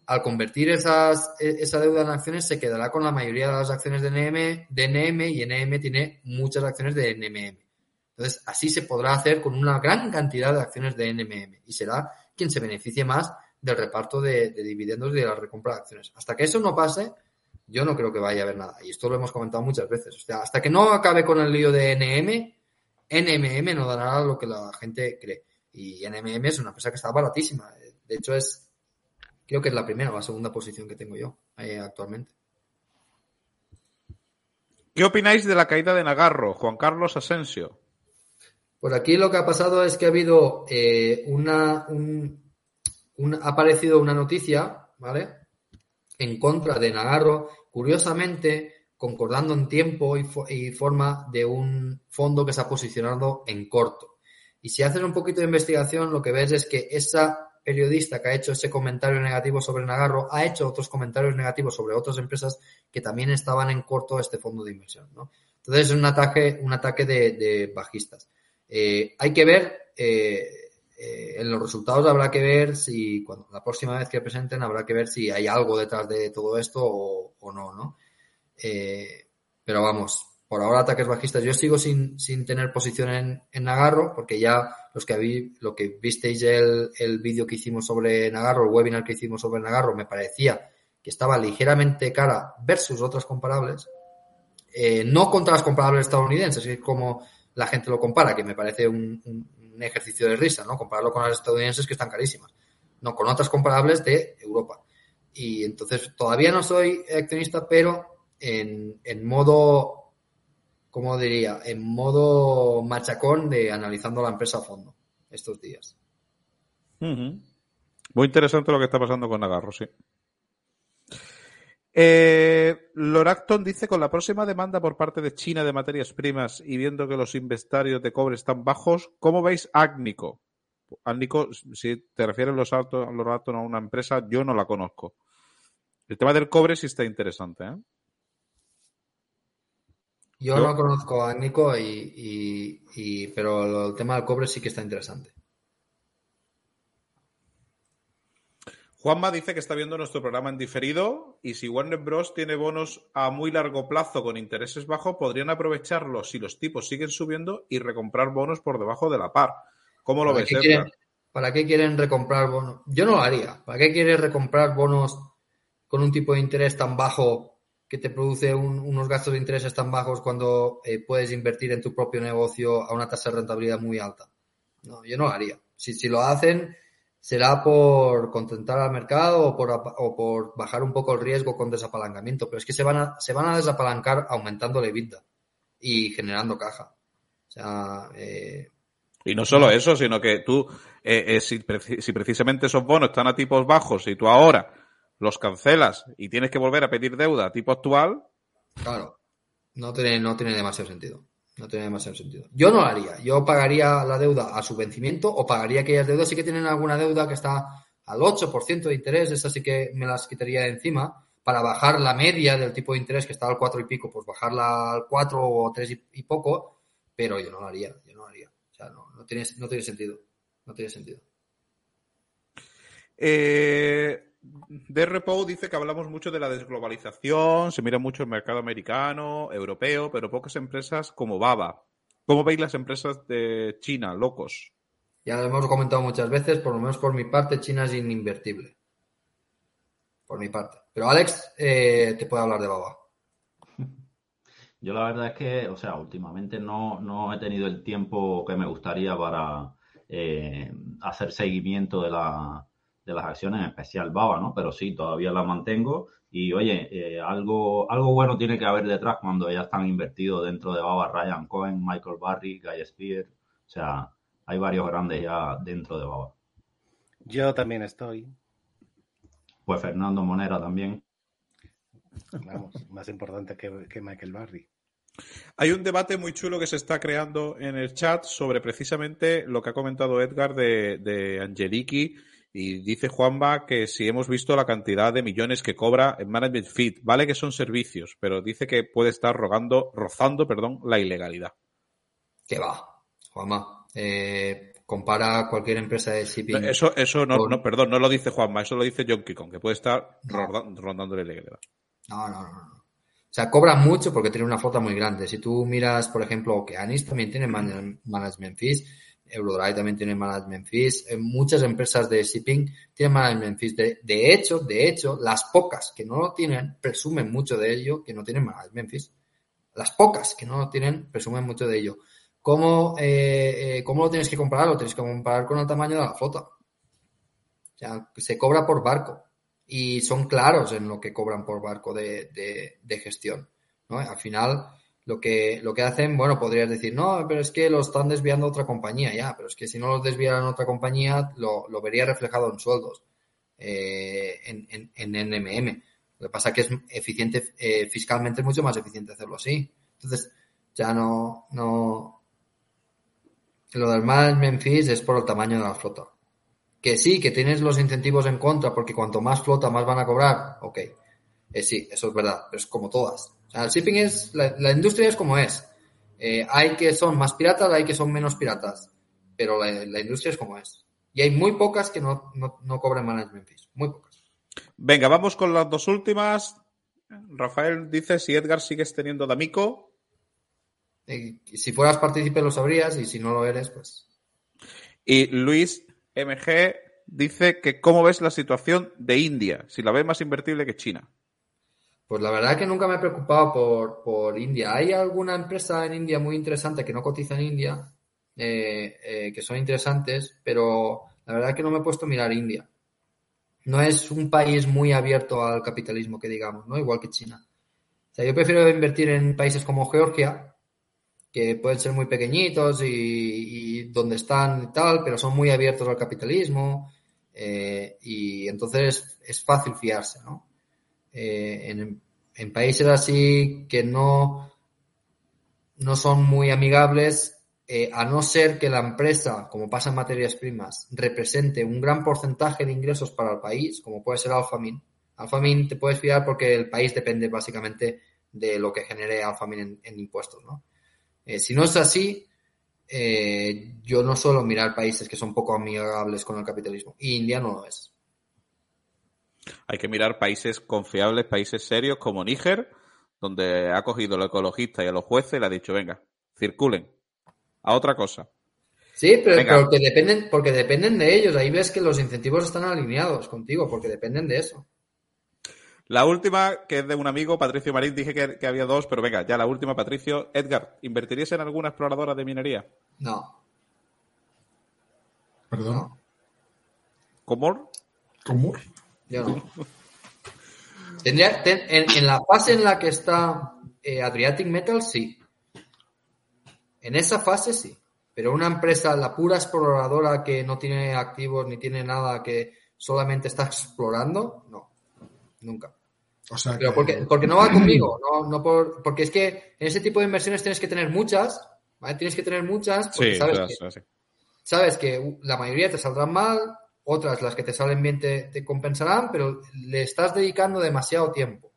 al convertir esas, e, esa deuda en acciones, se quedará con la mayoría de las acciones de NM, de NM y NM tiene muchas acciones de NMM. Entonces, así se podrá hacer con una gran cantidad de acciones de NMM y será quien se beneficie más del reparto de, dividendos y de la recompra de acciones. Hasta que eso no pase, yo no creo que vaya a haber nada. Y esto lo hemos comentado muchas veces. O sea, hasta que no acabe con el lío de NM, NMM no dará lo que la gente cree. Y NMM es una empresa que está baratísima. De hecho, es creo que es la primera o la segunda posición que tengo yo eh, actualmente. ¿Qué opináis de la caída de Nagarro, Juan Carlos Asensio? Pues aquí lo que ha pasado es que ha habido eh, una, ha aparecido una noticia, ¿vale? En contra de Nagarro. Curiosamente, concordando en tiempo y, forma de un fondo que se ha posicionado en corto. Y si haces un poquito de investigación, lo que ves es que esa periodista que ha hecho ese comentario negativo sobre Nagarro ha hecho otros comentarios negativos sobre otras empresas que también estaban en corto este fondo de inversión. Entonces es un ataque, un ataque de, bajistas. Eh, hay que ver, eh, eh, en los resultados habrá que ver si, cuando la próxima vez que presenten, habrá que ver si hay algo detrás de todo esto o, o no, ¿no? Eh, pero vamos, por ahora ataques bajistas. Yo sigo sin, sin tener posición en, en, Nagarro, porque ya los que vi, lo que visteis el, el vídeo que hicimos sobre Nagarro, el webinar que hicimos sobre Nagarro, me parecía que estaba ligeramente cara versus otras comparables. Eh, no contra las comparables estadounidenses, que es como la gente lo compara, que me parece un, ejercicio de risa, ¿no? Compararlo con las estadounidenses que están carísimas. No, con otras comparables de Europa. Y entonces todavía no soy accionista, pero en, en modo, ¿cómo diría? En modo machacón de analizando la empresa a fondo estos días. Muy interesante lo que está pasando con Nagarro, sí. Eh, Loracton dice, con la próxima demanda por parte de China de materias primas y viendo que los inventarios de cobre están bajos, ¿cómo veis Agnico? Agnico, si te refieres los Loracton a una empresa, yo no la conozco. El tema del cobre sí está interesante, ¿eh? Yo no conozco a Nico, y, pero el tema del cobre sí que está interesante. Juanma dice que está viendo nuestro programa en diferido y si Warner Bros. tiene bonos a muy largo plazo con intereses bajos, podrían aprovecharlos si los tipos siguen subiendo y recomprar bonos por debajo de la par. ¿Cómo lo ves, ¿Para qué quieren recomprar bonos? Yo no lo haría. ¿Para qué quieres recomprar bonos con un tipo de interés tan bajo que te produce unos gastos de intereses tan bajos cuando eh, puedes invertir en tu propio negocio a una tasa de rentabilidad muy alta. No, yo no lo haría. Si, si lo hacen, será por contentar al mercado o por, o por bajar un poco el riesgo con desapalancamiento, pero es que se van a, se van a desapalancar aumentando la EBITDA y generando caja. O sea, eh, y no solo eso, sino que tú, eh, si, si precisamente esos bonos están a tipos bajos y tú ahora los cancelas y tienes que volver a pedir deuda tipo actual. Claro, no tiene, no tiene demasiado sentido. No tiene demasiado sentido. Yo no lo haría. Yo pagaría la deuda a su vencimiento o pagaría aquellas deudas. Sí que tienen alguna deuda que está al 8% de interés, esas sí que me las quitaría de encima para bajar la media del tipo de interés que estaba al 4 y pico, pues bajarla al 4 o 3 y, poco, pero yo no lo haría, yo no lo haría. O sea, no, no, tiene, no tiene sentido. No tiene sentido. Eh, de Repo dice que hablamos mucho de la desglobalización, se mira mucho el mercado americano, europeo, pero pocas empresas como Baba. ¿Cómo veis las empresas de China, locos? Ya lo hemos comentado muchas veces, por lo menos por mi parte, China es ininvertible. Por mi parte. Pero Alex eh, te puede hablar de Baba. Yo la verdad es que, o sea, últimamente no, no he tenido el tiempo que me gustaría para eh, hacer seguimiento de, la, de las acciones, en especial Baba, ¿no? Pero sí, todavía las mantengo. Y oye, eh, algo, algo bueno tiene que haber detrás cuando ya están invertidos dentro de Baba, Ryan Cohen, Michael Barry, Guy Spear. O sea, hay varios grandes ya dentro de Baba. Yo también estoy. Pues Fernando Monera también. Vamos, más importante que, que Michael Barry. Hay un debate muy chulo que se está creando en el chat sobre precisamente lo que ha comentado Edgar de, de Angeliki y dice Juanba que si hemos visto la cantidad de millones que cobra en Management Fit, vale que son servicios, pero dice que puede estar rogando, rozando perdón, la ilegalidad. Que va, Juanma. Eh, compara cualquier empresa de shipping. Eso, eso no, no, perdón, no lo dice Juanma, eso lo dice John Kikon, que puede estar rondando la ilegalidad. No, no, no, no. O sea, cobran mucho porque tiene una flota muy grande. Si tú miras, por ejemplo, Okeanis también tiene management fees, Eurodrive también tiene management fees, eh, muchas empresas de shipping tienen management fees. De, de, hecho, de hecho, las pocas que no lo tienen presumen mucho de ello que no tienen management fees. Las pocas que no lo tienen presumen mucho de ello. ¿Cómo, eh, eh, ¿Cómo lo tienes que comparar? Lo tienes que comparar con el tamaño de la flota. O sea, se cobra por barco y son claros en lo que cobran por barco de, de, gestión. ¿no? Al final, lo que, lo que hacen, bueno, podrías decir, no, pero es que lo están desviando a otra compañía, ya, pero es que si no lo desviaran a otra compañía, lo, lo vería reflejado en sueldos, eh, en, en, en, NMM. Lo que pasa es que es eficiente, eh, fiscalmente es mucho más eficiente hacerlo así. Entonces, ya no, no, lo del management fees es por el tamaño de la flota. Que sí, que tienes los incentivos en contra porque cuanto más flota más van a cobrar, ok. Eh, sí, eso es verdad, pero es como todas. Sea, el shipping es, la, industria es como es. Eh, hay que son más piratas, hay que son menos piratas, pero la, industria es como es. Y hay muy pocas que no, no, no cobran management fees, muy pocas. Venga, vamos con las dos últimas. Rafael dice si Edgar sigues teniendo D'Amico. Eh, si fueras partícipe lo sabrías y si no lo eres, pues. Y Luis MG dice que cómo ves la situación de India, si la ves más invertible que China. Pues la verdad que nunca me he preocupado por, por India. Hay alguna empresa en India muy interesante que no cotiza en India, eh, eh, que son interesantes, pero la verdad que no me he puesto a mirar India. No es un país muy abierto al capitalismo, que digamos, ¿no? Igual que China. O sea, yo prefiero invertir en países como Georgia, que pueden ser muy pequeñitos y, donde están y tal, pero son muy abiertos al capitalismo eh, y entonces es fácil fiarse, ¿no? Eh, en, países así que no, no son muy amigables, eh, a no ser que la empresa, como pasa en materias primas, represente un gran porcentaje de ingresos para el país, como puede ser Alfamin. Alfamin te puedes fiar porque el país depende básicamente de lo que genere Alfamin en, en impuestos, ¿no? Eh, si no es así, yo no suelo mirar países que son poco amigables con el capitalismo. Y India no lo es. Hay que mirar países confiables, países serios como Níger, donde ha cogido los ecologistas y a los jueces y le ha dicho, venga, circulen a otra cosa. Sí, pero, porque, dependen, porque dependen de ellos. Ahí ves que los incentivos están alineados contigo, porque dependen de eso. La última, que es de un amigo, Patricio Marín, dije que, había dos, pero venga, ya la última, Patricio. Edgar, ¿invertirías en alguna exploradora de minería? No. ¿Perdón? ¿Comor? ¿Comor? Yo no. Tendría, en, la fase en la que está eh, Adriatic Metal, sí. En esa fase, sí. Pero una empresa, la pura exploradora que no tiene activos ni tiene nada, que solamente está explorando, no nunca. O sea, Pero porque, porque no va conmigo, no, no por, porque es que en ese tipo de inversiones tienes que tener muchas, ¿vale? Tienes que tener muchas, porque sabes, que, sabes que la mayoría te saldrán mal, otras las que te salen bien te, compensarán, pero le estás dedicando demasiado tiempo.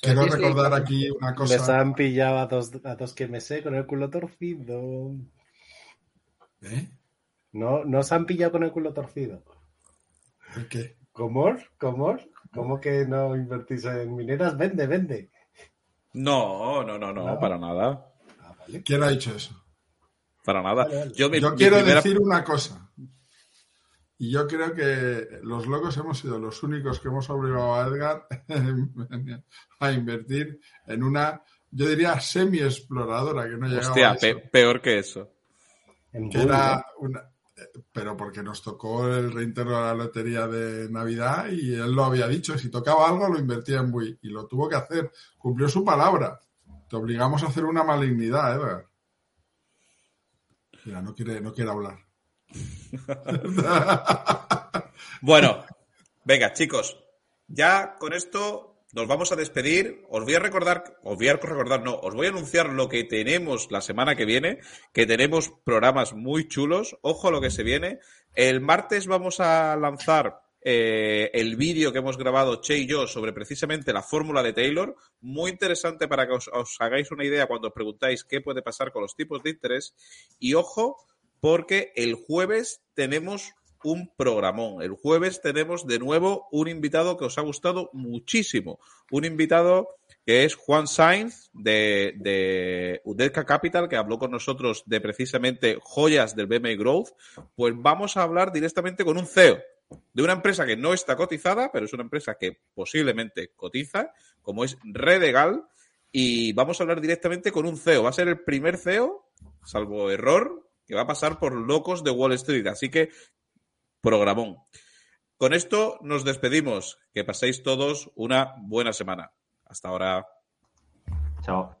Quiero recordar aquí una cosa. Les han pillado a dos, a dos que me sé con el culo torcido. ¿Eh? No, no se han pillado con el culo torcido. ¿Por qué? ¿Cómo? ¿Cómo? ¿Cómo que no invertís en mineras? Vende, vende. No, no, no, no, para nada. Ah, ¿Quién ha dicho eso? Para nada. Yo, quiero decir una cosa. Y yo creo que los locos hemos sido los únicos que hemos obligado a Edgar a invertir en una yo diría semi-exploradora, que no llegaba Hostia, a eso. pe- peor que eso. Que era una, pero porque nos tocó el reintegro de la lotería de Navidad y él lo había dicho, si tocaba algo lo invertía en Wii y lo tuvo que hacer, cumplió su palabra. Te obligamos a hacer una malignidad, Edgar. Mira, no quiere, no quiere hablar. Bueno, venga, chicos, ya con esto nos vamos a despedir. Os voy a recordar, os voy a recordar, no, os voy a anunciar lo que tenemos la semana que viene, que tenemos programas muy chulos. Ojo a lo que se viene. El martes vamos a lanzar eh, el vídeo que hemos grabado Che y yo sobre precisamente la fórmula de Taylor. Muy interesante para que os, os hagáis una idea cuando os preguntáis qué puede pasar con los tipos de interés. Y ojo, porque el jueves tenemos un programón. El jueves tenemos de nuevo un invitado que os ha gustado muchísimo. Un invitado que es Juan Sainz de, de Capital, que habló con nosotros de precisamente joyas del BMI Growth. Pues vamos a hablar directamente con un CEO de una empresa que no está cotizada, pero es una empresa que posiblemente cotiza, como es Redegal, y vamos a hablar directamente con un CEO. Va a ser el primer CEO, salvo error, que va a pasar por locos de Wall Street. Así que, programón. Con esto nos despedimos. Que paséis todos una buena semana. Hasta ahora. Chao.